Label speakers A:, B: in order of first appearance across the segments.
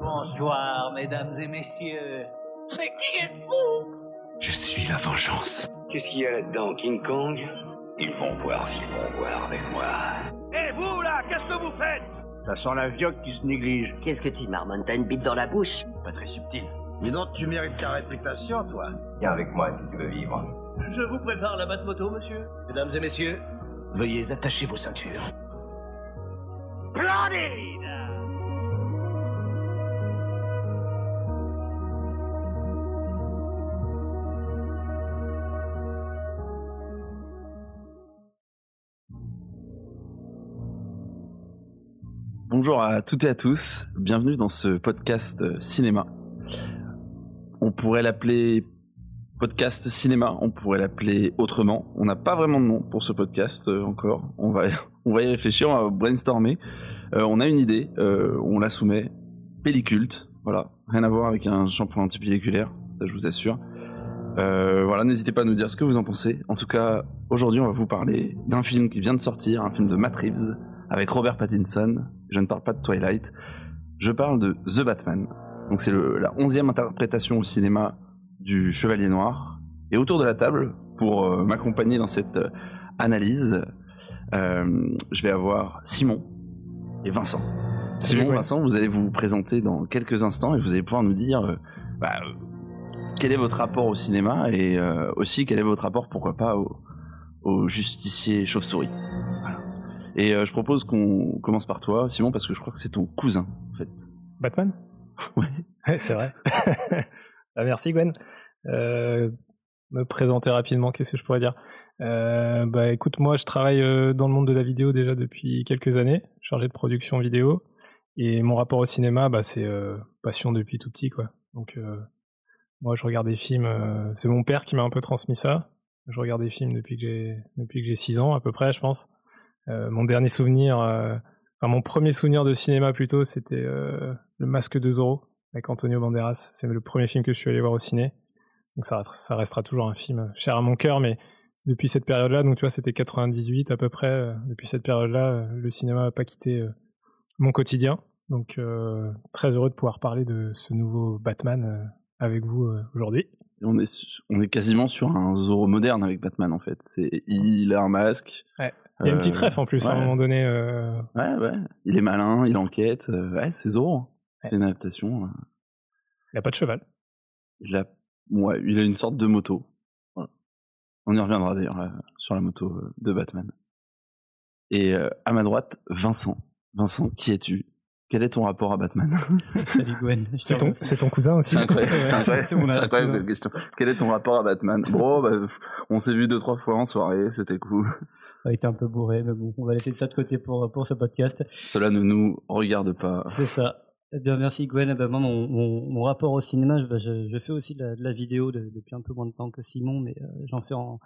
A: Bonsoir, mesdames et messieurs.
B: Mais qui êtes-vous?
C: Je suis la vengeance.
D: Qu'est-ce qu'il y a là-dedans, King Kong?
E: Ils vont voir s'ils vont voir avec moi.
B: Et vous, là, qu'est-ce que vous faites?
F: Ça sent la vioque qui se néglige.
G: Qu'est-ce que tu marmonnes T'as une bite dans la bouche?
F: Pas très subtil.
C: Dis donc, tu mérites ta réputation, toi.
D: Viens avec moi si tu veux vivre.
H: Je vous prépare la batte moto, monsieur.
F: Mesdames et messieurs, veuillez attacher vos ceintures.
B: Splendide
I: Bonjour à toutes et à tous, bienvenue dans ce podcast euh, cinéma. On pourrait l'appeler podcast cinéma, on pourrait l'appeler autrement. On n'a pas vraiment de nom pour ce podcast euh, encore. On va, y réfléchir, on va brainstormer. Euh, on a une idée, on la soumet. Pelliculte, voilà, rien à voir avec un shampoing antipelliculaire, ça je vous assure. Voilà, n'hésitez pas à nous dire ce que vous en pensez. En tout cas, aujourd'hui, on va vous parler d'un film qui vient de sortir, un film de Matt Reeves avec Robert Pattinson. Je ne parle pas de Twilight, je parle de The Batman. Donc c'est la onzième interprétation au cinéma du Chevalier Noir. Et autour de la table, pour euh, m'accompagner dans cette euh, analyse, euh, je vais avoir Simon et Vincent. Simon,
J: Gwen.
I: Vincent, vous allez vous présenter dans quelques instants et vous allez pouvoir nous dire bah, quel est votre rapport au cinéma et aussi quel est votre rapport, pourquoi pas, au, au justicier chauve-souris. Et euh, je propose qu'on commence par toi, Simon, parce que je crois que c'est ton cousin, en fait.
J: Batman?
I: Ouais.
J: Ouais, c'est vrai. Ah, merci Gwen. Euh, me présenter rapidement, qu'est-ce que je pourrais dire? Euh, Bah écoute, moi je travaille dans le monde de la vidéo déjà depuis quelques années, chargé de production vidéo. Et mon rapport au cinéma, bah, c'est passion depuis tout petit. quoi. Donc moi je regarde des films, c'est mon père qui m'a un peu transmis ça. Je regarde des films depuis que j'ai depuis que j'ai 6 ans à peu près, je pense. Euh, mon dernier souvenir, euh, enfin mon premier souvenir de cinéma plutôt, c'était euh, Le Masque de Zorro avec Antonio Banderas. C'est le premier film que je suis allé voir au ciné. Donc ça, ça restera toujours un film cher à mon cœur, mais depuis cette période-là, donc tu vois, c'était 98 à peu près. euh, Depuis cette période-là, euh, le cinéma n'a pas quitté euh, mon quotidien. Donc très heureux de pouvoir parler de ce nouveau Batman avec vous aujourd'hui.
I: Est, on est quasiment sur un Zorro moderne avec Batman, en fait. C'est, il a un masque.
J: Ouais. Il y a une petite
I: Euh,
J: ref en plus à un moment donné. euh,
I: Ouais, ouais. Il est malin, il enquête. euh, ouais, c'est Zorro.
J: Ouais.
I: C'est une adaptation.
J: Il a pas de cheval.
I: Il a, ouais, il a une sorte de moto. Voilà. On y reviendra d'ailleurs sur la moto de Batman. Et à ma droite, Vincent. Vincent, qui es-tu? Quel est ton rapport à Batman?
K: Salut Gwen.
J: C'est ton,
K: remercie.
J: c'est ton cousin aussi.
I: C'est incroyable, c'est incroyable, incroyable comme question. Quel est ton rapport à Batman? Bon, bah, on s'est vu deux trois fois en soirée, c'était cool.
K: On a été un peu bourré, mais bon, on va laisser ça de côté pour, pour ce podcast.
I: Cela ne nous regarde pas.
K: C'est ça. Eh bien, merci Gwen. Eh ben, moi, mon, mon, mon rapport au cinéma, je, je, je fais aussi de la, de la vidéo de- depuis un peu moins de temps que Simon, mais euh, j'en fais en,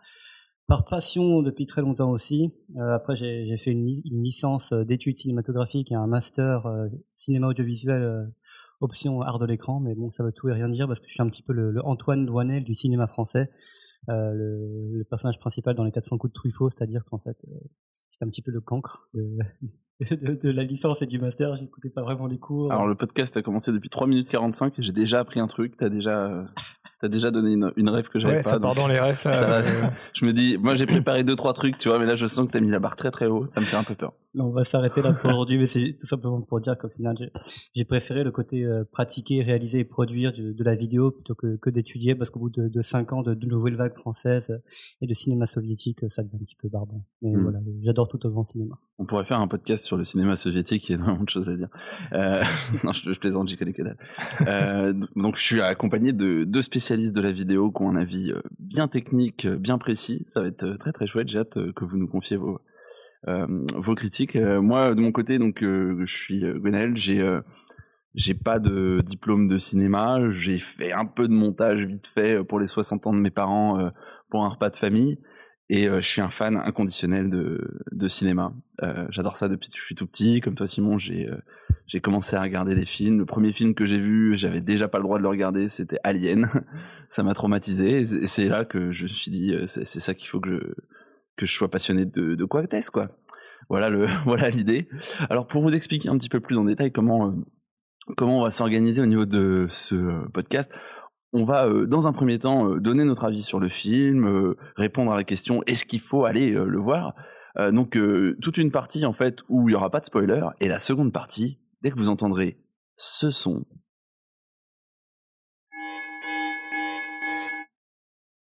K: par passion depuis très longtemps aussi. Euh, après, j'ai fait une, li- une licence euh, d'études cinématographiques et un master euh, cinéma audiovisuel option art de l'écran, mais bon, ça veut tout et rien dire parce que je suis un petit peu le, Antoine Douanel du cinéma français, le, personnage principal dans les 400 coups de Truffaut, c'est-à-dire qu'en fait, c'est un petit peu le cancre de, la licence et du master. J'écoutais pas vraiment les cours.
I: Alors le podcast a commencé depuis 3 minutes 45 et j'ai déjà appris un truc, t'as déjà, t'as déjà donné une, une rêve que j'avais
J: Ouais,
I: pas.
J: ça part dans les refs. là,
I: ça va.
J: euh,
I: Je me dis, moi j'ai préparé deux trois trucs, tu vois, mais là je sens que t'as mis la barre très très haut, ça me fait un peu peur.
K: On va s'arrêter là pour aujourd'hui, mais c'est tout simplement pour dire qu'au final, j'ai- j'ai préféré le côté euh, pratiquer, réaliser et produire du- de, la vidéo plutôt que, que d'étudier, parce qu'au bout de, de cinq ans de, de nouvelle vague française euh, et de cinéma soviétique, ça devient un petit peu barbant. Mais
I: Mm.
K: voilà, j'adore tout au grand cinéma.
I: On pourrait faire un podcast sur le cinéma soviétique, il y a énormément de choses à dire. Euh, non, je, je plaisante, j'y connais que dalle. Euh, donc je suis accompagné de deux spécialistes de la vidéo qui ont un avis euh, bien technique, euh, bien précis. Ça va être euh, très très chouette, j'ai hâte que vous nous confiez vos, vos critiques. Moi, de mon côté, donc je suis Gwenaël, j'ai j'ai pas de diplôme de cinéma, j'ai fait un peu de montage vite fait pour les 60 ans de mes parents pour un repas de famille. Et euh, je suis un fan inconditionnel de, de cinéma. Euh, J'adore ça depuis que je suis tout petit. Comme toi, Simon, j'ai euh, j'ai commencé à regarder des films. Le premier film que j'ai vu, j'avais déjà pas le droit de le regarder, c'était Alien. ça m'a traumatisé. Et c'est- là que je me suis dit, c'est ça qu'il faut que je, que je sois passionné de, de quoi qu'est-ce, quoi. Voilà le voilà l'idée. Alors pour vous expliquer un petit peu plus en détail comment comment on va s'organiser au niveau de ce podcast on va dans un premier temps donner notre avis sur le film, répondre à la question est-ce qu'il faut aller le voir? Donc toute une partie en fait où il y aura pas de spoiler et la seconde partie dès que vous entendrez ce son.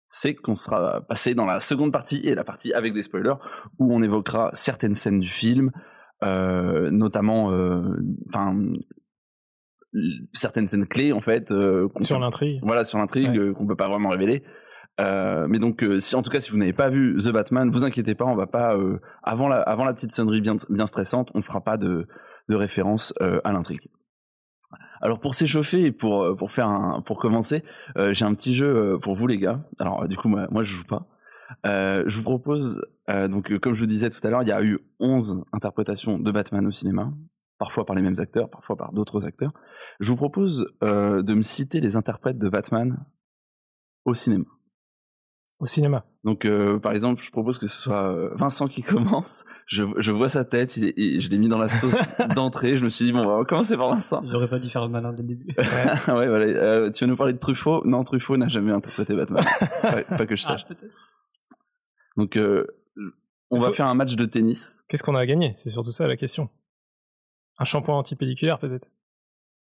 I: C'est qu'on sera passé dans la seconde partie et la partie avec des spoilers où on évoquera certaines scènes du film, euh, notamment, certaines scènes clés en fait. Euh,
J: sur l'intrigue.
I: Voilà, sur l'intrigue euh, qu'on peut pas vraiment révéler. mais donc, si en tout cas, si vous n'avez pas vu The Batman, vous inquiétez pas, on va pas avant la avant la petite sonnerie bien bien stressante, on fera pas de de référence à l'intrigue. Alors pour s'échauffer et pour euh, pour faire un pour commencer, euh, j'ai un petit jeu euh, pour vous les gars. Alors du coup moi, moi je joue pas. je vous propose donc comme je vous disais tout à l'heure, il y a eu 11 interprétations de Batman au cinéma, parfois par les mêmes acteurs, parfois par d'autres acteurs. Je vous propose de me citer les interprètes de Batman au cinéma
J: au cinéma.
I: Donc, euh, par exemple, je propose que ce soit euh, Vincent qui commence. Je, je vois sa tête, il est, je l'ai mis dans la sauce d'entrée. Je me suis dit, bon, on va commencer par Vincent.
K: J'aurais pas dû faire le malin dès le début.
I: ouais, voilà. Euh, tu vas nous parler de Truffaut? Non, Truffaut n'a jamais interprété Batman. pas, que je
K: ah,
I: sache. Donc, euh, on va faire un match de tennis.
J: Qu'est-ce qu'on a à gagner? C'est surtout ça la question. Un shampoing antipelliculaire, peut-être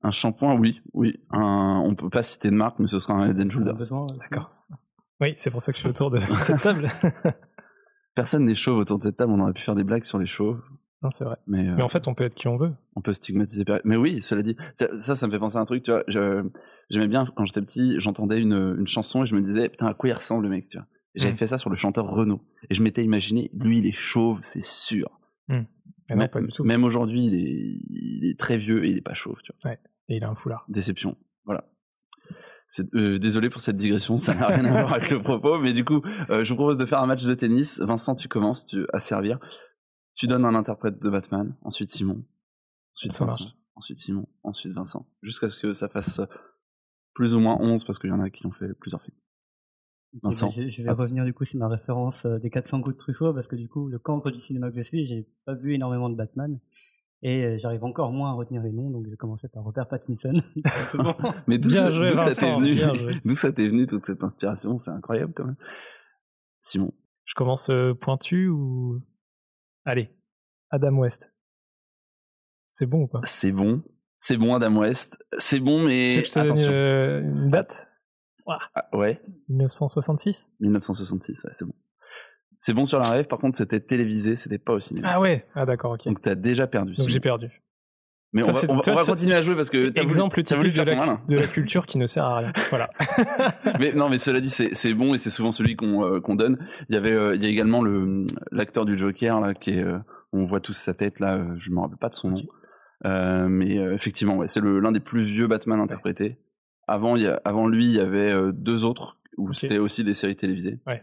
I: Un shampoing, oui, oui. Un... On peut pas citer de marque, mais ce sera un Head Shoulders.
J: D'accord. Oui, c'est pour ça que je suis autour de cette table.
I: Personne n'est chauve autour de cette table, on aurait pu faire des blagues sur les chauves.
J: Non, c'est vrai. Mais, en fait, on peut être qui on veut.
I: On peut stigmatiser. Mais oui, cela dit, ça, ça me fait penser à un truc, tu vois. J'aimais bien, quand j'étais petit, j'entendais une, une, chanson et je me disais, putain, à quoi il ressemble le mec, tu vois. J'avais mm. fait ça sur le chanteur Renaud. Et je m'étais imaginé, lui, il est chauve, c'est sûr. Non,
J: pas du tout.
I: Même aujourd'hui, il est, il est très vieux et il est pas chauve, tu
J: vois. Ouais. Et il a un foulard.
I: Déception. Voilà. Euh, désolé pour cette digression, ça n'a rien à voir avec le propos, mais du coup, euh, je vous propose de faire un match de tennis. Vincent, tu commences tu, à servir. Tu donnes un interprète de Batman, ensuite Simon, ensuite Vincent, ensuite Simon, ensuite Vincent, jusqu'à ce que ça fasse plus ou moins 11 parce qu'il y en a qui ont fait plusieurs films.
K: Bah, Vincent, je, vais revenir du coup sur ma référence euh, des 400 coups de Truffaut parce que du coup, le cancre du cinéma que je suis, j'ai pas vu énormément de Batman. Et euh, j'arrive encore moins à retenir les noms, donc je vais commencer par Robert Pattinson.
I: Mais d'où ça, t'est venu D'où ça t'est venu toute cette inspiration? C'est incroyable quand même. Simon.
J: Je commence euh, pointu ou Allez, Adam West. C'est bon ou pas?
I: C'est bon. C'est bon, Adam West. C'est bon, mais
J: tu je te attention. Euh, une date?
I: Ah, Ouais.
J: 1966
I: 1966, ouais, c'est bon. C'est bon sur la rêve, par contre, c'était télévisé, c'était pas au cinéma.
J: Ah ouais Ah d'accord, ok.
I: Donc t'as déjà perdu.
J: Donc j'ai perdu.
I: Mais on, va, continuer à jouer parce que
J: exemple typique de, la, de la culture qui ne sert à rien. Voilà.
I: mais non, mais cela dit, c'est bon et c'est souvent celui qu'on euh, donne. Il y avait, euh, il y a également le l'acteur du Joker là qui est, euh, on voit tous sa tête là. Je me rappelle pas de son nom, mais effectivement, ouais, c'est l'un des plus vieux Batman interprétés. Avant, il y a, avant lui, il y avait deux autres où c'était aussi des séries télévisées.
J: Ouais.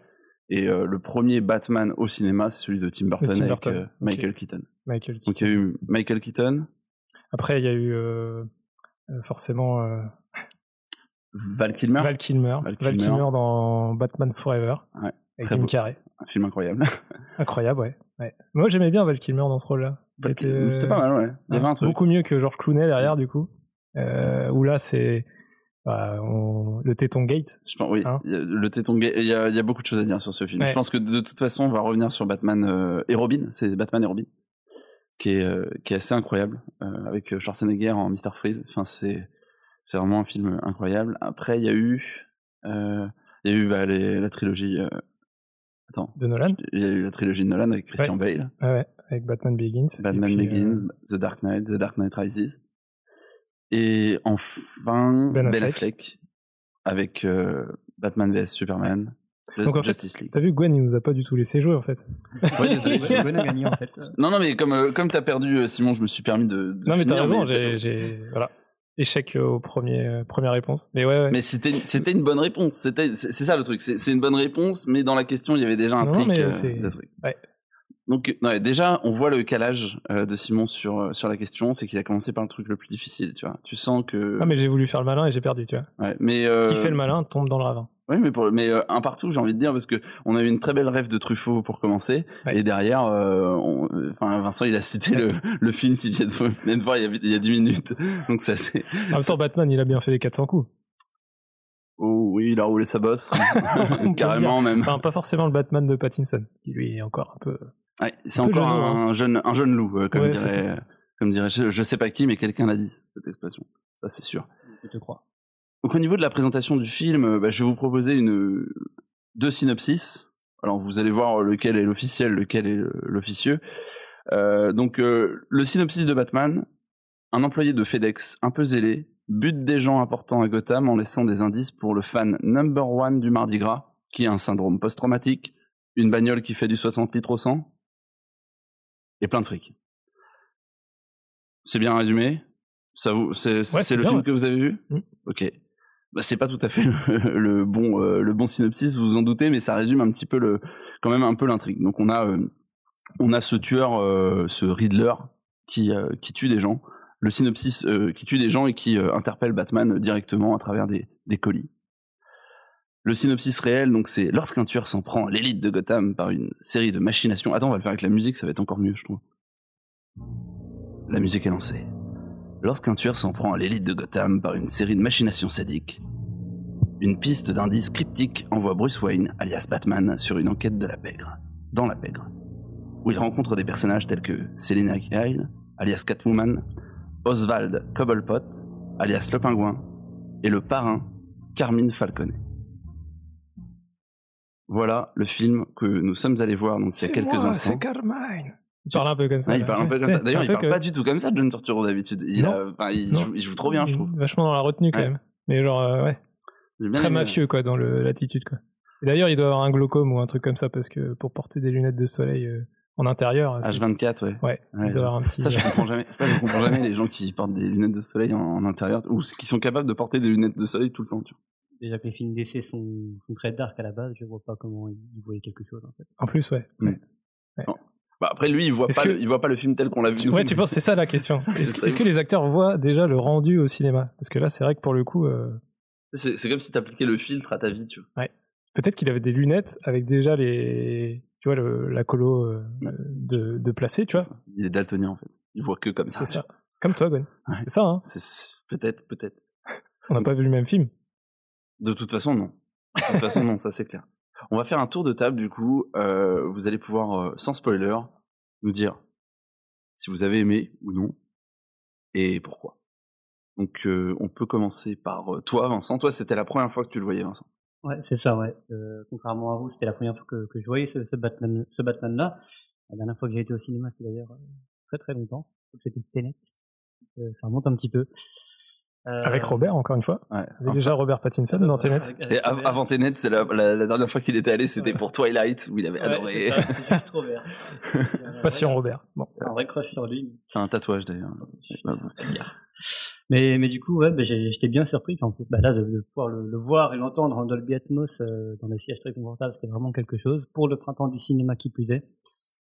I: Et euh, le premier Batman au cinéma, c'est celui de Tim Burton, avec euh, Michael Keaton.
J: Michael Keaton.
I: Donc il y a eu Michael Keaton.
J: Après, il y a eu euh, forcément
I: Val Kilmer.
J: Val Kilmer. Val Kilmer. dans Batman Forever.
I: Ouais.
J: Avec Jim Carrey.
I: Un film incroyable.
J: incroyable, ouais. ouais. Moi, j'aimais bien Val Kilmer dans ce rôle-là.
I: C'était pas mal, ouais. Il y avait un truc.
J: Beaucoup mieux que George Clooney derrière, du coup. où là, c'est bah, le Téton Gate.
I: Je pense, oui, hein le Téton Gate. Il y, a, il y a beaucoup de choses à dire sur ce film. Je pense que de, toute façon, on va revenir sur Batman euh, et Robin. C'est Batman et Robin, qui est, euh, qui est assez incroyable, euh, avec Schwarzenegger en Mr. Freeze. Enfin, c'est, c'est vraiment un film incroyable. Après, il y a eu, il y a eu bah, les, la trilogie. Attends.
J: De Nolan.
I: Il y a eu la trilogie de Nolan avec Christian Bale.
J: Ouais, avec Batman Begins.
I: Batman Begins, The Dark Knight, The Dark Knight Rises. Et enfin, Ben, ben Affleck. avec euh, Batman vs Superman.
J: Donc en Justice fait, League. T'as vu, Gwen, il nous a pas du tout laissé jouer en fait.
I: Oui, désolé. Gwen a gagné en fait. Non, non, mais comme, euh, comme t'as perdu, euh, Simon, je me suis permis de. de
J: non, mais t'as raison, j'ai. Voilà. Échec au premier, première réponse. Mais ouais, ouais.
I: Mais c'était, c'était une bonne réponse. C'était, c'est, ça le truc. C'est, une bonne réponse, mais dans la question, il y avait déjà un non, trick.
J: Ouais.
I: Donc déjà, on voit le calage euh, de Simon sur euh, sur la question, c'est qu'il a commencé par le truc le plus difficile, tu vois. Tu sens que
J: Ah mais j'ai voulu faire le malin et j'ai perdu, tu vois.
I: Ouais, mais euh...
J: qui fait le malin tombe dans le ravin.
I: Oui, mais, pour, mais euh, un partout, j'ai envie de dire, parce que on a eu une très belle rêve de Truffaut pour commencer, et derrière, euh, on- enfin Vincent, il a cité le, le film qu'il vient de, voir il y, a, il y a 10 minutes, donc ça c'est...
J: En même temps, Batman, il a bien fait les 400 coups.
I: Oh oui, il a roulé sa bosse, carrément même.
J: Enfin, pas forcément le Batman de Pattinson, qui lui est encore un peu.
I: Ouais, c'est encore
J: jeune,
I: un,
J: hein.
I: jeune, un jeune loup, euh, comme
J: Ouais,
I: dirait, comme dirait, je, je sais pas qui, mais quelqu'un l'a dit cette expression. Ça c'est sûr.
K: Je te crois.
I: Donc au niveau de la présentation du film, euh, bah, je vais vous proposer une deux synopsis. Alors vous allez voir lequel est l'officiel, lequel est l'officieux. Euh, donc euh, le synopsis de Batman, un employé de FedEx un peu zélé bute des gens importants à Gotham en laissant des indices pour le fan number one du Mardi Gras, qui a un syndrome post-traumatique, une bagnole qui fait du 60 litres au 100 et plein de fric. C'est bien résumé? Ça vous, c'est,
J: Ouais,
I: le
J: bien,
I: film
J: ouais.
I: que vous avez vu?
J: Mm.
I: Ok. Bah, c'est pas tout à fait le, le bon, euh, le bon synopsis, vous vous en doutez, mais ça résume un petit peu le, quand même un peu l'intrigue. Donc on a, euh, on a ce tueur, euh, ce Riddler qui, qui tue des gens. Le synopsis qui tue des gens et qui interpelle Batman directement à travers des, des colis. Le synopsis réel, donc c'est lorsqu'un tueur s'en prend à l'élite de Gotham par une série de machinations. Attends, on va le faire avec la musique, ça va être encore mieux, je trouve. La musique est lancée. Lorsqu'un tueur s'en prend à l'élite de Gotham par une série de machinations sadiques, une piste d'indices cryptiques envoie Bruce Wayne, alias Batman, sur une enquête de la pègre, dans la pègre, où il rencontre des personnages tels que Selena Kyle, alias Catwoman, Oswald Cobblepot, alias le pingouin, et le parrain, Carmine Falcone. Voilà le film que nous sommes allés voir donc, il y a quelques instants.
J: C'est Carmine. Il parle un peu comme ça.
I: Ouais, il parle un peu comme ça. D'ailleurs, il parle
J: que-
I: pas du tout comme ça, John Turturro, d'habitude. Il, a- enfin, il, joue, il joue trop bien, je trouve.
J: Vachement dans la retenue quand
I: Ouais.
J: même. Mais genre, euh, ouais. Très
I: aimé.
J: mafieux quoi dans l'attitude quoi. Et d'ailleurs, il doit avoir un glaucome ou un truc comme ça parce que pour porter des lunettes de soleil euh, en intérieur. c'est-
I: H24, ouais.
J: Ouais,
I: Ouais,
J: il doit avoir un petit.
I: Ça, je comprends jamais. Ça, je comprends jamais les gens qui portent des lunettes de soleil en, en intérieur ou qui sont capables de porter des lunettes de soleil tout le temps. Tu vois.
K: Déjà que les films d'essai sont, sont très dark à la base, je vois pas comment ils ils voyaient quelque chose en fait.
J: En plus, ouais.
I: Bah, après, lui, il voit, pas,
J: que-
I: le, il voit pas le film tel qu'on l'a vu.
J: Ouais, tu penses c'est ça la question. Est-ce que les acteurs voient déjà le rendu au cinéma? Parce que là, c'est vrai que pour le coup, euh,
I: C'est comme si t'appliquais le filtre à ta vie, tu vois.
J: peut-être qu'il avait des lunettes avec déjà les, tu vois, le- la colo euh, de, de placer, tu vois?
I: Ça. Il est daltonien, en fait. Il voit que comme ça.
J: C'est ça. Comme toi, Gwen.
I: Ouais.
J: C'est ça, hein.
I: Peut-être, peut-être.
J: On n'a pas vu le même film.
I: De toute façon, non. De toute façon, non, ça c'est clair. On va faire un tour de table, du coup. Euh, vous allez pouvoir, euh, sans spoiler, nous dire si vous avez aimé ou non et pourquoi. Donc, euh, on peut commencer par toi, Vincent. Toi, c'était la première fois que tu le voyais, Vincent.
K: Ouais, c'est ça, ouais. Contrairement à vous, c'était la première fois que, je voyais ce, ce Batman, ce Batman-là. La dernière fois que j'ai été au cinéma, c'était d'ailleurs très très longtemps. C'était Tenet. Ça remonte un petit peu. Euh,
J: Avec Robert, encore une fois.
I: Ouais.
J: Il y avait déjà Robert Pattinson dans Tenet.
K: avec- avec
I: Et av-
K: Robert.
I: avant Tenet, c'est la, la- la dernière fois qu'il était allé, c'était pour Twilight, où il avait
K: Ouais,
I: adoré.
K: c'est juste Robert.
J: Passion Robert. Bon.
K: Un vrai crush sur lui.
I: C'est un tatouage d'ailleurs.
K: Mais, mais du coup, ouais, bah, j'étais bien surpris. Puis en fait, bah, là, de, de pouvoir le, le voir et l'entendre en Dolby Atmos euh, dans des sièges très confortables, c'était vraiment quelque chose. Pour le printemps du cinéma qui plus est,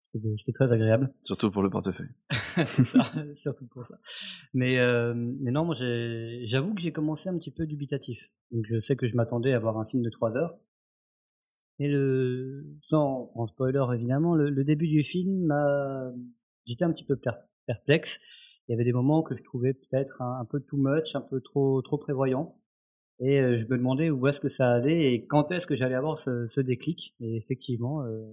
K: c'était très agréable.
I: Surtout pour le portefeuille.
K: Ça, surtout pour ça. Mais, euh, mais non, moi, j'avoue que j'ai commencé un petit peu dubitatif. Donc, je sais que je m'attendais à voir un film de 3 heures. Et le, sans, sans spoiler évidemment, le, le début du film, m'a- j'étais un petit peu per- perplexe. Il y avait des moments que je trouvais peut-être un, un peu too much, un peu trop, trop prévoyant. Et euh, je me demandais où est-ce que ça allait et quand est-ce que j'allais avoir ce, ce déclic. Et effectivement, euh,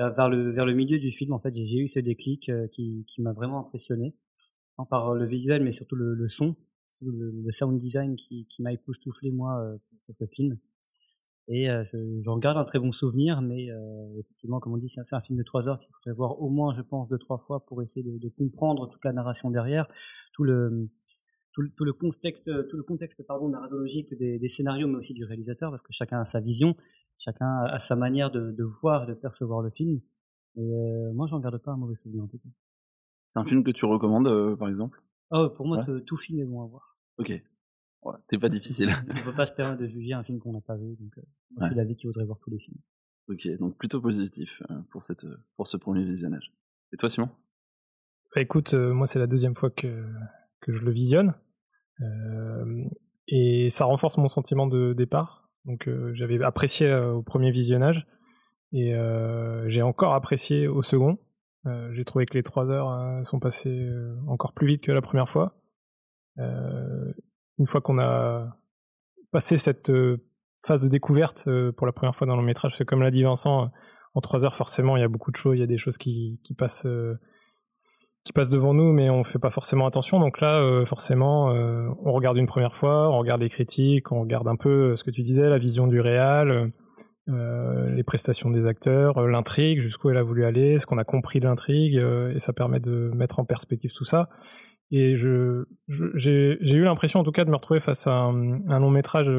K: vers vers le, vers le milieu du film, en fait, j'ai eu ce déclic euh, qui, qui m'a vraiment impressionné. Tant par le visuel, mais surtout le, le son, le, le sound design qui, qui m'a époustouflé, moi, euh, sur ce film. Et euh, je- j'en garde un très bon souvenir, mais euh, effectivement, comme on dit, c'est un, un film de trois heures qu'il faudrait voir au moins, je pense, deux, trois fois pour essayer de, de comprendre toute la narration derrière, tout le, tout le, tout le contexte, tout le contexte pardon, narratologique des, des scénarios, mais aussi du réalisateur, parce que chacun a sa vision, chacun a sa manière de, de voir et de percevoir le film. Et euh, moi, j'en garde pas un mauvais souvenir en tout cas.
I: C'est un film que tu recommandes, euh, par exemple?
K: Ouais, pour moi,
I: Ouais.
K: tout- tout film est bon à voir.
I: Ok. Ouais, T'es pas difficile.
K: On ne peut pas se permettre de juger un film qu'on n'a pas vu, donc euh, moi, je suis
I: Ouais.
K: d'avis qu'il faudrait voir tous les films.
I: ok, donc plutôt positif euh, pour, cette, pour ce premier visionnage. Et toi, Simon?
J: Bah, écoute, euh, moi c'est la deuxième fois que, que je le visionne. Euh, et ça renforce mon sentiment de départ. Donc j'avais apprécié au premier visionnage et j'ai encore apprécié au second. j'ai trouvé que les trois heures sont passées encore plus vite que la première fois. une fois qu'on a passé cette phase de découverte pour la première fois dans le métrage, c'est comme l'a dit Vincent, en trois heures forcément il y a beaucoup de choses, il y a des choses qui, qui passent qui passent devant nous, mais on fait pas forcément attention. Donc là, euh, forcément, euh, on regarde une première fois, on regarde les critiques, on regarde un peu ce que tu disais, la vision du réal, euh, les prestations des acteurs, l'intrigue, jusqu'où elle a voulu aller, ce qu'on a compris de l'intrigue, et ça permet de mettre en perspective tout ça. Et je, j'ai, eu l'impression, en tout cas, de me retrouver face à un long métrage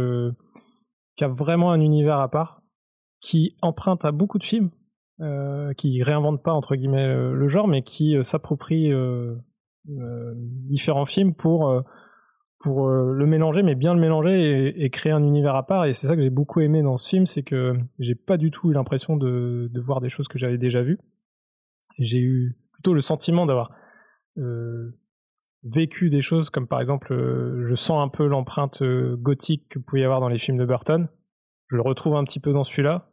J: qui a vraiment un univers à part, qui emprunte à beaucoup de films euh, qui réinvente pas entre guillemets euh, le genre, mais qui euh, s'approprie différents films pour pour le mélanger, mais bien le mélanger et, créer un univers à part. Et c'est ça que j'ai beaucoup aimé dans ce film, c'est que j'ai pas du tout eu l'impression de, voir des choses que j'avais déjà vues. J'ai eu plutôt le sentiment d'avoir vécu des choses comme par exemple, je sens un peu l'empreinte gothique que pouvait y avoir dans les films de Burton. Je le retrouve un petit peu dans celui-là.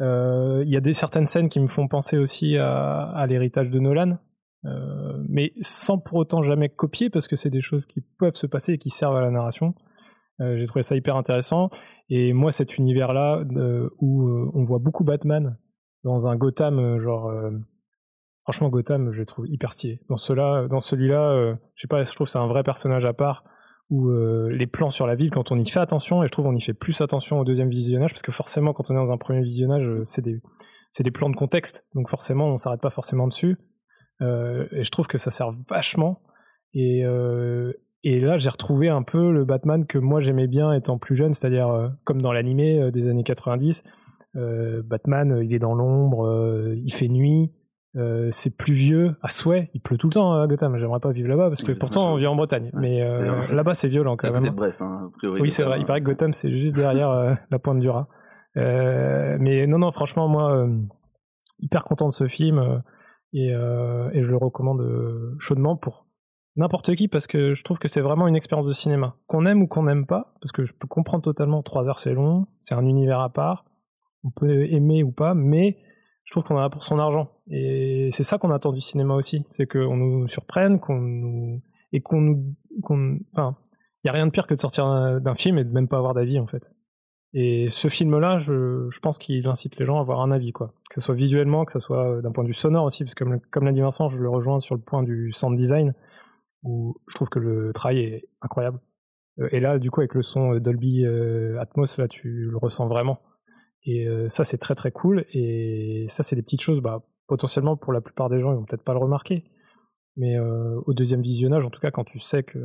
J: Euh, il y a des certaines scènes qui me font penser aussi à, l'héritage de Nolan, euh, mais sans pour autant jamais copier parce que c'est des choses qui peuvent se passer et qui servent à la narration. Euh, J'ai trouvé ça hyper intéressant. Et moi, cet univers-là où on voit beaucoup Batman dans un Gotham, genre franchement Gotham, je le trouve hyper stylé. Dans dans celui-là, je sais pas, je trouve c'est un vrai personnage à part ou euh, les plans sur la ville, quand on y fait attention, et je trouve on y fait plus attention au deuxième visionnage, parce que forcément, quand on est dans un premier visionnage, euh, c'est des, c'est des plans de contexte, donc forcément, on s'arrête pas forcément dessus. Euh, et je trouve que ça sert vachement. Et, euh, et là, j'ai retrouvé un peu le Batman que moi j'aimais bien étant plus jeune, c'est-à-dire euh, comme dans l'animé des années 90. Batman, il est dans l'ombre, il fait nuit, euh, c'est pluvieux à souhait. Il pleut tout le temps à Gotham. J'aimerais pas vivre là-bas parce que pourtant on vit en Bretagne. Mais euh, là-bas c'est violent quand même.
I: de Brest, hein,
J: oui, c'est vrai. Il paraît que Gotham c'est juste derrière euh, la pointe du Raz. mais non, non, franchement, moi, hyper content de ce film et, et je le recommande chaudement pour n'importe qui parce que je trouve que c'est vraiment une expérience de cinéma. Qu'on aime ou qu'on n'aime pas, parce que je peux comprendre totalement. Trois heures c'est long, c'est un univers à part. On peut aimer ou pas, mais je trouve qu'on en a pour son argent. Et c'est ça qu'on attend du cinéma aussi, c'est qu'on nous surprenne, qu'on nous et qu'on nous, enfin, il y a rien de pire que de sortir d'un film et de même pas avoir d'avis en fait. Et ce film-là, je, pense qu'il incite les gens à avoir un avis, quoi. Que ce soit visuellement, que ce soit d'un point de vue sonore aussi, parce que comme, comme l'a dit Vincent, je le rejoins sur le point du sound design, où je trouve que le travail est incroyable. Euh, et là, du coup, avec le son Dolby euh, Atmos, là, tu le ressens vraiment. Et euh, ça, c'est très très cool. Et ça, c'est des petites choses, bah, potentiellement pour la plupart des gens, ils vont peut-être pas le remarquer. Mais euh, au deuxième visionnage, en tout cas, quand tu sais que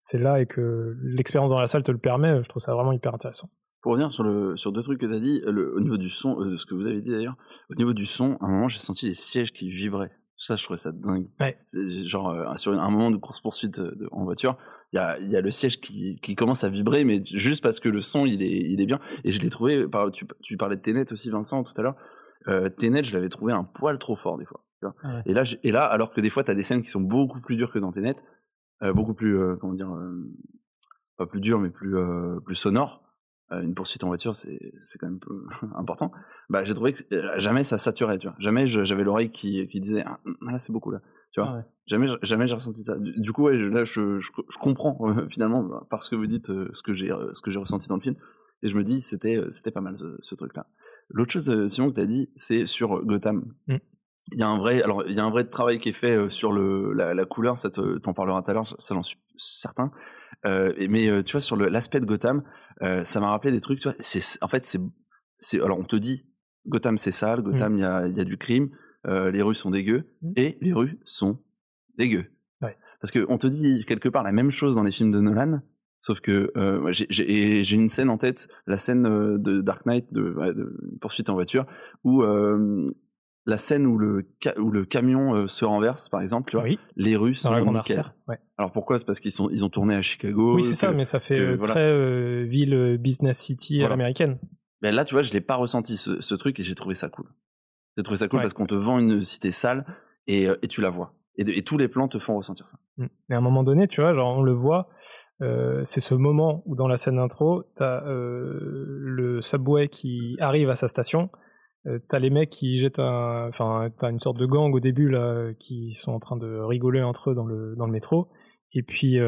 J: c'est là et que l'expérience dans la salle te le permet, je trouve ça vraiment hyper intéressant.
I: Pour revenir sur, le, sur deux trucs que tu as dit, le, au niveau du son, euh, ce que vous avez dit d'ailleurs, au niveau du son, à un moment, j'ai senti les sièges qui vibraient. Ça, je trouvais ça dingue.
J: Ouais.
I: Genre, euh, sur un moment de course-poursuite euh, en voiture, il y a, y a, le siège qui, qui, commence à vibrer, mais juste parce que le son, il est, il est bien. Et je l'ai trouvé, par, tu, tu, parlais de Tenet aussi, Vincent, tout à l'heure. Euh, Tenet, je l'avais trouvé un poil trop fort, des fois. Tu vois ouais. et, là, et là, alors que des fois, tu as des scènes qui sont beaucoup plus dures que dans Tenet, euh, beaucoup plus, euh, comment dire, euh, pas plus dures, mais plus, plus sonores. une poursuite en voiture, c'est quand même peu important. Bah, j'ai trouvé que jamais ça saturait, tu vois. Jamais j'avais l'oreille qui, qui disait, ah, là, c'est beaucoup, là. Tu vois, ah ouais. jamais, jamais j'ai ressenti ça. Du, coup, ouais, là, je, je, je comprends finalement par ce que vous dites, ce que j'ai, ce que j'ai ressenti dans le film, et je me dis, c'était, c'était pas mal ce, ce truc-là. L'autre chose, euh, Simon, que t'as dit, c'est sur Gotham.
J: Mm.
I: Il y a un vrai, alors il y a un vrai travail qui est fait sur le, la, la couleur. Ça t'en parlera tout à l'heure, ça j'en suis certain. Euh, mais tu vois, sur l'aspect de Gotham, ça m'a rappelé des trucs. Tu vois, c'est, en fait, c'est, c'est, alors on te dit, Gotham c'est sale, Gotham il mm. y, a, y a du crime, euh, les rues sont dégueu
J: mmh.
I: et les rues sont dégueu.
J: Ouais.
I: Parce qu'on te dit quelque part la même chose dans les films de Nolan, sauf que euh, j'ai une scène en tête, la scène euh, de Dark Knight, de, de poursuite en voiture, où euh, la scène où le, où le camion euh, se renverse, par exemple, tu vois,
J: oui.
I: les rues sont
J: nickel. Ouais.
I: Alors pourquoi? C'est parce qu'ils sont ils ont tourné à Chicago.
J: Oui, c'est ça, mais ça fait que, très ville business city
I: voilà.
J: l'américaine.
I: Mais là, tu vois, je l'ai pas ressenti ce, ce truc et j'ai trouvé ça cool. J'ai trouvé ça cool ouais. parce qu'on te vend une cité sale et, et tu la vois. Et, tous les plans te font ressentir ça.
J: Mm. Et à un moment donné, tu vois, genre on le voit, euh, c'est ce moment où dans la scène d'intro, t'as euh, le subway qui arrive à sa station, euh, t'as les mecs qui jettent un, enfin t'as une sorte de gang au début là qui sont en train de rigoler entre eux dans le dans le métro, et puis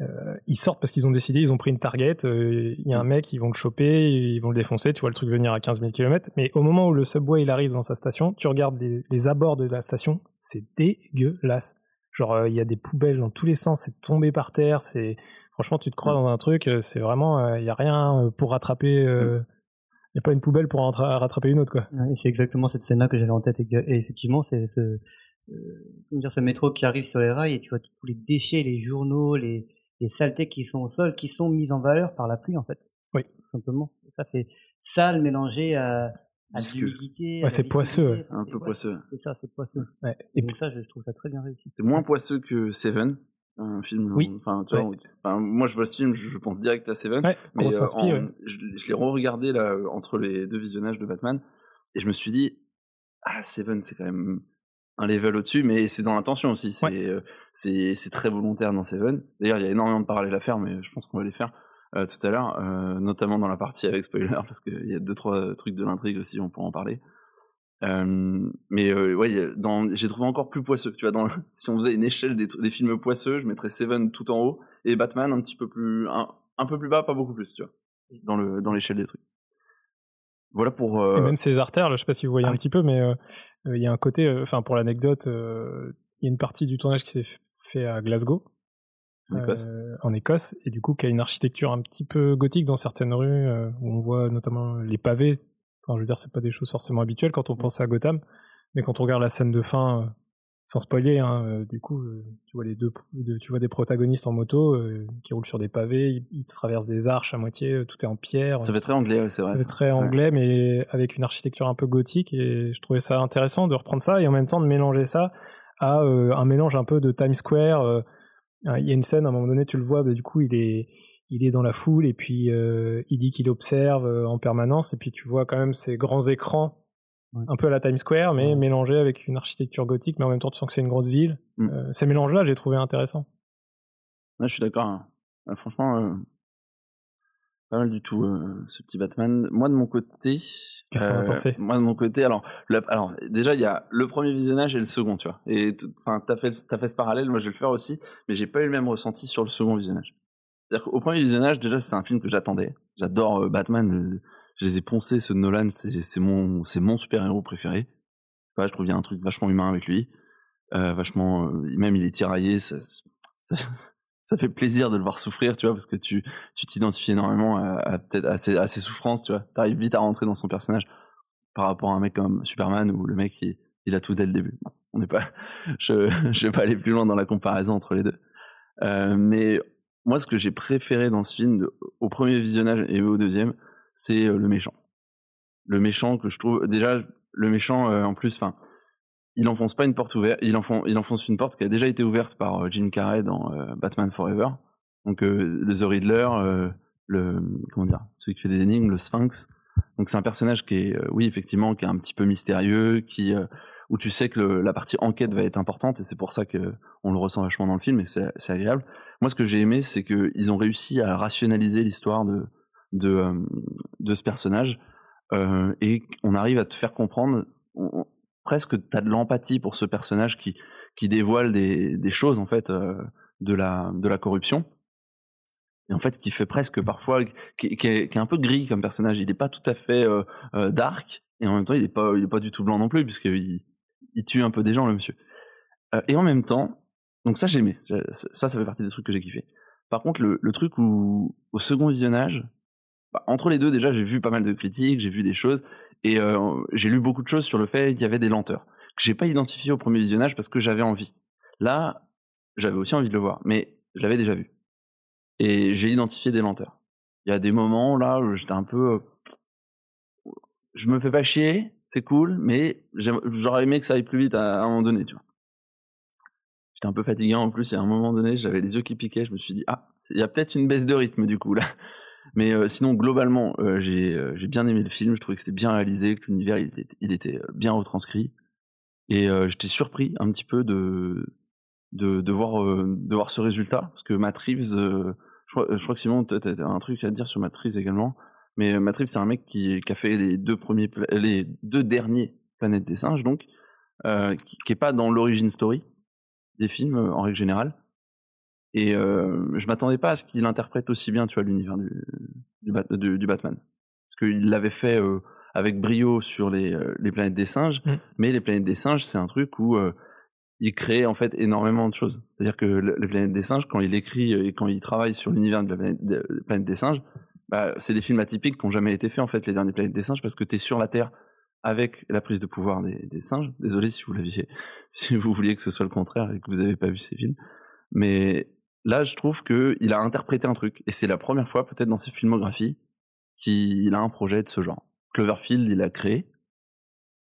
J: euh, ils sortent parce qu'ils ont décidé, ils ont pris une target, euh, il y a un mec, ils vont le choper, ils vont le défoncer, tu vois le truc venir à 15 000 km, mais au moment où le subway il arrive dans sa station, tu regardes les, les abords de la station, c'est dégueulasse. Genre, euh, il y a des poubelles dans tous les sens, c'est tombé par terre, c'est. Franchement, tu te crois dans un truc, c'est vraiment. Il n'y a rien pour rattraper. Il n'y a pas une poubelle pour rattraper une autre, quoi.
K: Ouais, c'est exactement cette scène-là que j'avais en tête. Et, effectivement, c'est ce, ce, comment dire, ce métro qui arrive sur les rails et tu vois tous les déchets, les journaux, les, les saletés qui sont au sol, qui sont mises en valeur par la pluie, en fait.
J: Oui.
K: Tout simplement. Ça fait sale mélangé à, à
I: Visqueux.
K: l'humidité.
J: Ouais,
K: à
J: c'est poisseux.
I: Un peu poisseux.
K: C'est ça, c'est poisseux.
J: Ouais.
K: Et donc ça, je, trouve ça très bien réussi.
I: C'est moins poisseux que Seven, un film.
J: Oui.
I: Enfin, tu vois, enfin, moi, je vois ce film, je, je pense direct à Seven.
J: ouais,
I: Mais euh, en- je, je l'ai re-regardé là euh, entre les deux visionnages de Batman et je me suis dit ah Seven c'est quand même un level au-dessus mais c'est dans l'intention aussi c'est
J: Ouais.
I: euh, c'est très volontaire dans Seven d'ailleurs il y a énormément de parallèles à faire mais je pense qu'on va les faire euh, tout à l'heure euh, notamment dans la partie avec spoiler parce qu'il y a deux trois trucs de l'intrigue aussi on pourra en parler mais ouais, j'ai trouvé encore plus poisseux. Tu vois, dans, si on faisait une échelle des, des films poisseux, je mettrais Seven tout en haut et Batman un petit peu plus, un, un peu plus bas, pas beaucoup plus, tu vois, dans le dans l'échelle des trucs. Voilà pour. euh,
J: Et même ces artères, là, je sais pas si vous voyez
I: ah
J: un
I: oui.
J: petit peu, mais euh, euh, il y a un côté, enfin pour l'anecdote, il y a une partie du tournage qui s'est fait à Glasgow,
I: en Écosse.
J: en Écosse, et du coup qui a une architecture un petit peu gothique dans certaines rues, où on voit notamment les pavés. Enfin, je veux dire, c'est pas des choses forcément habituelles quand on pense à Gotham, mais quand on regarde la scène de fin, sans spoiler, hein, euh, du coup, euh, tu vois les deux, de- tu vois des protagonistes en moto euh, qui roulent sur des pavés, ils, ils traversent des arches à moitié, tout est en pierre.
I: Ça fait très anglais, ouais, c'est vrai.
J: Ça fait très
I: Ouais.
J: anglais, mais avec une architecture un peu gothique. Et je trouvais ça intéressant de reprendre ça et en même temps de mélanger ça à euh, un mélange un peu de Times Square. euh, Il y a une scène, à un moment donné, tu le vois, bah, du coup, il est, il est dans la foule et puis il dit qu'il observe en permanence. Et puis tu vois quand même ces grands écrans,
K: Ouais.
J: un peu à la Times Square, mais
K: Ouais.
J: mélangés avec une architecture gothique, mais en même temps, tu sens que c'est une grosse ville.
I: Mm.
J: Euh, ces mélanges-là, j'ai trouvé intéressant.
I: Ouais, je suis d'accord. hein. Euh, franchement, euh, pas mal du tout euh, ce petit Batman. Moi de mon côté,
J: Qu'est-ce as pensé?
I: moi de mon côté, alors, le- alors déjà il y a le premier visionnage et le second, tu vois. Et enfin, t'as fait, t'as fait ce parallèle, moi je vais le faire aussi, mais j'ai pas eu le même ressenti sur le second visionnage. C'est-à-dire qu'au premier visionnage, déjà c'est un film que j'attendais. J'adore Batman. Je les ai poncés, ce Nolan, c'est mon, super héros préféré. Je trouve qu'il y a un truc vachement humain avec lui, euh, vachement, euh, même il est tiraillé, ça, fait plaisir de le voir souffrir, tu vois, parce que tu t'identifies énormément à, ses, souffrances, tu vois. T'arrives vite à rentrer dans son personnage par rapport à un mec comme Superman où le mec il, il a tout dès le début. On n'est pas, je je vais pas aller plus loin dans la comparaison entre les deux. Euh, mais moi, ce que j'ai préféré dans ce film, au premier visionnage et au deuxième, c'est le méchant. Le méchant que je trouve déjà le méchant en plus, enfin, il enfonce pas une porte ouverte, il enfonce, il enfonce une porte qui a déjà été ouverte par Jim Carrey dans Batman Forever. Donc le The Riddler, le comment dire, celui qui fait des énigmes, le Sphinx. Donc c'est un personnage qui est, oui effectivement, qui est un petit peu mystérieux, qui où tu sais que la partie enquête va être importante et c'est pour ça que on le ressent vachement dans le film et c'est c'est agréable. Moi, ce que j'ai aimé, c'est que ils ont réussi à rationaliser l'histoire de de euh, de ce personnage euh, et on arrive à te faire comprendre presque t'as de l'empathie pour ce personnage qui qui dévoile des des choses en fait euh, de la de la corruption. Et en fait qui fait presque parfois qui, est, qui est un peu gris comme personnage. Il est pas tout à fait dark et en même temps il est pas pas du tout blanc non plus puisqu'il il tue un peu des gens le monsieur. Et en même temps donc ça j'aimais J'ai- ça ça fait partie des trucs que j'ai kiffé. Par contre le, le truc où au second visionnage bah, entre les deux déjà j'ai vu pas mal de critiques j'ai vu des choses et euh, j'ai lu beaucoup de choses sur le fait qu'il y avait des lenteurs que j'ai pas identifié au premier visionnage parce que j'avais envie là j'avais aussi envie de le voir mais je l'avais déjà vu et j'ai identifié des lenteurs. Il y a des moments là où j'étais un peu, euh, je me fais pas chier, c'est cool, mais j'aurais aimé que ça aille plus vite à, à un moment donné, tu vois. J'étais un peu fatigué en plus, et à un moment donné, j'avais les yeux qui piquaient, je me suis dit ah, il y a peut-être une baisse de rythme du coup là. Mais euh, sinon globalement, euh, j'ai euh, j'ai bien aimé le film, je trouvais que c'était bien réalisé, que l'univers il était, bien retranscrit. Et j'étais surpris un petit peu de, de, de, voir, ce résultat. Parce que Matt Reeves, je, crois, je crois que Simon, tu as un truc à dire sur Matt Reeves également. Mais Matt Reeves, c'est un mec qui, a fait les deux, premiers, les deux derniers Planètes des singes, donc, qui, qui est pas dans l'origine story des films en règle générale. Et je m'attendais pas à ce qu'il interprète aussi bien, tu vois, l'univers du, du, du, du, Batman. Parce qu'il l'avait fait avec brio sur les, les planètes des singes, mmh. mais les planètes des singes, c'est un truc où il crée en fait énormément de choses. C'est-à-dire que les planètes des singes, quand il écrit et quand il travaille sur l'univers de la planète, de la planète des singes, bah, c'est des films atypiques qui n'ont jamais été faits en fait, les derniers planètes des singes, parce que tu es sur la Terre avec la prise de pouvoir des, des singes. Désolé si vous l'aviez, si vous vouliez que ce soit le contraire et que vous n'avez pas vu ces films. Mais là, je trouve qu'il a interprété un truc. Et c'est la première fois, peut-être dans ses filmographies, qu'il a un projet de ce genre. Cloverfield, il a créé.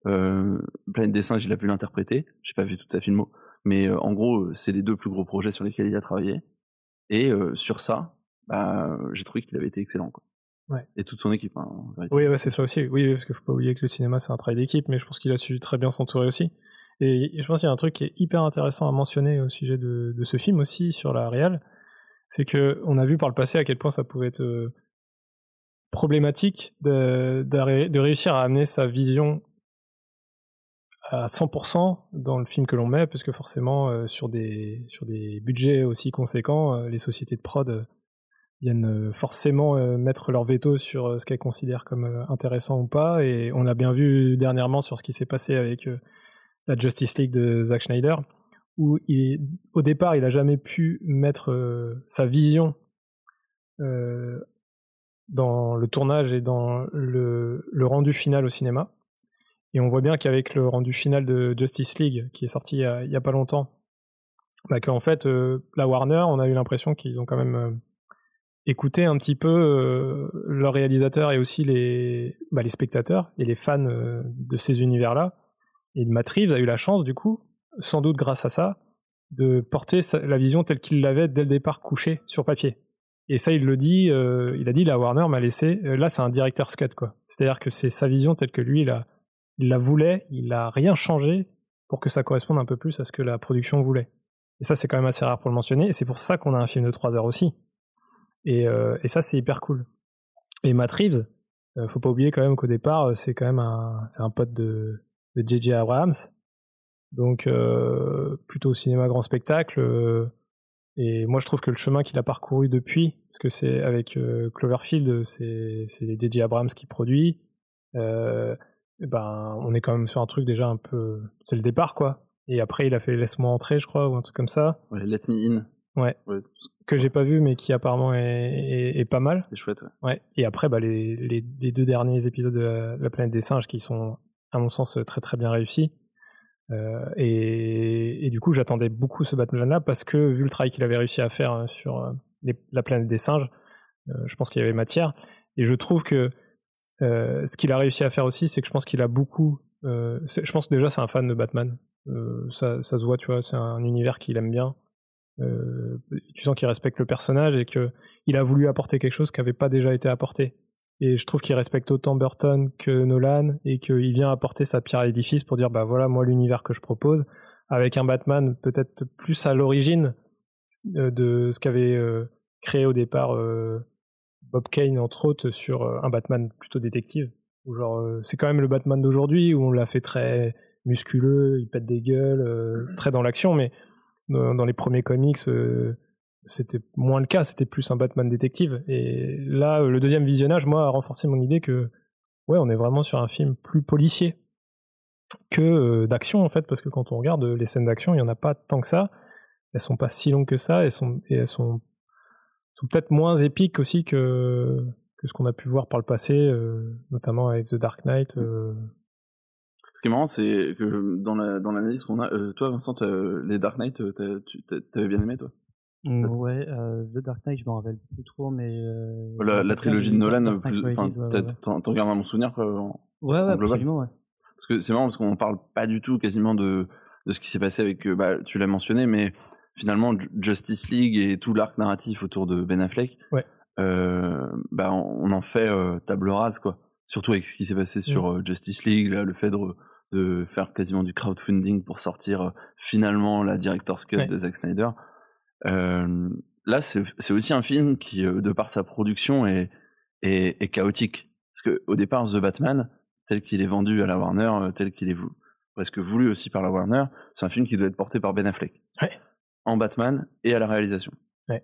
I: Euh, Planète des singes, il a pu l'interpréter. J'ai pas vu toute sa filmo. Mais euh, en gros, c'est les deux plus gros projets sur lesquels il a travaillé. Et euh, sur ça, bah, j'ai trouvé qu'il avait été excellent. Quoi.
J: Ouais.
I: Et toute son équipe. Hein,
J: oui, ouais, c'est ça aussi. Oui, parce qu'il faut pas oublier que le cinéma, c'est un travail d'équipe, mais je pense qu'il a su très bien s'entourer aussi. Et je pense qu'il y a un truc qui est hyper intéressant à mentionner au sujet de, ce film aussi sur la réal, c'est que on a vu par le passé à quel point ça pouvait être euh, problématique de, réussir à amener sa vision à 100% dans le film que l'on met, parce que forcément euh, sur des sur des budgets aussi conséquents, euh, les sociétés de prod viennent forcément mettre leur veto sur ce qu'elles considèrent comme intéressant ou pas, et on l'a bien vu dernièrement sur ce qui s'est passé avec la Justice League de Zack Snyder, où au départ, il n'a jamais pu mettre euh, sa vision euh, dans le tournage et dans le, rendu final au cinéma. Et on voit bien qu'avec le rendu final de Justice League, qui est sorti il n'y a, a, pas longtemps, bah qu'en fait, euh, la Warner, on a eu l'impression qu'ils ont quand même écouté un petit peu euh, leurs réalisateurs et aussi les, bah, les spectateurs et les fans de ces univers-là et Matt Reeves a eu la chance, du coup, sans doute grâce à ça, de porter la vision telle qu'il l'avait dès le départ couchée sur papier. Et ça, il le dit, euh, il a dit, la Warner m'a laissé, euh, là c'est un directeur cut, quoi. C'est-à-dire que c'est sa vision telle que lui, il, a, il la voulait, il n'a rien changé pour que ça corresponde un peu plus à ce que la production voulait. Et ça, c'est quand même assez rare pour le mentionner, et c'est pour ça qu'on a un film de 3 heures aussi. Et, euh, et ça, c'est hyper cool. Et Matt Reeves, faut pas oublier quand même qu'au départ, c'est quand même un, c'est un pote de, de J.J. Abrams. Donc euh, plutôt cinéma grand spectacle. Euh, et moi je trouve que le chemin qu'il a parcouru depuis, parce que c'est avec euh, Cloverfield, c'est J.J. Abrams qui produit. Ben on est quand même sur un truc déjà un peu, c'est le départ quoi. Et après il a fait Laisse-moi entrer, je crois, ou un truc comme ça.
I: Ouais, Let Me In.
J: Ouais. ouais. Que j'ai pas vu, mais qui apparemment est, est, est pas mal.
I: C'est chouette, ouais.
J: ouais. Et après, bah, les, les, les, deux derniers épisodes de la, la planète des singes qui sont à mon sens très très bien réussi. Euh, et, du coup, j'attendais beaucoup ce Batman-là parce que vu le travail qu'il avait réussi à faire hein, sur euh, la planète des singes, euh, je pense qu'il y avait matière. Et je trouve que euh, ce qu'il a réussi à faire aussi, c'est que je pense qu'il a beaucoup. je pense déjà c'est un fan de Batman. Ça, ça, se voit, tu vois, c'est un univers qu'il aime bien. tu sens qu'il respecte le personnage et que il a voulu apporter quelque chose qui n'avait pas déjà été apporté. Et je trouve qu'il respecte autant Burton que Nolan et qu'il vient apporter sa pierre à l'édifice pour dire bah voilà moi l'univers que je propose avec un Batman peut-être plus à l'origine euh, de ce qu'avait euh, créé au départ euh, Bob Kane entre autres sur un Batman plutôt détective. Genre c'est quand même le Batman d'aujourd'hui où on l'a fait très musculeux, il pète des gueules, très dans l'action, mais dans les premiers comics c'était moins le cas, c'était plus un Batman détective. Et là, le deuxième visionnage, moi, a renforcé mon idée que, ouais, on est vraiment sur un film plus policier que euh, d'action, en fait, parce que quand on regarde les scènes d'action, il n'y en a pas tant que ça. Elles sont pas si longues que ça, elles sont, et elles sont, sont peut-être moins épiques aussi que, que ce qu'on a pu voir par le passé, euh, notamment avec The Dark Knight. Euh.
I: Ce qui est marrant, c'est que dans l'analyse la, dans qu'on a, toi, Vincent, les Dark Knight, t'avais bien aimé, toi?
K: Mmh, ouais, euh, The Dark Knight, je m'en rappelle plus trop, mais. Euh,
I: la, la trilogie de Nolan, t'en ouais, gardes à mon souvenir. En,
K: ouais, ouais, absolument, ouais.
I: Parce que c'est marrant, parce qu'on parle pas du tout quasiment de, de ce qui s'est passé avec. Euh, bah, tu l'as mentionné, mais finalement, Justice League et tout l'arc narratif autour de Ben Affleck,
J: ouais.
I: euh, bah, on, en fait euh, table rase, quoi. Surtout avec ce qui s'est passé sur mmh. Justice League, là, le fait de, de faire quasiment du crowdfunding pour sortir euh, finalement la director's cut
J: Ouais.
I: de Zack Snyder. Euh, là, c'est aussi un film qui, euh, de par sa production, est, est, est chaotique. Parce que au départ, The Batman, tel qu'il est vendu à la Warner, euh, tel qu'il est presque voulu aussi par la Warner, c'est un film qui doit être porté par Ben Affleck.
J: Ouais.
I: En Batman et à la réalisation.
J: Ouais.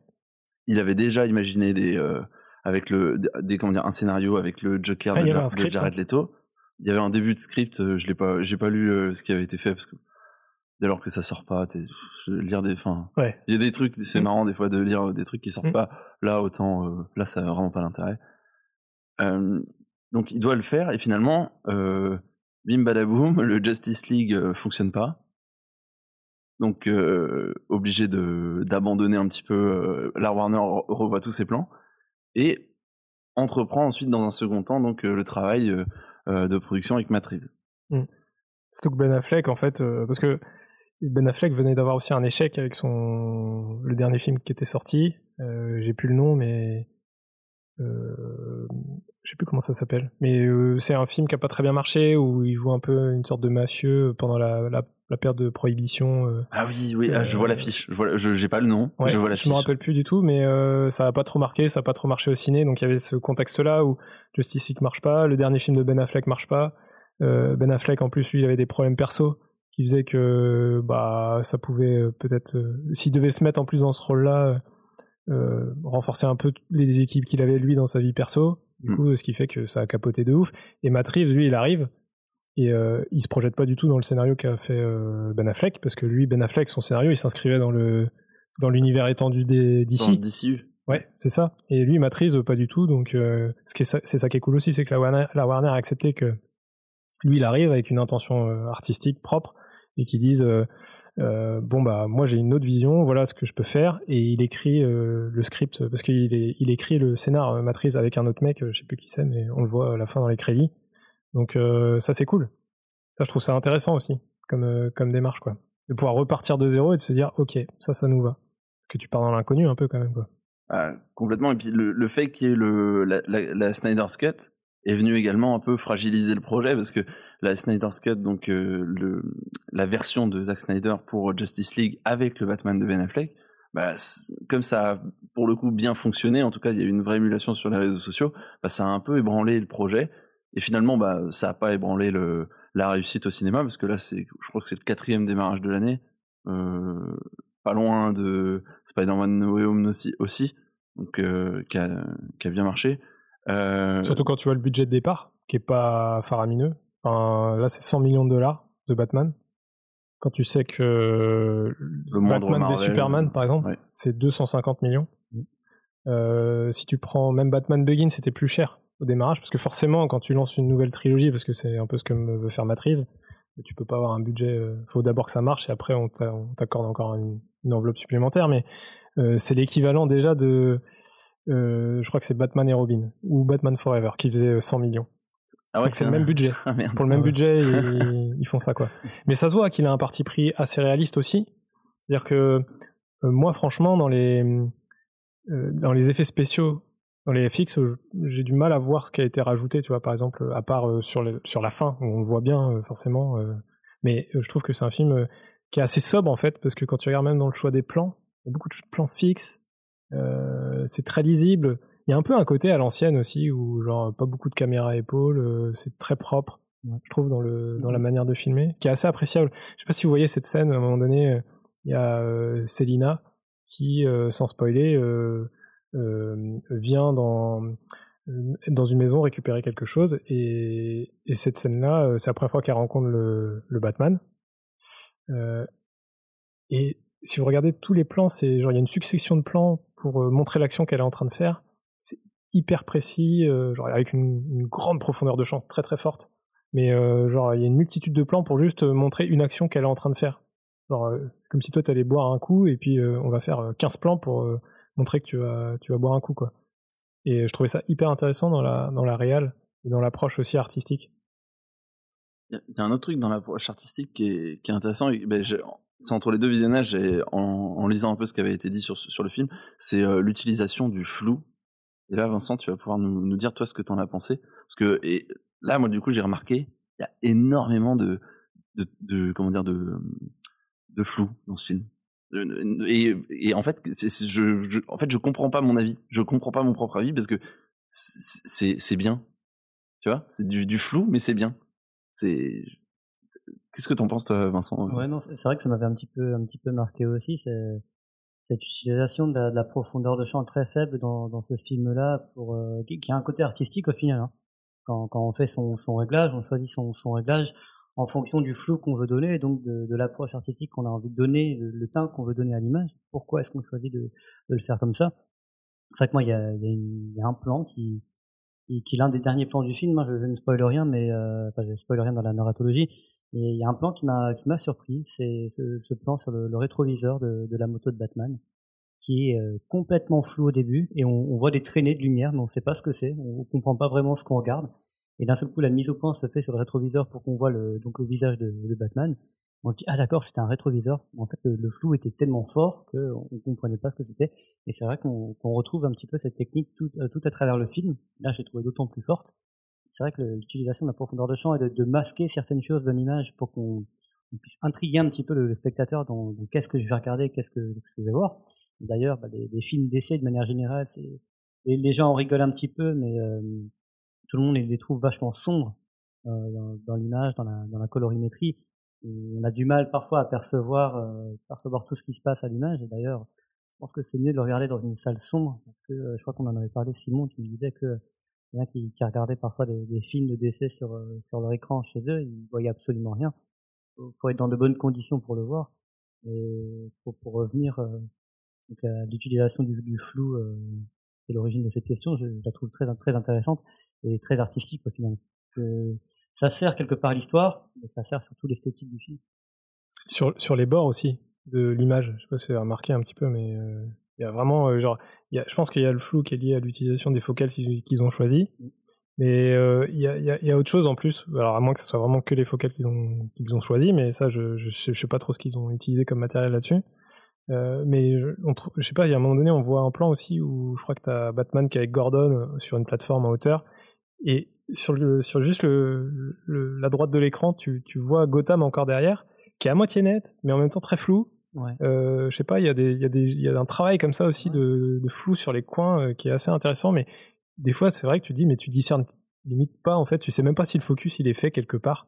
I: Il avait déjà imaginé des, euh, avec le, des, comment dire, un scénario avec le Joker
J: Ah,
I: de, Jared
J: hein.
I: Leto. Il y avait un début de script, je l'ai pas, j'ai pas lu euh, ce qui avait été fait parce que dès lors que ça sort pas, lire des, enfin,
J: Ouais.
I: il y a des trucs, c'est
J: Mm.
I: marrant des fois de lire des trucs qui sortent
J: Mm.
I: pas. Là, autant, euh, là, ça a vraiment pas d'intérêt. Euh, donc, il doit le faire et finalement, euh, bim badaboum, le Justice League euh, fonctionne pas. Donc, euh, obligé de d'abandonner un petit peu. euh, la Warner re- revoit tous ses plans et entreprend ensuite dans un second temps donc euh, le travail euh, euh, de production avec Matt Reeves.
J: Surtout que Ben Affleck, en fait, euh, parce que Ben Affleck venait d'avoir aussi un échec avec son le dernier film qui était sorti. Euh, J'ai plus le nom, mais euh, je sais plus comment ça s'appelle. Mais euh, c'est un film qui a pas très bien marché où il joue un peu une sorte de mafieux pendant la, la, la période de prohibition. euh.
I: Ah oui, oui, ah, je vois l'affiche. Je vois, je j'ai pas le nom,
J: Ouais,
I: je vois
J: je
I: l'affiche.
J: me rappelle plus du tout, mais ça a pas trop marqué, ça a pas trop marché au ciné, donc il y avait ce contexte-là où Justice League marche pas, le dernier film de Ben Affleck marche pas. Ben Affleck en plus lui il avait des problèmes perso qui faisaient que bah ça pouvait euh, peut-être euh, s'il devait se mettre en plus dans ce rôle-là euh, renforcer un peu les équipes qu'il avait lui dans sa vie perso. Du
I: Mm.
J: coup, ce qui fait que ça a capoté de ouf. Et Matt Reeves, lui, il arrive et euh, il se projette pas du tout dans le scénario qu'a fait euh, Ben Affleck parce que lui, Ben Affleck, son scénario, il s'inscrivait dans le dans l'univers étendu d'ici.
I: DCU.
J: Ouais, c'est ça. Et lui, Matt Reeves, pas du tout. Donc, ça- c'est ça qui est cool aussi, c'est que la Warner, la Warner a accepté que lui, il arrive avec une intention artistique propre et qui disent euh, euh, bon bah moi j'ai une autre vision, voilà ce que je peux faire. Et il écrit euh, le script parce qu'il il écrit le scénar euh, Matt Reeves avec un autre mec, je sais plus qui c'est, mais on le voit à la fin dans les crédits. Donc ça c'est cool. Ça je trouve ça intéressant aussi comme démarche quoi, de pouvoir repartir de zéro et de se dire ok ça ça nous va. Parce que tu pars dans l'inconnu un peu quand même quoi.
I: Ah, complètement. Et puis le, fait qu'il y ait la, la, la Snyder's Cut est venu également un peu fragiliser le projet parce que la Snyder's Cut, donc euh, la version de Zack Snyder pour Justice League avec le Batman de Ben Affleck, bah, comme ça a pour le coup bien fonctionné, en tout cas il y a eu une vraie émulation sur les réseaux sociaux, bah, ça a un peu ébranlé le projet et finalement bah, ça a pas ébranlé la réussite au cinéma parce que là je crois que c'est le quatrième démarrage de l'année, euh, pas loin de Spider-Man No Way Home aussi, aussi donc euh, qui, a, bien marché.
J: Surtout quand tu vois le budget de départ, qui est pas faramineux. Enfin, là, c'est 100 millions de dollars de Batman. Quand tu sais que
I: Le
J: Batman
I: Marvel,
J: v Superman, par exemple,
I: ouais.
J: c'est 250 millions. Euh, si tu prends même Batman Begins, c'était plus cher au démarrage, parce que forcément, quand tu lances une nouvelle trilogie, parce que c'est un peu ce que me veut faire Matt Reeves, tu peux pas avoir un budget. Il faut d'abord que ça marche et après on t'a- on t'accorde encore une, une enveloppe supplémentaire. Mais euh, c'est l'équivalent déjà de. euh, je crois que c'est Batman et Robin ou Batman Forever qui faisait euh, 100 millions.
I: Ah ouais,
J: Donc c'est le même budget.
I: Ah, merde.
J: Pour le même
I: Ah ouais.
J: budget, ils, ils font ça quoi. Mais ça se voit qu'il a un parti pris assez réaliste aussi. C'est-à-dire que euh, moi, franchement, dans les euh, dans les effets spéciaux, dans les FX, j'ai du mal à voir ce qui a été rajouté. Tu vois, par exemple, à part euh, sur le- sur la fin où on le voit bien forcément. mais je trouve que c'est un film qui est assez sobre en fait, parce que quand tu regardes même dans le choix des plans, il y a beaucoup de plans fixes. c'est très lisible. Il y a un peu un côté à l'ancienne aussi, où genre pas beaucoup de caméra à épaules, euh, c'est très propre, je trouve, dans, le, dans la manière de filmer, qui est assez appréciable. Je sais pas si vous voyez cette scène, à un moment donné, euh, il y a euh, Célina qui, euh, sans spoiler, euh, vient dans, dans une maison récupérer quelque chose, et, et cette scène-là, c'est la première fois qu'elle rencontre le, le Batman. Et si vous regardez tous les plans, c'est genre il y a une succession de plans pour montrer l'action qu'elle est en train de faire. Hyper précis, euh, genre avec une, grande profondeur de champ très très forte. Mais euh, genre il y a une multitude de plans pour juste euh, montrer une action qu'elle est en train de faire. Genre comme si toi t'allais boire un coup et puis on va faire euh, 15 plans pour montrer que tu vas tu vas boire un coup quoi. Et je trouvais ça hyper intéressant dans la dans la réal et dans l'approche aussi artistique.
I: Il y a- un autre truc dans l'approche artistique qui est, qui est intéressant. ben, c'est entre les deux visionnages et en, lisant un peu ce qui avait été dit sur, sur le film, c'est l'utilisation du flou. Et là, Vincent, tu vas pouvoir nous, dire toi ce que tu en as pensé. Parce que là, moi, du coup, j'ai remarqué, il y a énormément de, comment dire de flou dans ce film. Euh, Et, en fait, je, je, en fait, je comprends pas mon avis. Je comprends pas mon propre avis parce que c'est, bien. Tu vois, c'est du, flou, mais c'est bien. C'est. Qu'est-ce que t'en penses, toi, Vincent?
K: Ouais, non, c'est vrai que ça m'avait un petit peu, un petit peu marqué aussi, c'est cette utilisation de la, de la profondeur de champ très faible dans, ce film-là, euh, qui, a un côté artistique au final. hein. Quand, on fait son, réglage, on choisit son, réglage en fonction du flou qu'on veut donner, et donc de, de l'approche artistique qu'on a envie de donner, le, le teint qu'on veut donner à l'image. Pourquoi est-ce qu'on choisit de, le faire comme ça? C'est vrai que moi, il y a, un plan qui, qui, est l'un des derniers plans du film. Moi, je, ne spoil rien, mais euh, je ne rien dans la narratologie. Et il y a un plan qui m'a qui m'a surpris, c'est ce, ce plan sur le, rétroviseur de, de la moto de Batman, qui est euh, complètement flou au début, et on, on voit des traînées de lumière, mais on ne sait pas ce que c'est, on comprend pas vraiment ce qu'on regarde. Et d'un seul coup, la mise au point se fait sur le rétroviseur pour qu'on voit le, donc le visage de, de Batman. On se dit ah d'accord, c'était un rétroviseur. En fait, le, flou était tellement fort qu'on ne comprenait pas ce que c'était. Et c'est vrai qu'on qu'on retrouve un petit peu cette technique tout, euh, tout à travers le film. Là, j'ai trouvé d'autant plus forte c'est vrai que l'utilisation de la profondeur de champ et de, masquer certaines choses de l'image pour qu'on on puisse intriguer un petit peu le, spectateur dans, qu'est-ce que je vais regarder, qu'est-ce que, je vais voir. D'ailleurs, bah, les, films d'essai de manière générale, c'est les, gens en rigolent un petit peu, mais euh, tout le monde les, trouve vachement sombres euh, dans, l'image, dans la, colorimétrie. On a du mal parfois à percevoir, euh, percevoir tout ce qui se passe à l'image. D'ailleurs, je pense que c'est mieux de le regarder dans une salle sombre, parce que euh, je crois qu'on en avait parlé, Simon, tu me disais que il y en a qui, qui regardaient parfois des, des films de décès sur, euh, sur leur écran chez eux, ils voyaient absolument rien. Faut, faut être dans de bonnes conditions pour le voir. Et pour, pour revenir, euh, l'utilisation du, du flou, euh, c'est l'origine de cette question, je, je la trouve très, très intéressante et très artistique au final. Que ça sert quelque part l'histoire, mais ça sert surtout l'esthétique du film.
J: Sur, sur les bords aussi de l'image, je sais pas si vous remarqué un petit peu, mais euh, il y a vraiment, euh, genre, il y a, je pense qu'il y a le flou qui est lié à l'utilisation des focales qu'ils ont choisies, mais euh, il y, a, il y a- il y a autre chose en plus, alors à moins que ce soit vraiment que les focales qu'ils ont, qu'ils ont choisies, mais ça, je, je, sais- je sais pas trop ce qu'ils ont utilisé comme matériel là-dessus. Euh, mais je, on je sais pas, il y a un moment donné, on voit un plan aussi où je crois que tu as Batman qui est avec Gordon euh, sur une plateforme en hauteur, et sur, le, sur juste le, le- la droite de l'écran, tu, tu vois Gotham encore derrière, qui est à moitié net, mais en même temps très flou.
K: Ouais.
J: Euh, je sais pas, il y, a des- il y, a des- il y a un travail comme ça aussi de, de flou sur les coins euh, qui est assez intéressant, mais des fois c'est vrai que tu dis, mais tu discernes limite pas, en fait, tu sais même pas si le focus il est fait quelque part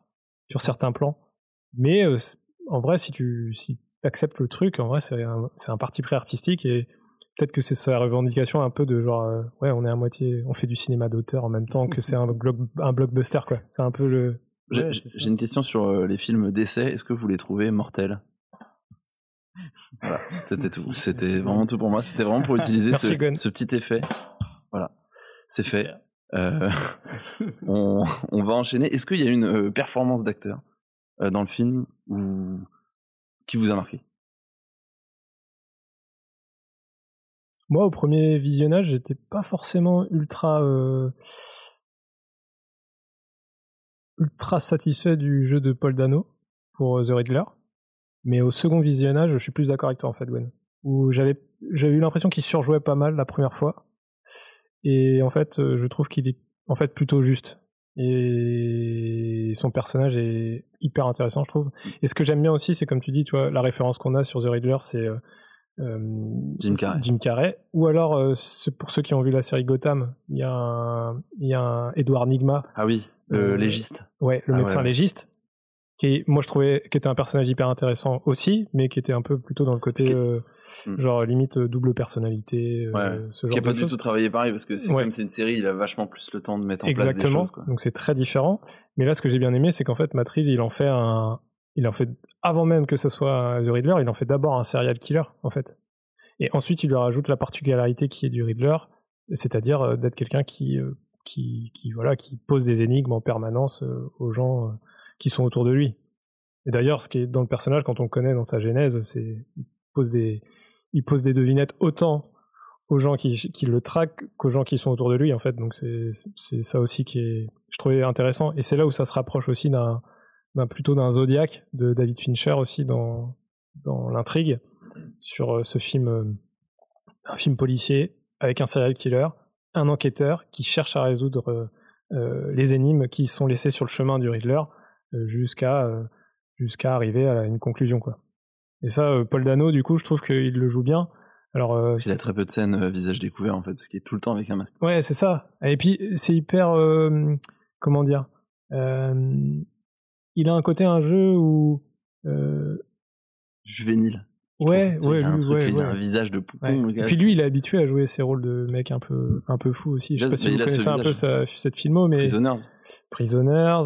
J: sur certains plans. Mais euh, en vrai, si tu si acceptes le truc, en vrai, c'est un, parti pris artistique et peut-être que c'est sa revendication un peu de genre, euh, ouais, on est à moitié, on fait du cinéma d'auteur en même temps que c'est un, block- un blockbuster, quoi. C'est un peu le.
I: J'ai
K: Ouais,
I: une question sur les films d'essai. Est-ce que vous les trouvez mortels? Voilà, c'était tout. C'était vraiment tout pour moi. C'était vraiment pour utiliser
J: Merci,
I: ce, petit effet. Voilà, c'est fait. Euh, on, on va enchaîner. Est-ce qu'il y a une euh, performance d'acteur euh, dans le film ou qui vous a marqué?
J: Moi, au premier visionnage, j'étais pas forcément ultra euh, ultra satisfait du jeu de Paul Dano pour The Riddler, mais au second visionnage, je suis plus d'accord avec toi en fait, Gwen. Où j'avais j'avais eu l'impression qu'il surjouait pas mal la première fois, et en fait, euh, je trouve qu'il est en fait plutôt juste. Et son personnage est hyper intéressant, je trouve. Et ce que j'aime bien aussi, c'est comme tu dis, tu vois, la référence qu'on a sur The Riddler, c'est euh, euh,
I: Jim Carrey.
J: Jim Carrey. Ou alors, euh, pour ceux qui ont vu la série Gotham, il y a un, il y a un Edward Nigma,
I: Ah oui, le
J: Euh,
I: légiste.
J: ouais, le
I: Ah
J: médecin
I: ouais.
J: légiste, qui moi je trouvais qui était un personnage hyper intéressant aussi, mais qui était un peu plutôt dans le côté euh,
I: Hmm.
J: genre limite euh, double personnalité, euh,
I: Ouais.
J: ce
I: Qui a pas du tout travaillé pareil parce que c'est
J: Ouais.
I: comme c'est une série, il a vachement plus le temps de mettre en place des choses. Quoi.
J: Donc c'est très différent. Mais là, ce que j'ai bien aimé, c'est qu'en fait, Matt Reeves, il en fait un, il en fait avant même que ce soit The Riddler, il en fait d'abord un serial killer en fait. Et ensuite, il lui rajoute la particularité qui est du Riddler, c'est-à-dire euh, d'être quelqu'un qui, euh, qui, qui voilà, qui pose des énigmes en permanence euh, aux gens euh, qui sont autour de lui. Et d'ailleurs, ce qui est dans le personnage, quand on le connaît dans sa genèse, c'est il pose des, il pose des devinettes autant aux gens qui, le traquent qu'aux gens qui sont autour de lui en fait. Donc c'est ça aussi qui est je trouvais intéressant. Et c'est là où ça se rapproche aussi d'un plutôt d'un Zodiac de David Fincher aussi dans dans l'intrigue sur euh, ce film euh, un film policier avec un serial killer un enquêteur qui cherche à résoudre euh, les énigmes qui sont laissées sur le chemin du Riddler jusqu'à euh, jusqu'à arriver à une conclusion quoi. Et ça, euh, Paul Dano, du coup, je trouve qu'il le joue bien. Alors, euh,
I: Parce qu'il a très peu de scènes euh, visage découvert en fait, parce qu'il est tout le temps avec un masque.
J: ouais, c'est ça. Et puis c'est hyper, euh, comment dire, euh, il a un côté un jeu où, euh,
I: Juvénile.
J: ouais, ouais,
I: il a un
J: lui,
I: truc,
J: ouais,
I: il a
J: ouais.
I: un visage de poupon.
J: Ouais.
I: le gars,
J: Et puis lui, il est habitué à jouer ces rôles de mec un peu, un peu fou aussi. Je sais
I: Il a-
J: pas si vous
I: il a
J: connaissez un peu sa- cette filmo, mais
I: Prisoners,
J: Prisoners,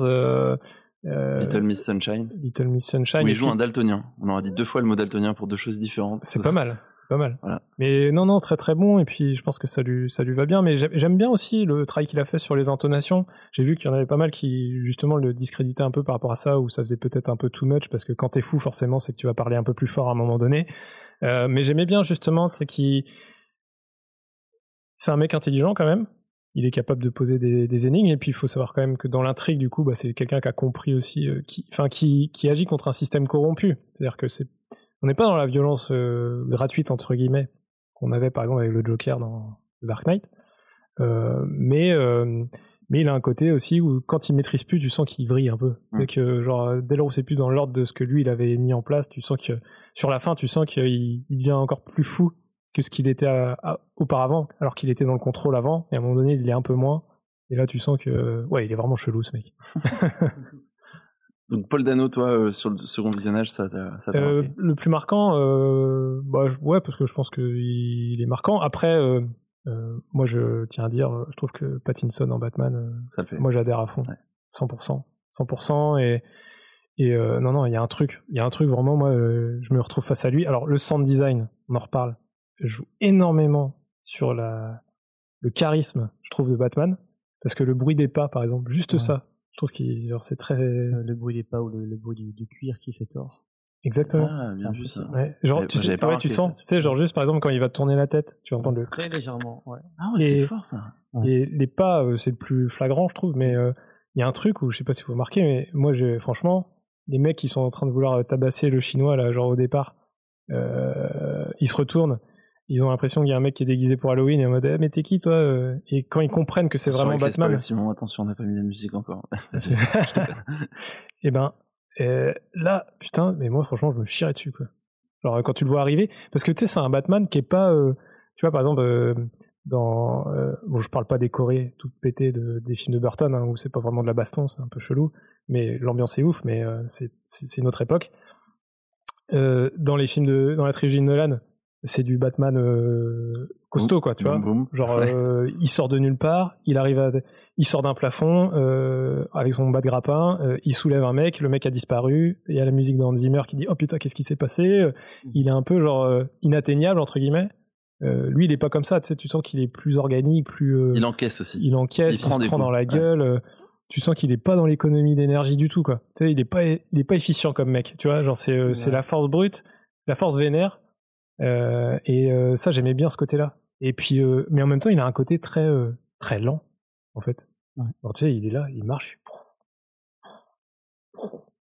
J: euh,
I: Little Miss Sunshine.
J: Little Miss Sunshine.
I: Où il joue
J: puis-
I: un daltonien. On aura dit deux fois le mot daltonien pour deux choses différentes.
J: C'est pas mal, pas mal.
I: Voilà.
J: Mais non, non, très très bon. Et puis je pense que ça lui, ça lui va bien. Mais j'aime bien aussi le travail qu'il a fait sur les intonations. J'ai vu qu'il y en avait pas mal qui justement le discréditaient un peu par rapport à ça, ou ça faisait peut-être un peu too much parce que quand t'es fou, forcément, c'est que tu vas parler un peu plus fort à un moment donné. Euh, mais j'aimais bien justement, qui c'est un mec intelligent quand même. Il est capable de poser des, des énigmes et puis il faut savoir quand même que dans l'intrigue du coup, bah, c'est quelqu'un qui a compris aussi, euh, qui, enfin qui, qui agit contre un système corrompu. C'est-à-dire que c'est, on n'est pas dans la violence euh, gratuite entre guillemets qu'on avait par exemple avec le Joker dans Dark Knight, Euh, mais mais il a un côté aussi où quand il maîtrise plus, tu sens qu'il vrille un peu. C'est que genre dès lors où c'est plus dans l'ordre de ce que lui il avait mis en place, tu sens que sur la fin, tu sens qu'il il devient encore plus fou que ce qu'il était à- à- auparavant, alors qu'il était dans le contrôle avant, et à un moment donné, il l'est un peu moins. Et là, tu sens que ouais, il est vraiment chelou ce mec.
I: Donc Paul Dano, toi, euh, sur le second visionnage, ça t'a
J: Euh, le plus marquant, euh, bah, ouais, parce que je pense qu'il est marquant. Après, euh, moi, je tiens à dire, je trouve que Pattinson en Batman,
I: Ça le fait.
J: moi, j'adhère à fond, 100%, 100%. Et, et euh, non, non, il y a un truc, il y a un truc vraiment, moi, euh, je me retrouve face à lui. Alors, le sound design, on en reparle, joue énormément sur la, le charisme, je trouve, de Batman, parce que le bruit des pas, par exemple, juste ça, je trouve qu'il genre, c'est très
K: Le bruit des pas ou le, le bruit du, du cuir qui s'étore.
J: Exactement.
I: Ah, bien vu ça.
J: Ouais, genre,
I: Ouais,
J: tu, sais,
I: pas
J: ouais, tu sens,
I: ça.
J: tu sais, genre juste par exemple quand il va tourner la tête, tu entends le.
K: Très légèrement, ouais.
I: Ah ouais, c'est fort ça.
J: Et les pas, euh, c'est le plus flagrant, je trouve, mais euh, il y a un truc où je sais pas si vous remarquez, mais moi, j'ai, franchement, les mecs qui sont en train de vouloir euh, tabasser le chinois, là, genre au départ, euh, ils se retournent, ils ont l'impression qu'il y a un mec qui est déguisé pour Halloween et en mode, Eh, mais t'es qui toi euh? Et quand ils comprennent que c'est vraiment Batman,
I: Simon, attention, on n'a pas mis la musique encore.
J: et ben euh, là, putain, mais moi franchement, je me chierais dessus quoi. Genre quand tu le vois arriver, parce que tu sais, c'est un Batman qui est pas, euh, tu vois, par exemple, euh, dans, bon, je parle pas des Corées toutes pétées de, des films de Burton hein, où c'est pas vraiment de la baston, c'est un peu chelou, mais l'ambiance est ouf, mais c'est une autre époque. Dans les films de, dans la trilogie de Nolan, c'est du Batman euh, costaud quoi, tu
I: Boum,
J: vois.
I: boum.
J: Genre,
I: Ouais.
J: euh, il sort de nulle part, il arrive à, il sort d'un plafond euh, avec son bas de grappin, il soulève un mec, le mec a disparu, il y a la musique d'Hans Zimmer qui dit oh putain qu'est-ce qui s'est passé, Euh, il est un peu genre inatteignable entre guillemets. Lui il est pas comme ça, tu sais, tu sens qu'il est plus organique, plus
I: Il encaisse aussi.
J: il encaisse,
I: Il
J: il,
I: prend
J: se
I: des
J: prend
I: coups,
J: dans la gueule. tu sens qu'il est pas dans l'économie d'énergie du tout quoi. Tu sais, il est pas, il est pas efficient comme mec. Tu vois, genre c'est, c'est
K: Ouais.
J: la force brute, la force vénère. Euh, et euh, ça j'aimais bien ce côté-là. Et puis, euh, mais en même temps, il a un côté très, très lent en fait.
K: Ouais.
J: Alors, tu sais, il est là, il marche.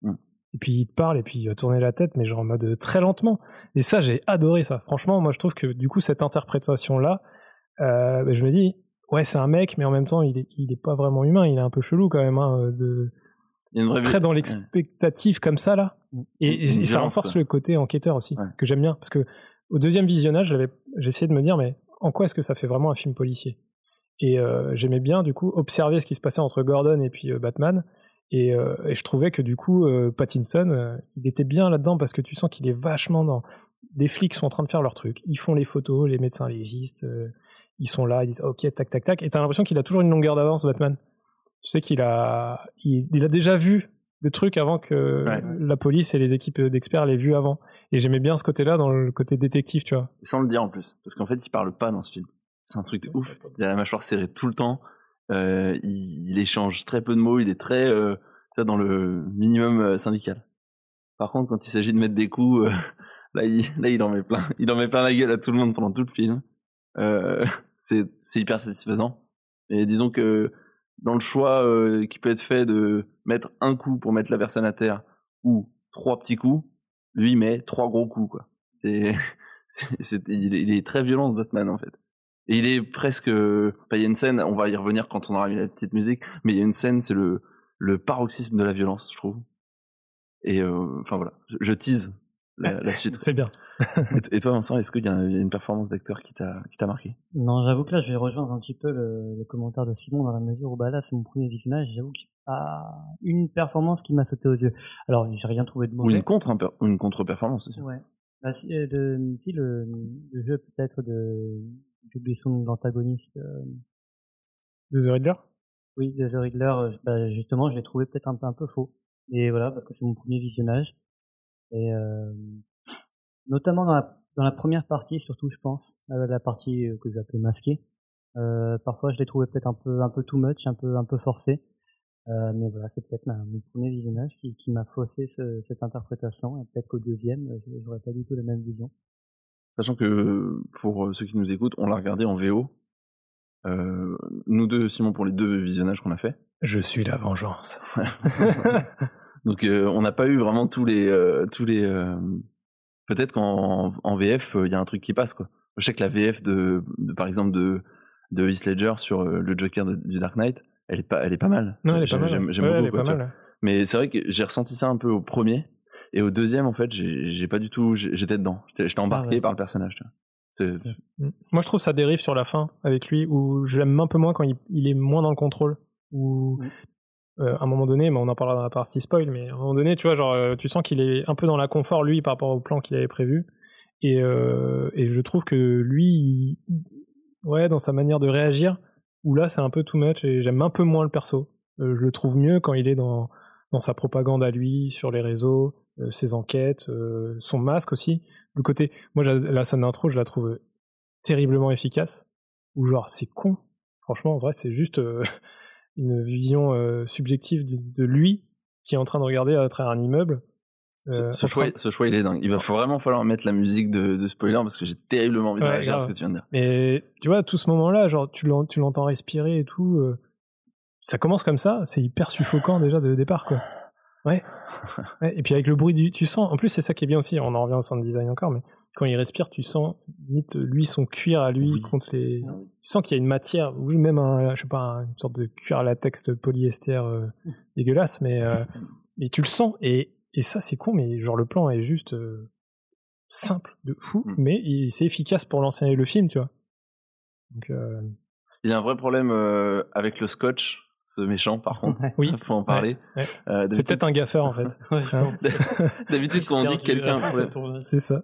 I: Mm.
J: Et puis il te parle et puis il va tourner la tête, mais genre en mode très lentement. Et ça, j'ai adoré ça. Franchement, moi je trouve que du coup, cette interprétation-là, euh, ben, je me dis, ouais, c'est un mec, mais en même temps, il est, il est pas vraiment humain, il est un peu chelou quand même, hein, de,
I: Il y a une vraie
J: très dans
I: ouais.
J: l'expectative comme ça, là. Et, et- ça renforce
I: quoi.
J: le côté enquêteur aussi,
I: Ouais.
J: que j'aime bien. Parce que au deuxième visionnage, essayé de me dire, mais en quoi est-ce que ça fait vraiment un film policier? Et euh, j'aimais bien, du coup, observer ce qui se passait entre Gordon et puis euh, Batman. Et, euh, et je trouvais que du coup, Pattinson, il était bien là-dedans parce que tu sens qu'il est vachement dans. Les flics sont en train de faire leur truc. Ils font les photos, les médecins légistes, ils sont là, ils disent OK, tac, tac, tac. Et t'as l'impression qu'il a toujours une longueur d'avance, Batman. Tu sais qu'il a, il a déjà vu le truc avant que
I: Ouais.
J: la police et les équipes d'experts l'aient vu avant. Et j'aimais bien ce côté-là dans le côté détective, tu vois.
I: Sans le dire en plus. Parce qu'en fait, il parle pas dans ce film. C'est un truc de ouf. Il a la mâchoire serrée tout le temps. Euh, il, il échange très peu de mots. Il est très euh, tu vois, dans le minimum euh, syndical. Par contre, quand il s'agit de mettre des coups, euh, là, il, là, il en met plein. Il en met plein la gueule à tout le monde pendant tout le film. Euh, c'est c'est hyper satisfaisant. Et disons que dans le choix euh, qui peut être fait de mettre un coup pour mettre la personne à terre ou trois petits coups, lui met trois gros coups quoi. C'est c'est- il, est, très violent Batman en fait. Et il est presque. enfin, il y a une scène, on va y revenir quand on aura mis la petite musique, mais il y a une scène, c'est le, le paroxysme de la violence, je trouve. Et euh, enfin voilà, je tease la, la suite.
J: C'est bien.
I: et, toi, Vincent, est-ce qu'il y, a une performance d'acteur qui t'a qui t'a marqué?
K: Non, j'avoue que là, je vais rejoindre un petit peu le, le commentaire de Simon dans la mesure où bah là, c'est mon premier visionnage. J'avoue qu'il n'y a pas une performance qui m'a sauté aux yeux. Alors, j'ai rien trouvé de
I: Ou
K: mauvais.
I: une contre ou une contre-performance aussi.
K: Ouais. Bah, si, euh, de, si le, le jeu peut-être de j'oublie son nom l'antagoniste. euh,
J: De The Riddler?
K: Oui, de The Riddler. euh, bah, justement, je l'ai trouvé peut-être un peu un peu faux. Et voilà, parce que c'est mon premier visionnage. Et euh, notamment dans la, dans la première partie, surtout, je pense, euh, la partie euh, que j'ai appelée masquée. Euh, parfois, je l'ai trouvé peut-être un peu un peu too much, un peu un peu forcé. Euh, mais voilà, c'est peut-être mon premier visionnage qui, qui m'a faussé ce- cette interprétation. Et peut-être qu'au deuxième, j'aurais pas du tout la même vision.
I: Sachant que pour ceux qui nous écoutent, on l'a regardé en VO. Euh, nous deux, Simon, pour les deux visionnages qu'on a fait.
J: Je suis la vengeance.
I: Donc euh, on n'a pas eu vraiment tous les euh, tous les. euh, Peut-être qu'en en VF, il y a un truc qui passe quoi. Je sais que la VF de, de- par exemple de de Heath Ledger sur le Joker de- du Dark Knight, elle est pas elle est pas mal.
J: Non, elle est pas mal.
I: J'aime
J: Ouais,
I: beaucoup. quoi,
J: pas mal.
I: Mais c'est vrai que j'ai ressenti ça un peu au premier et au deuxième en fait j'ai pas du tout j'étais dedans. J'étais j'étais embarqué
K: ouais.
I: par le personnage. tu vois. C'est
J: Mm. Moi, je trouve ça dérive sur la fin avec lui, où j'aime un peu moins quand il, il est moins dans le contrôle. Où,
K: Mm.
J: Euh, à un moment donné, mais on en parlera dans la partie spoil, mais à un moment donné, tu vois, genre, euh, tu sens qu'il est un peu dans l'inconfort, lui, par rapport au plan qu'il avait prévu. Et, euh, et je trouve que lui, ouais, dans sa manière de réagir, où là, c'est un peu too much, et j'aime un peu moins le perso. Je le trouve mieux quand il est dans, dans sa propagande à lui, sur les réseaux, ses enquêtes, son masque aussi. Le côté, moi, la scène d'intro, je la trouve terriblement efficace. Ou genre, c'est con. Franchement, en vrai, c'est juste une vision euh, subjective de, de lui qui est en train de regarder à travers un immeuble.
I: Ce,
J: Euh,
I: ce choix,
J: train-
I: ce choix, il est dingue. Il va faut vraiment falloir mettre la musique de, de spoiler parce que j'ai terriblement envie de
J: Ouais,
I: réagir à ce que tu viens de dire.
J: Mais tu vois, tout ce moment-là, genre, tu l'en- tu l'entends respirer et tout. euh, ça commence comme ça, c'est hyper suffocant déjà de départ, quoi. Ouais. Ouais, Et puis avec le bruit du. Tu sens. En plus, c'est ça qui est bien aussi. On en revient au sound design encore, mais quand il respire, tu sens limite lui son cuir à lui
I: Oui.
J: contre les.
K: Ah
J: Tu sens qu'il y a une matière, ou même un, je sais pas, un- une sorte de cuir latex polyester euh, dégueulasse, mais euh, mais tu le sens et et ça c'est con, mais genre le plan est juste euh, simple de fou,
I: Mm.
J: mais c'est efficace pour lancer le film, tu vois. Donc euh,
I: Il y a un vrai problème euh, avec le scotch, ce méchant, par contre.
K: Ouais.
J: Oui.
I: Ça, faut en parler.
J: Ouais.
I: Euh,
J: c'est peut-être un gaffeur en fait. Hein.
I: D'habitude, quand on dit que quelqu'un.
J: C'est ça.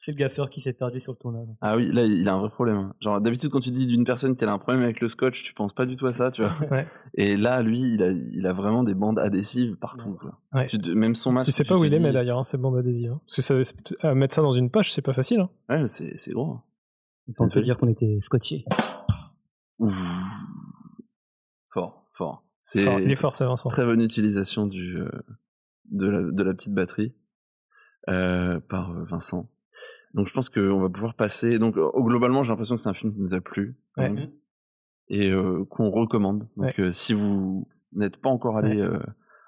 K: C'est le gaffeur qui s'est perdu sur le tournage.
I: Ah oui, là, il a un vrai problème. Genre, d'habitude, quand tu dis d'une personne qu'elle a un problème avec le scotch, tu penses pas du tout à ça, tu vois.
J: Ouais.
I: Et là, lui, il a, il a vraiment des bandes adhésives partout. quoi.
J: Ouais.
I: Tu même son masque.
J: Tu sais pas où il est,
I: dis-
J: mais d'ailleurs, hein, c'est bon d'adhésive. hein. Parce que ça, c'est- mettre ça dans une poche, c'est pas facile. Hein.
I: Ouais, c'est c'est gros.
K: Autant
I: C'est
K: te dire qu'on était scotché.
I: Fort. C'est
J: il est fort, c'est Vincent.
I: très bonne utilisation du, euh, de, la, de la petite batterie euh, par euh, Vincent. Donc je pense qu'on va pouvoir passer. Donc globalement, j'ai l'impression que c'est un film qui nous a plu
J: Ouais.
I: et euh, qu'on recommande. Donc si vous n'êtes pas encore allé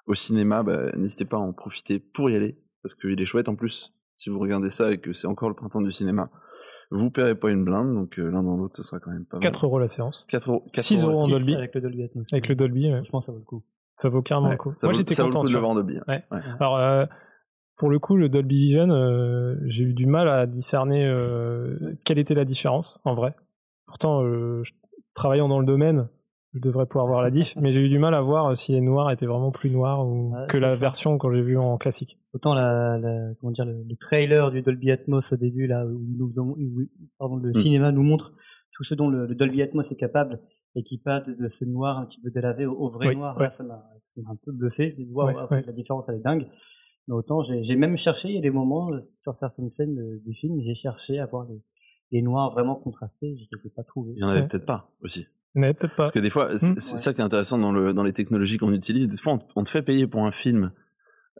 I: au cinéma, bah, n'hésitez pas à en profiter pour y aller parce qu'il est chouette en plus. Si vous regardez ça et que c'est encore le printemps du cinéma, vous paierez pas une blinde, donc euh, l'un dans l'autre, ce sera quand même pas mal.
J: 4 euros la séance.
I: 4 euros. 4
J: 6 euros en Dolby.
K: Avec le Dolby Atmos.
J: Avec le Dolby, ouais.
K: Je pense que ça vaut le coup.
J: ça vaut carrément
I: Ouais,
J: le coup.
I: ça
J: Moi j'étais
I: ça vaut le
J: content.
I: coup de le voir en Dolby. hein.
J: Ouais.
I: Ouais.
J: Alors, euh, pour le coup, le Dolby Vision, euh, j'ai eu du mal à discerner euh, quelle était la différence, en vrai. Pourtant, euh, je- travaillant dans le domaine, je devrais pouvoir voir la diff, mais j'ai eu du mal à voir si les noirs étaient vraiment plus noirs ou
K: Ouais,
J: que la
K: ça.
J: version quand j'ai vu en classique.
K: Autant la, la- comment dire, le, le trailer du Dolby Atmos au début, là, où, il nous, où- pardon, le
I: Mm.
K: cinéma nous montre tout ce dont le, le Dolby Atmos est capable et qui passe de, de ce noir un petit peu délavé au, au vrai
J: Oui,
K: noir.
J: ouais.
K: Là, ça m'a un peu bluffé
J: Ouais, ouais.
K: la différence, elle est dingue. Mais autant, j'ai même cherché, il y a des moments euh, sur certaines scènes euh, du film, j'ai cherché à voir les, les noirs vraiment contrastés, je ne les ai pas trouvés.
I: Il y en avait
J: Ouais.
I: peut-être pas aussi.
J: Peut-être pas.
I: Parce que des fois, c'est
J: Mm.
I: c'est
K: Ouais.
I: ça qui est intéressant dans, le, dans les technologies qu'on utilise. Des fois, on, on te fait payer pour un film,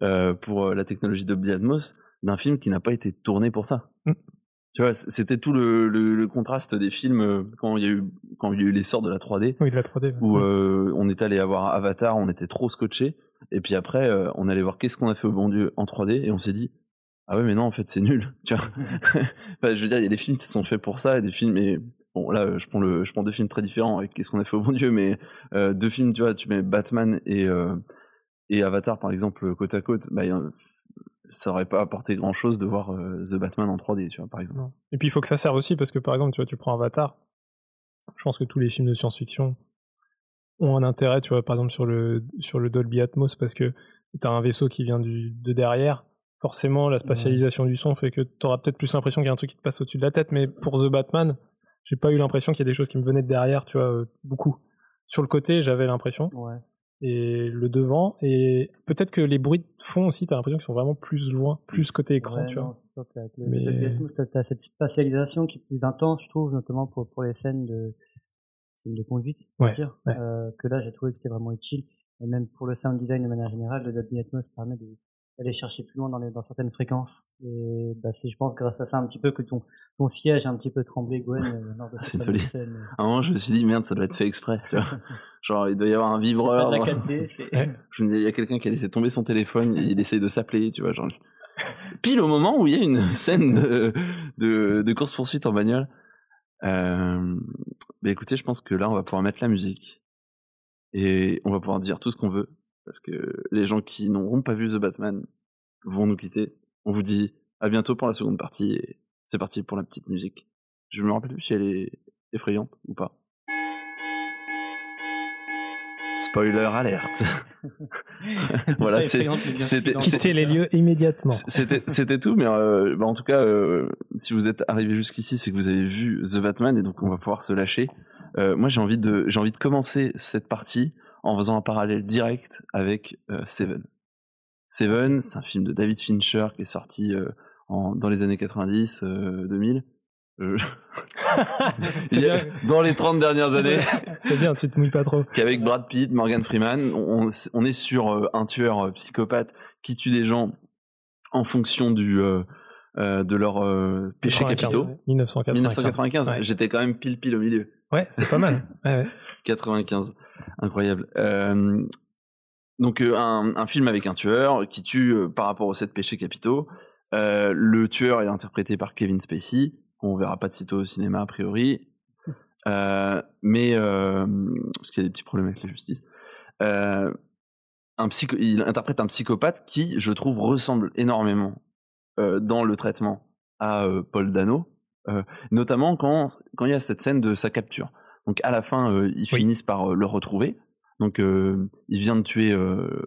I: euh, pour euh, la technologie Dolby Atmos, d'un film qui n'a pas été tourné pour ça.
J: Mm.
I: Tu vois, c'était tout le, le, le contraste des films euh, quand il y a eu quand il y a eu l'essor de la 3D,
J: Oui, de la 3D. ouais.
I: où euh, on est allé voir Avatar, on était trop scotché, et puis après, euh, on allait voir qu'est-ce qu'on a fait au bon Dieu en 3D, et on s'est dit, ah ouais, mais non, en fait, c'est nul. Tu vois, Enfin, je veux dire, il y a des films qui sont faits pour ça, et des films, et bon, là, je prends le, je prends deux films très différents avec qu'est-ce qu'on a fait au bon Dieu, mais euh, deux films, tu vois, tu mets Batman et euh, et Avatar, par exemple, côte à côte, bah, ça aurait pas apporté grand chose de voir euh, The Batman en 3D, tu vois, par exemple.
J: Non. Et puis il faut que ça serve aussi parce que par exemple, tu vois, tu prends Avatar. Je pense que tous les films de science-fiction ont un intérêt, tu vois, par exemple sur le sur le Dolby Atmos parce que tu as un vaisseau qui vient du, de derrière. Forcément, la spatialisation du son fait que tu auras peut-être plus l'impression qu'il y a un truc qui te passe au-dessus de la tête, mais pour The Batman, j'ai pas eu l'impression qu'il y a des choses qui me venaient de derrière, tu vois, euh, beaucoup. Sur le côté, j'avais l'impression.
K: Ouais.
J: Et le devant, et peut-être que les bruits de fond aussi, t'as l'impression qu'ils sont vraiment plus loin, plus côté écran,
K: Ouais,
J: tu vois.
K: non, sûr le,
J: Mais-
K: le Atmos, t'as, cette spatialisation qui est plus intense, je trouve, notamment pour, pour les scènes de, scènes de conduite, on
J: Ouais,
K: dire,
J: ouais.
K: euh, que là, j'ai trouvé que c'était vraiment utile. Et même pour le sound design de manière générale, le Dolby Atmos permet de, d'aller chercher plus loin dans, les, dans certaines fréquences. Et bah, c'est, je pense, grâce à ça un petit peu que ton, ton siège a un petit peu tremblé, Gwen, euh, lors de
I: Ah,
K: cette
I: folie.
K: scène.
I: À un moment, je me suis dit, merde, ça doit être fait exprès, tu vois. Genre, il doit y avoir un vibreur.
K: C'est pas de la 4D, c'est-
I: Ouais. Je me dis, il y a quelqu'un qui a laissé tomber son téléphone, il essaye de s'appeler, tu vois, genre. Pile au moment où il y a une scène de, de, de course-poursuite en bagnole. Euh, bah écoutez, je pense que là, on va pouvoir mettre la musique. Et on va pouvoir dire tout ce qu'on veut. Parce que les gens qui n'auront pas vu The Batman vont nous quitter. On vous dit à bientôt pour la seconde partie. Et c'est parti pour la petite musique. Je me rappelle plus si elle est effrayante ou pas. Spoiler alerte. voilà, c'était
J: les lieux immédiatement.
I: c'était c'était tout, mais euh, bah, en tout cas, euh, si vous êtes arrivé jusqu'ici, c'est que vous avez vu The Batman et donc on va pouvoir se lâcher. Euh, moi, j'ai envie de j'ai envie de commencer cette partie en faisant un parallèle direct avec euh, Seven. Seven, c'est un film de David Fincher qui est sorti euh, en, dans les années 90, euh, 2000. Euh, a-
J: bien.
I: dans les 30 dernières années
J: C'est bien, tu te mouilles pas trop.
I: qu'avec Brad Pitt, Morgan Freeman, on, on est sur un tueur psychopathe qui tue des gens en fonction du euh, de leurs euh, péchés
J: 95,
I: capitaux.
J: 1995.
I: 1995,
J: Ouais.
I: j'étais quand même pile pile au milieu.
J: Ouais, c'est pas mal. Ouais, ouais.
I: 95, incroyable. Euh, donc euh, un, film avec un tueur qui tue euh, par rapport aux sept péchés capitaux. Le tueur est interprété par Kevin Spacey, qu'on verra pas de sitôt au cinéma a priori, mais parce qu'il y a des petits problèmes avec la justice. Un il interprète un psychopathe qui, je trouve, ressemble énormément dans le traitement à Paul Dano, notamment quand quand il y a cette scène de sa capture. Donc à la fin, euh, ils finissent par euh, le retrouver. Donc euh, il vient de tuer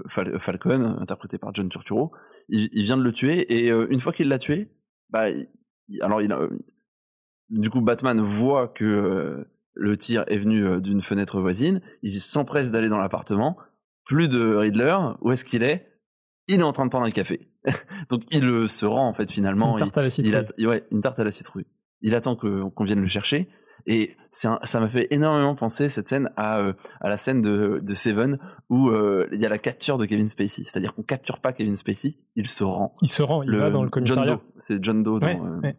I: Fal- Falcon, interprété par John Turturro. Il, il vient de le tuer et une fois qu'il l'a tué, bah il- alors il a, du coup Batman voit que le tir est venu d'une fenêtre voisine. Il s'empresse d'aller dans l'appartement. Plus de Riddler. Où est-ce qu'il est? Il est en train de prendre un café. Donc il se rend en fait finalement.
J: Une tarte à la
I: Il-
J: citrouille.
I: il att- ouais, une tarte à la citrouille. Il attend qu'on vienne le chercher. Et un- ça m'a fait énormément penser cette scène à, euh, à la scène de, de Seven où euh, il y a la capture de Kevin Spacey. C'est-à-dire qu'on capture pas Kevin Spacey, il se rend.
J: Il se rend, il va dans le
I: John
J: commissariat.
I: Doe, c'est John Doe dans,
J: Ouais,
I: euh,
J: ouais.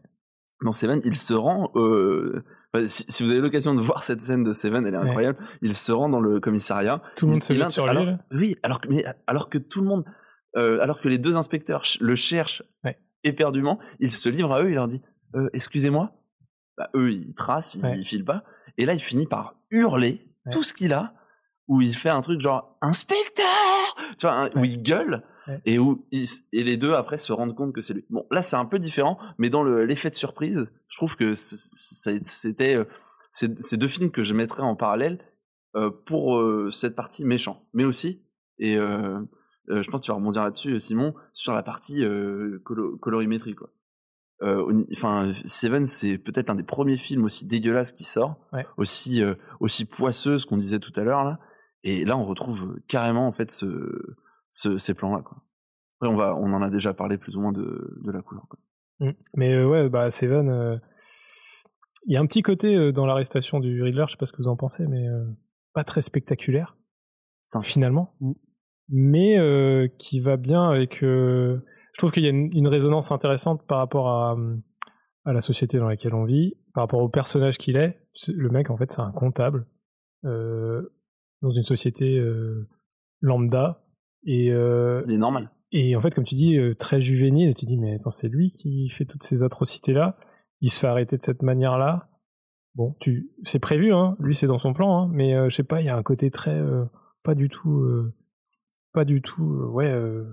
I: dans Seven. Il se rend. enfin, si, si vous avez l'occasion de voir cette scène de Seven, elle est
J: Ouais.
I: incroyable. Il se rend dans le commissariat.
J: Tout le monde
I: Il-
J: se
I: il
J: sur lui,
I: alors-
J: là.
I: Oui, alors que, mais, alors que tout le monde, alors que les deux inspecteurs le cherchent éperdument, il se livre à eux, il leur dit Excusez-moi. Bah, eux, ils tracent, ils,
J: Ouais.
I: ils filent pas. Et là, il finit par hurler tout ce qu'il a, où il fait un truc genre Inspecteur Tu vois, un- où il gueule. Et où il et les deux après se rendent compte que c'est lui. Bon, là c'est un peu différent, mais dans le- l'effet de surprise, je trouve que c'était euh, ces deux films que je mettrais en parallèle euh, pour euh, cette partie méchant, mais aussi et euh, je pense que tu vas rebondir là-dessus, Simon, sur la partie colo- colorimétrie quoi. Euh, Enfin, Seven, c'est peut-être l'un des premiers films aussi dégueulasses qui sort,
J: Ouais.
I: aussi euh, aussi poisseux, ce qu'on disait tout à l'heure là. Et là, on retrouve carrément en fait ce, ce- ces plans-là. Après, on va, on en a déjà parlé plus ou moins de, de la couleur. Quoi.
J: Mm. Mais euh, ouais, bah Seven, euh, il y a un petit côté euh, dans l'arrestation du Riddler, je sais pas ce que vous en pensez, mais euh, pas très spectaculaire finalement, mais euh, qui va bien avec. Je trouve qu'il y a une, une résonance intéressante par rapport à, euh, à la société dans laquelle on vit, par rapport au personnage qu'il est. Le mec, en fait, c'est un comptable euh, dans une société euh, lambda et euh,
I: Il est normal.
J: et en fait, comme tu dis, euh, très juvénile, et tu dis, mais attends, c'est lui qui fait toutes ces atrocités-là. Il se fait arrêter de cette manière-là. Bon, tu, c'est prévu, hein. Lui, c'est dans son plan, hein. Mais euh, je sais pas, il y a un côté très, euh, pas du tout, euh, pas du tout, ouais, euh,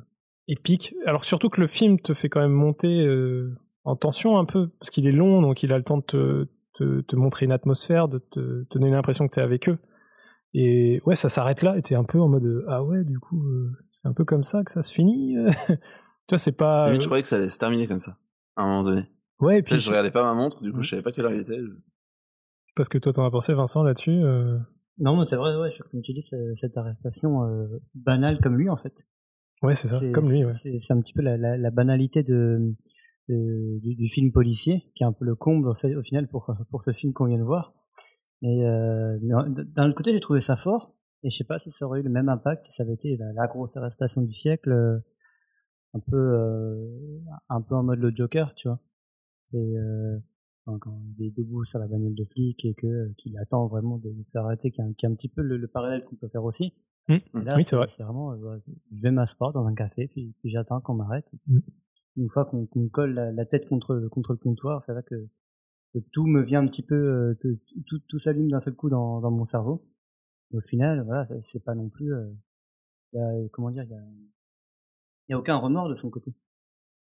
J: épique. Alors surtout que le film te fait quand même monter euh, en tension un peu, parce qu'il est long, donc il a le temps de te, te, te montrer une atmosphère, de te, te donner l'impression que t'es avec eux. Et ouais, ça s'arrête là, et t'es un peu en mode euh, ah ouais, du coup, euh, c'est un peu comme ça que ça se finit. tu vois, c'est pas. Euh,
I: je croyais que ça allait se terminer comme ça, à un moment donné.
J: Ouais, et puis
I: je regardais pas ma montre, du coup, je savais pas quelle heure il était. je-
J: parce que toi t'en as pensé, Vincent, là-dessus. euh,
K: Non, mais c'est vrai, ouais, je- comme tu dis, cette arrestation euh, banale comme lui, en fait.
J: Ouais, c'est ça,
K: C'est-
J: comme lui, ouais.
K: C'est c'est un petit peu la, la, la banalité de, de- du, du film policier, qui est un peu le comble au, fait- au final pour, pour ce film qu'on vient de voir. Et euh, mais en- d'un autre côté, j'ai trouvé ça fort, et je sais pas si ça aurait eu le même impact si ça avait été la, la grosse arrestation du siècle, euh, un peu euh, un peu en mode le Joker, tu vois. C'est euh, quand, quand il est debout sur la bagnole de flic et que qu'il attend vraiment de s'arrêter, qui est un, un petit peu le, le parallèle qu'on peut faire aussi.
J: Mmh.
K: Là,
J: Oui, c'est vrai.
K: C'est vraiment, euh, je vais m'asseoir dans un café, puis, puis j'attends qu'on m'arrête.
J: Mm.
K: Une fois qu'on me colle la, la tête contre, contre le comptoir, c'est là que, que tout me vient un petit peu, euh, que tout, tout s'allume d'un seul coup dans, dans mon cerveau. Et au final, voilà, c'est- pas non plus, euh, il y a, comment dire, il y a, il y a aucun remords de son côté.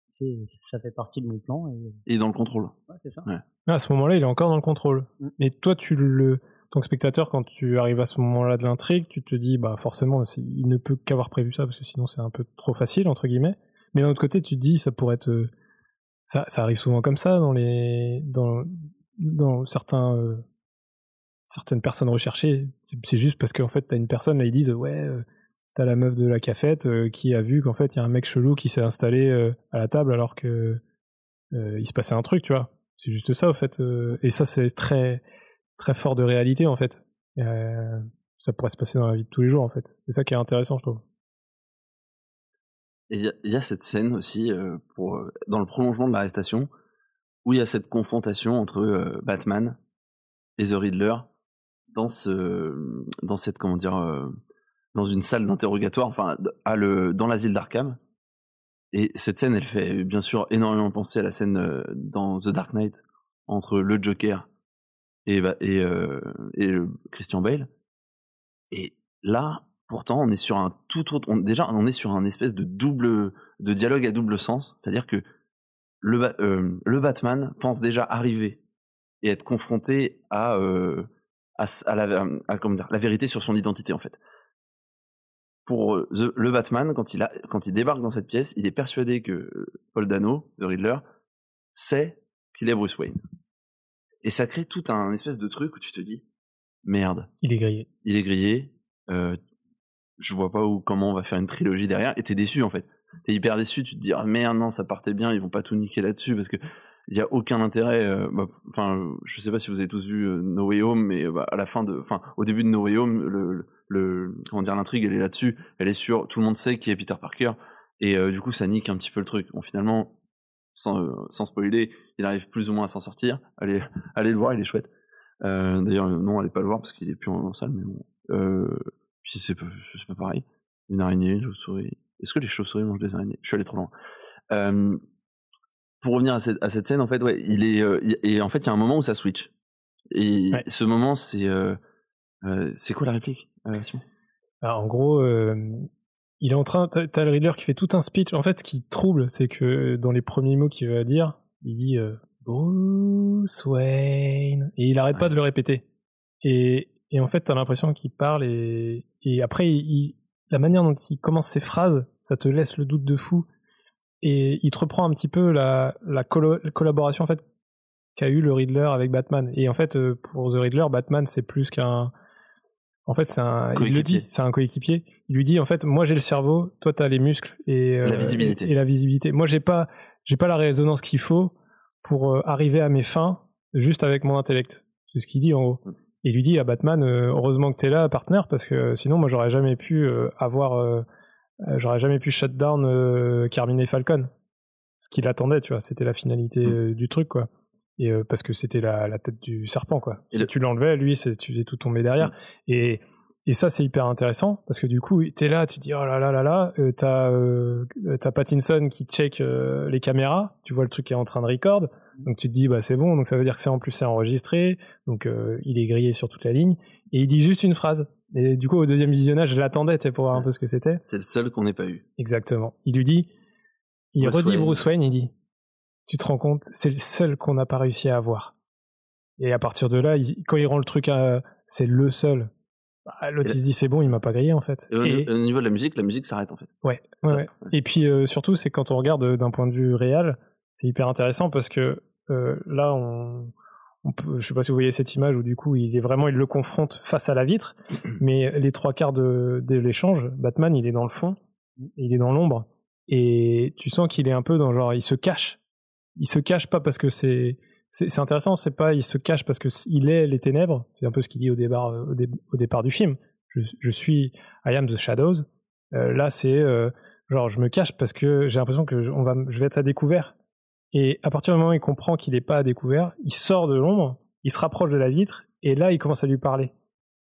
K: Ça fait partie de mon plan et,
I: Et dans le contrôle.
K: ouais, c'est ça.
I: Ouais.
J: À ce moment-là, il est encore dans le contrôle.
K: Mm.
J: Mais toi, tu le, ton spectateur, quand tu arrives à ce moment-là de l'intrigue, tu te dis, bah forcément, il ne peut qu'avoir prévu ça parce que sinon c'est un peu trop facile entre guillemets. Mais d'un autre côté, tu te dis, ça pourrait être, euh, ça, arrive souvent comme ça dans les, dans, dans certains, euh, certaines personnes recherchées. C'est juste parce qu'en fait, t'as une personne là, ils disent, ouais. euh, T'as la meuf de la cafette euh, qui a vu qu'en fait il y a un mec chelou qui s'est installé à la table alors que il se passait un truc, tu vois. C'est juste ça, au fait. et ça, c'est très, très fort de réalité, en fait. Euh, ça pourrait se passer dans la vie de tous les jours, en fait. C'est ça qui est intéressant, je trouve.
I: Et il y a- cette scène aussi, euh, pour, euh, dans le prolongement de l'arrestation, où il y a cette confrontation entre Batman et The Riddler dans, ce, dans cette, comment dire, dans une salle d'interrogatoire, enfin, à le, dans l'asile d'Arkham. Et cette scène, elle fait bien sûr énormément penser à la scène dans The Dark Knight entre le Joker et, Ba- et, euh, et euh, Christian Bale. Et là, pourtant, on est sur un tout autre. déjà, on est sur un espèce de double, de dialogue à double sens. C'est-à-dire que le, euh, le Batman pense déjà arriver et être confronté à, à, la, comment dire, la vérité sur son identité, en fait. Pour The- le Batman, quand il, a, quand il débarque dans cette pièce, il est persuadé que Paul Dano, de Riddler, sait qu'il est Bruce Wayne. Et ça crée tout un espèce de truc où tu te dis, merde,
J: Il est grillé.
I: il est grillé. euh, je vois pas où, comment on va faire une trilogie derrière. Et t'es déçu en fait. T'es hyper déçu. Tu te dis ah merde non ça partait bien. Ils vont pas tout niquer là-dessus parce que il y a aucun intérêt. euh, bah, Enfin euh, je sais pas si vous avez tous vu euh, No Way Home, mais bah, à la fin de, enfin au début de No Way Home, le, le comment dire l'intrigue elle est là-dessus. Elle est sur tout le monde sait qui est Peter Parker et euh, du coup ça nique un petit peu le truc. Bon finalement sans, euh, sans spoiler, il arrive plus ou moins à s'en sortir. Allez allez le voir, il est chouette. Euh, D'ailleurs, euh, non, allez pas le voir parce qu'il est plus en, en salle, mais bon. Euh, puis c'est pas, pareil. Une araignée, une chauve-souris. Est-ce que les chauves-souris mangent des araignées? Je suis allé trop loin. Euh, pour revenir à cette, à cette scène, en fait, ouais, il est, et en fait, il y a un moment où ça switch. Et
J: Ouais.
I: ce moment, c'est, c'est quoi la réplique
J: Alors, en gros, il est en train. T'as le Riddler qui fait tout un speech. En fait, ce qui trouble, c'est que dans les premiers mots qu'il va dire, il dit euh, Bruce Wayne. Et il arrête pas de le répéter. Et, et en fait, t'as l'impression qu'il parle et, et après, il, la manière dont il commence ses phrases, ça te laisse le doute de fou. Et il te reprend un petit peu la, la, collo- la collaboration en fait qu'a eu le Riddler avec Batman. Et en fait, euh, pour The Riddler, Batman, c'est plus qu'un. En fait, c'est un. Il le
I: Coéquipier.
J: dit, c'est un coéquipier. Il lui dit, en fait, moi j'ai le cerveau, toi t'as les muscles et
I: La
J: euh,
I: visibilité.
J: Et, et la visibilité. Moi, j'ai pas, j'ai pas la résonance qu'il faut pour euh, arriver à mes fins juste avec mon intellect. C'est ce qu'il dit en gros. Et il lui dit à Batman, euh, heureusement que t'es là, partenaire, parce que sinon, moi, j'aurais jamais pu avoir, j'aurais jamais pu shut down Carmine Falcon. Ce qu'il attendait, tu vois, c'était la finalité euh, du truc, quoi. Et euh, parce que c'était la, la tête du serpent, quoi.
I: Et le-
J: Tu l'enlevais, lui, tu faisais tout tomber derrière. Et, et ça, c'est hyper intéressant parce que du coup, t'es là, tu dis oh là là là là, euh, t'as euh, t'as Pattinson qui check euh, les caméras, tu vois le truc qui est en train de record, donc tu te dis bah c'est bon, donc ça veut dire que c'est en plus c'est enregistré, donc euh, il est grillé sur toute la ligne et il dit juste une phrase, Et du coup, au deuxième visionnage, je l'attendais, pour voir un peu ce que c'était.
I: C'est le seul qu'on n'ait pas eu.
J: Exactement. Il lui dit, il
I: Bruce
J: redit
I: Wayne.
J: Bruce Wayne, il dit, tu te rends compte, c'est le seul qu'on n'a pas réussi à avoir. Et à partir de là, il- quand il rend le truc à, c'est le seul. Bah, L'autre, il se dit, c'est bon, il m'a pas grillé, en fait.
I: Et au,
J: Et-
I: au niveau de la musique, la musique s'arrête en fait.
J: Ouais, ouais,
I: Ça,
J: ouais. Et puis euh, surtout, c'est quand on regarde euh, d'un point de vue réel, c'est hyper intéressant parce que euh, là, on, on peut, je sais pas si vous voyez cette image où du coup, il est vraiment, il le confronte face à la vitre, mais les trois quarts de, de l'échange, Batman, il est dans le fond, il est dans l'ombre, et tu sens qu'il est un peu dans genre, il se cache. Il se cache pas parce que c'est c'est intéressant, c'est pas il se cache parce que il est les ténèbres, c'est un peu ce qu'il dit au départ euh, au, dé- au départ du film. Je, suis I am the shadows. Euh, là, c'est euh, genre je me cache parce que j'ai l'impression que je, on va, je vais être à découvert. Et à partir du moment où il comprend qu'il n'est pas à découvert, il sort de l'ombre, il se rapproche de la vitre, et là, il commence à lui parler.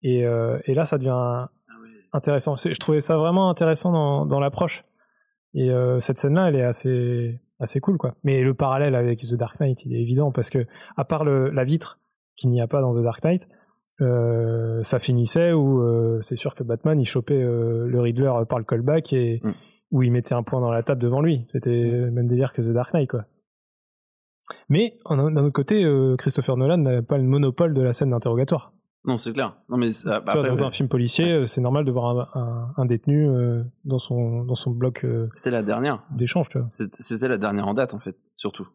J: Et, et là, ça devient intéressant. Je trouvais ça vraiment intéressant dans, dans l'approche. Et cette scène-là, elle est assez, assez cool, quoi. Mais le parallèle avec The Dark Knight, il est évident parce que, à part le- la vitre qu'il n'y a pas dans The Dark Knight, euh, ça finissait où euh, c'est sûr que Batman il chopait euh, le Riddler par le callback et
I: Mm.
J: où il mettait un point dans la table devant lui. C'était le même délire que The Dark Knight, quoi. Mais d'un autre côté, Christopher Nolan n'a pas le monopole de la scène d'interrogatoire.
I: Non, c'est clair. Non, mais ça-
J: Tu vois,
I: après,
J: dans
I: ouais.
J: un film policier, euh, c'est normal de voir un, un- un détenu euh, dans son dans son bloc euh,
I: c'était la dernière.
J: d'échange, tu vois.
I: C'était la dernière en date en fait, surtout.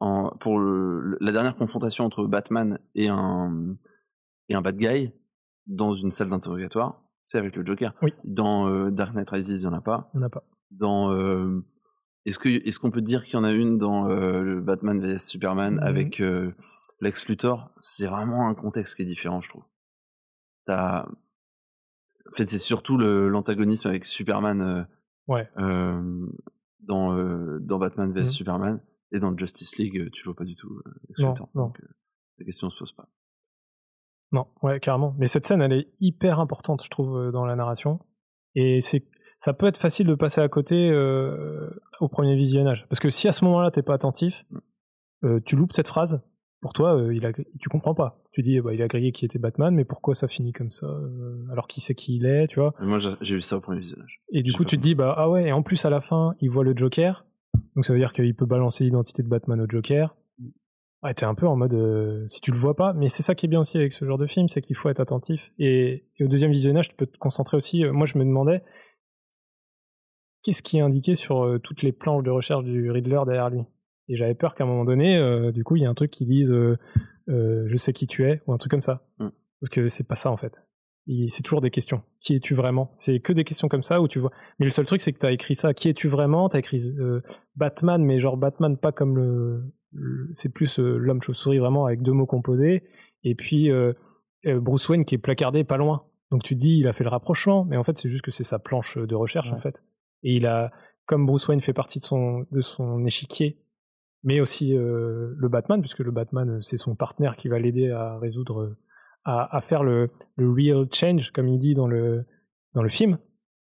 I: En, pour le- la dernière confrontation entre Batman et un et un bad guy dans une salle d'interrogatoire, c'est avec le Joker.
J: Oui.
I: Dans euh, Dark Knight Rises, il y en a pas.
J: On n'a pas.
I: Dans est-ce qu'on peut dire qu'il y en a une dans le Batman vs Superman
J: Mhm.
I: avec Lex Luthor C'est vraiment un contexte qui est différent, je trouve. T'as en fait, c'est surtout le- l'antagonisme avec Superman euh,
J: Ouais.
I: euh, dans, euh, dans Batman vs
J: Mhm.
I: Superman et dans Justice League, tu le vois pas du tout. Lex
J: Non,
I: Luthor.
J: non.
I: Donc, la question se pose pas.
J: Non, ouais, carrément. Mais cette scène, elle est hyper importante, je trouve, dans la narration. Et c'est, ça peut être facile de passer à côté euh, au premier visionnage. Parce que si à ce moment-là, t'es pas attentif, euh, tu loupes cette phrase. Pour toi, euh, il a, tu comprends pas. Tu dis, ben, il a grillé qui était Batman, mais pourquoi ça finit comme ça euh, Alors qui sait qui il est, tu vois
I: Mais Moi, j'ai vu ça au premier visionnage.
J: Et du coup, tu te dis, bah ah ouais, et en plus à la fin, il voit le Joker. Donc ça veut dire qu'il peut balancer l'identité de Batman au Joker. Ouais, t'es un peu en mode, euh, si tu le vois pas, mais c'est ça qui est bien aussi avec ce genre de film, c'est qu'il faut être attentif. Et, et au deuxième visionnage, tu peux te concentrer aussi. moi, je me demandais, qu'est-ce qui est indiqué sur toutes les planches de recherche du Riddler derrière lui? Et j'avais peur qu'à un moment donné, euh, du coup, il y ait un truc qui dise, euh, euh, je sais qui tu es, ou un truc comme ça.
I: Mm.
J: Parce que c'est pas ça en fait. C'est toujours des questions. Qui es-tu vraiment? C'est que des questions comme ça où tu vois. Mais le seul truc, c'est que tu as écrit ça. Qui es-tu vraiment? Tu as écrit Batman, mais genre Batman, pas comme le. le- c'est plus l'homme chauve-souris, vraiment, avec deux mots composés. Et puis Bruce Wayne qui est placardé pas loin. Donc tu te dis, il a fait le rapprochement, mais en fait, c'est juste que c'est sa planche de recherche, en fait. Et il a. Comme Bruce Wayne fait partie de son, de son échiquier, mais aussi euh, le Batman, puisque le Batman, euh, c'est son partenaire qui va l'aider à résoudre, euh, à, faire le, le real change, comme il dit dans le, dans le film.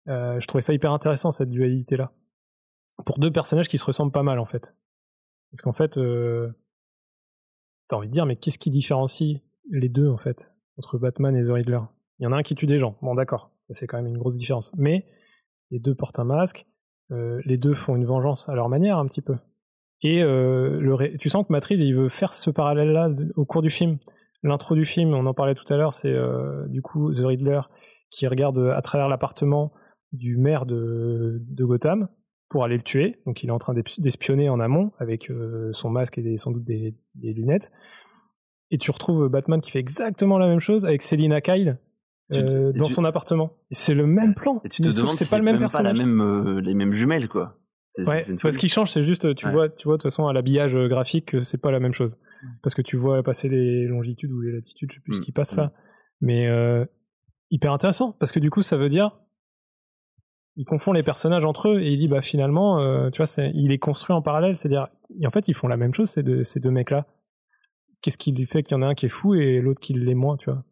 J: Euh, je trouvais ça hyper intéressant, cette dualité-là. Pour deux personnages qui se ressemblent pas mal, en fait. Parce qu'en fait, euh, t'as envie de dire, mais qu'est-ce qui différencie les deux, en fait, entre Batman et The Riddler Il y en a un qui tue des gens, bon d'accord, c'est quand même une grosse différence. Mais les deux portent un masque, euh, les deux font une vengeance à leur manière, un petit peu. Et euh, le ré- tu sens que Matrix, il veut faire ce parallèle-là au cours du film. L'intro du film, on en parlait tout à l'heure, c'est euh, du coup The Riddler qui regarde à travers l'appartement du maire de, de Gotham pour aller le tuer. Donc il est en train d'esp- d'espionner en amont avec euh, son masque et des- sans doute des, des lunettes. Et tu retrouves Batman qui fait exactement la même chose avec Selina Kyle
I: Tu-
J: euh, dans
I: tu-
J: son appartement. C'est le même plan.
I: Et tu te demandes
J: c'est
I: si
J: pas le même
I: même
J: personnage.
I: pas la même, euh, les mêmes jumelles, quoi.
J: Ouais,
I: folie.
J: qu'il change, c'est juste, tu
I: Ouais.
J: vois, tu vois de toute façon à l'habillage euh, graphique que c'est pas la même chose. Parce que tu vois passer les longitudes ou les latitudes, je sais plus ce
I: Mm,
J: qui passe
I: mm.
J: là. Mais euh, hyper intéressant, parce que du coup, ça veut dire, il confond les personnages entre eux et il dit, bah finalement, euh, tu vois, il est construit en parallèle, c'est-à-dire, en fait, ils font la même chose, ces deux, ces deux mecs-là. Qu'est-ce qui lui fait qu'il y en a un qui est fou et l'autre qui l'est moins, tu vois?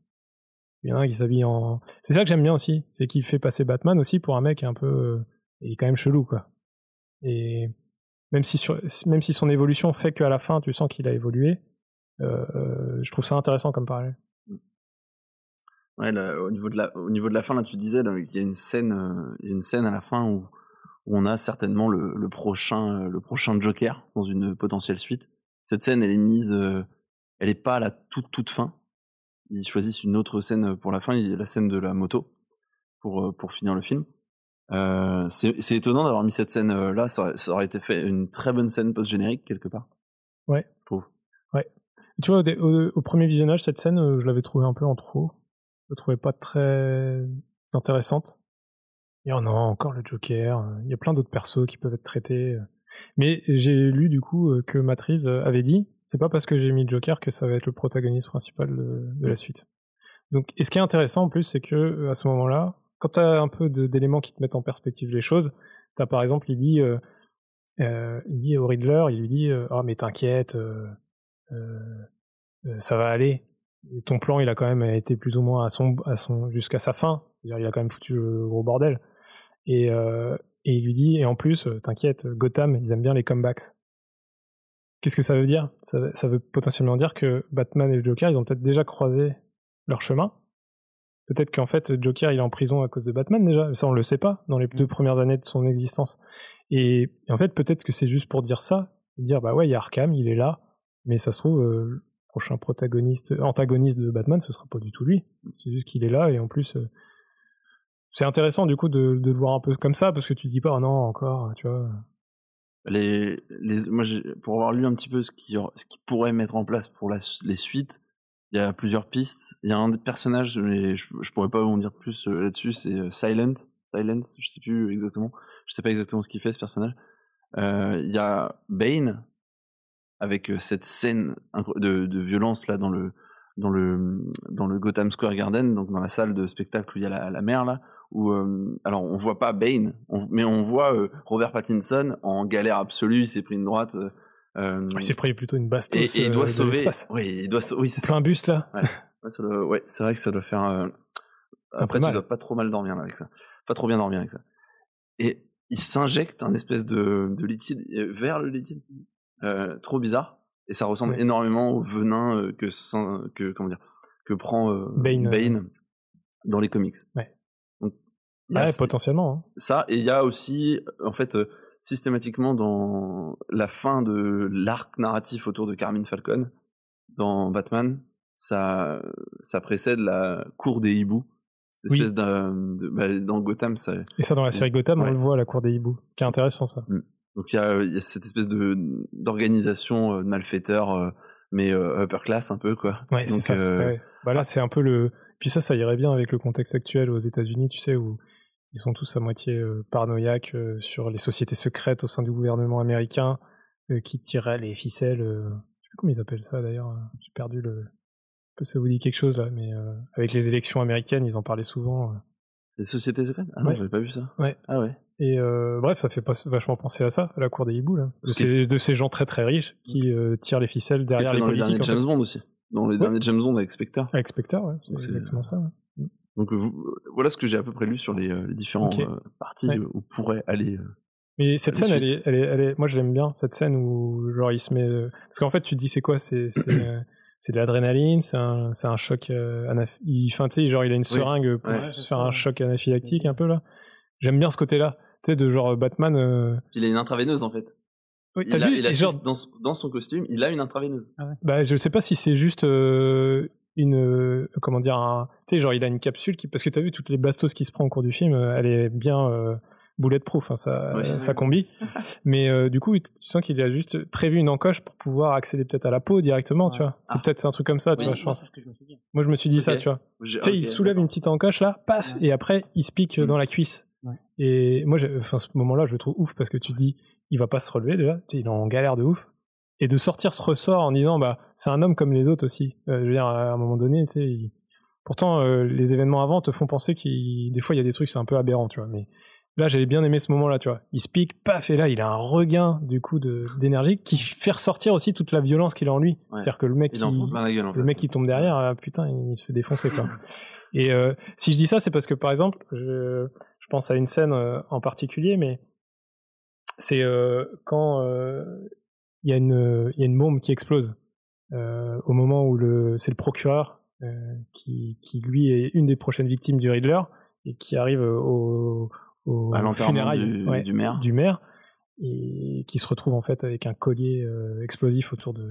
J: Il y en a un qui s'habille en. C'est ça que j'aime bien aussi, c'est qu'il fait passer Batman aussi pour un mec un peu. euh, il est quand même chelou, quoi. Et même si, son évolution fait qu'à la fin, tu sens qu'il a évolué, euh, euh, je trouve ça intéressant comme parallèle.
I: Au niveau de la, fin, là, tu disais qu'il y a une scène, euh, une scène à la fin où, on a certainement le, prochain, le prochain Joker dans une potentielle suite. Cette scène, elle est mise, elle est pas à la toute toute fin. Ils choisissent une autre scène pour la fin, la scène de la moto pour finir le film. Euh, c'est étonnant d'avoir mis cette scène euh, là, ça aurait, ça aurait été fait une très bonne scène post générique quelque part.
J: Ouais.
I: Je trouve.
J: Ouais. Tu vois, au, premier visionnage, cette scène, euh, je l'avais trouvée un peu en trop. Je la trouvais pas très intéressante. Et oh non, encore le Joker. euh, Il y a plein d'autres persos qui peuvent être traités. Mais j'ai lu du coup que Matrice euh, avait dit, c'est pas parce que j'ai mis Joker que ça va être le protagoniste principal de, de la suite. Donc, et ce qui est intéressant en plus, c'est que à ce moment-là, quand tu as un peu d'éléments qui te mettent en perspective les choses, t'as par exemple, il dit, euh, euh, il dit au Riddler, il lui dit, euh, ah mais t'inquiète, ça va aller. Ton plan, il a quand même été plus ou moins à son, à son, jusqu'à sa fin. Il a quand même foutu le gros bordel. Et, il lui dit, et en plus, t'inquiète, Gotham, ils aiment bien les comebacks. Qu'est-ce que ça veut dire? Ça, ça veut potentiellement dire que Batman et le Joker, ils ont peut-être déjà croisé leur chemin. Peut-être qu'en fait, Joker, il est en prison à cause de Batman déjà. Ça, on le sait pas dans les deux premières années de son existence. Et, et en fait, peut-être que c'est juste pour dire ça, dire bah ouais, il y a Arkham, il est là, mais ça se trouve, euh, le prochain protagoniste, antagoniste de Batman, ce sera pas du tout lui. C'est juste qu'il est là et en plus, euh, c'est intéressant du coup de, de le voir un peu comme ça parce que tu te dis pas oh non encore, tu vois.
I: les, les, moi, pour avoir lu un petit peu ce qui, ce qui pourrait mettre en place pour la, les suites, il y a plusieurs pistes. Il y a un des personnages, mais je, je pourrais pas vous en dire plus euh, là-dessus, c'est euh, Silent. Silence, je sais plus exactement. Je sais pas exactement ce qu'il fait ce personnage. Euh, Il y a Bane avec cette scène de, violence là dans le dans le dans le Gotham Square Garden, donc dans la salle de spectacle où il y a la, mer là, où alors on voit pas Bane, mais on voit Robert Pattinson en galère absolue, il s'est pris une droite. Euh,
J: pris plutôt une bastos
I: et, et il
J: euh,
I: doit sauver. Oui, il doit sauver. Oui.
J: Plein buste là.
I: Ouais, Ouais, ça doit- ouais, c'est vrai que ça doit faire. euh, Après, tu dois pas trop mal dormir là, avec ça. Pas trop bien dormir avec ça. Et il s'injecte un espèce de, de liquide euh, vers le liquide, euh, trop bizarre. Et ça ressemble
J: Ouais.
I: énormément au venin que, que comment dire que prend
J: Bane,
I: dans les comics.
J: Ouais.
I: Donc,
J: Ouais, potentiellement. hein.
I: ça, et il y a aussi, en fait, systématiquement dans la fin de l'arc narratif autour de Carmine Falcon, dans Batman, ça, ça précède la cour des hiboux.
J: Oui.
I: espèce de, bah, dans Gotham, ça.
J: Et ça, dans la série Gotham, on le voit à la cour des hiboux. Qui est intéressant, ça.
I: Donc il y a, il y a cette espèce de d'organisation euh, de malfaiteurs, euh, mais euh, upper class un peu quoi.
J: Ouais, c'est
I: Donc,
J: ça.
I: euh,
J: ouais. Bah là, c'est un peu le. Puis ça, ça irait bien avec le contexte actuel aux États-Unis, tu sais, où ils sont tous à moitié euh, paranoïaques euh, sur les sociétés secrètes au sein du gouvernement américain euh, qui tiraient les ficelles. Je sais plus comment ils appellent ça d'ailleurs. J'ai perdu le. que ça vous dit quelque chose là, mais avec les élections américaines, ils en parlaient souvent.
I: Les sociétés secrètes? Ah non,
J: Ouais.
I: j'avais pas vu ça.
J: Ouais.
I: Ah ouais.
J: Et euh, bref, ça fait pas vachement penser à ça, à la cour des hiboux, là. De ces, de ces gens très très riches qui euh, tirent les ficelles derrière les
I: dans les
J: politiques.
I: derniers. James Bond aussi. Dans les
J: Ouais.
I: derniers James Bond avec Spectre.
J: Avec Spectre, ouais, c'est exactement ça. ouais.
I: Donc euh, vous- voilà ce que j'ai à peu près lu sur les, euh, les différents
J: Ok.
I: euh, parties
J: Ouais.
I: où pourrait aller.
J: Mais cette scène, elle est, elle est, elle est, moi je l'aime bien, cette scène où genre il se met, parce qu'en fait tu te dis c'est quoi, c'est, de l'adrénaline, c'est un, c'est un choc, euh, anaph- il, enfin tu sais, genre il a une seringue pour
I: Ouais,
J: faire
K: ça,
J: un
K: ouais.
J: choc anaphylactique un peu là. J'aime bien ce côté-là, tu sais de genre Batman. euh,
I: Il a une intraveineuse en fait.
J: Oui,
I: il
J: t'as
I: a,
J: vu,
I: il a
J: genre,
I: juste- dans, son- dans son costume, il a une intraveineuse.
J: bah je sais pas si c'est juste euh, une, euh, comment dire, un, tu sais genre il a une capsule qui, parce que t'as vu toutes les bastos qui se prend au cours du film, euh, elle est bien euh, bulletproof, hein, ça,
I: Ouais.
J: ça combi. Mais euh, du coup, tu sens qu'il a juste prévu une encoche pour pouvoir accéder peut-être à la peau directement, tu vois. C'est
I: Ah.
J: peut-être un truc comme ça, tu
I: Oui,
J: vois, je
K: Moi,
J: pense.
K: c'est ce que je me suis dit.
J: Moi, je me suis dit ça, tu vois. Tu sais, il soulève une petite encoche là, paf,
K: Ouais.
J: et après, il se pique
I: Mm.
J: dans la cuisse. Et moi, enfin, ce moment-là, je le trouve ouf parce que tu dis, il va pas se relever déjà, tu sais, il est en galère de ouf. Et de sortir ce ressort en disant, bah, c'est un homme comme les autres aussi. Euh, je veux dire, à un moment donné, tu sais, il- pourtant, euh, les événements avant te font penser qu'il, des fois, il y a des trucs, c'est un peu aberrant, tu vois. Mais là, j'avais bien aimé ce moment-là, tu vois. Il se pique, paf, et là, il a un regain, du coup, de, d'énergie qui fait ressortir aussi toute la violence qu'il a en lui.
I: Ouais.
J: C'est-à-dire que le mec,
I: Il
J: qui-
I: gueule en fait.
J: le mec qui tombe derrière, ah, putain, il se fait défoncer quoi. Et euh, si je dis ça, c'est parce que par exemple, je, je pense à une scène en particulier, mais c'est quand il y, a une- il y a une bombe qui explose euh, au moment où le c'est le procureur qui, qui lui est une des prochaines victimes du Riddler et qui arrive au, au
I: À
J: funérailles
I: du-
J: ouais,
I: du maire.
J: du maire et qui se retrouve en fait avec un collier euh, explosif autour de,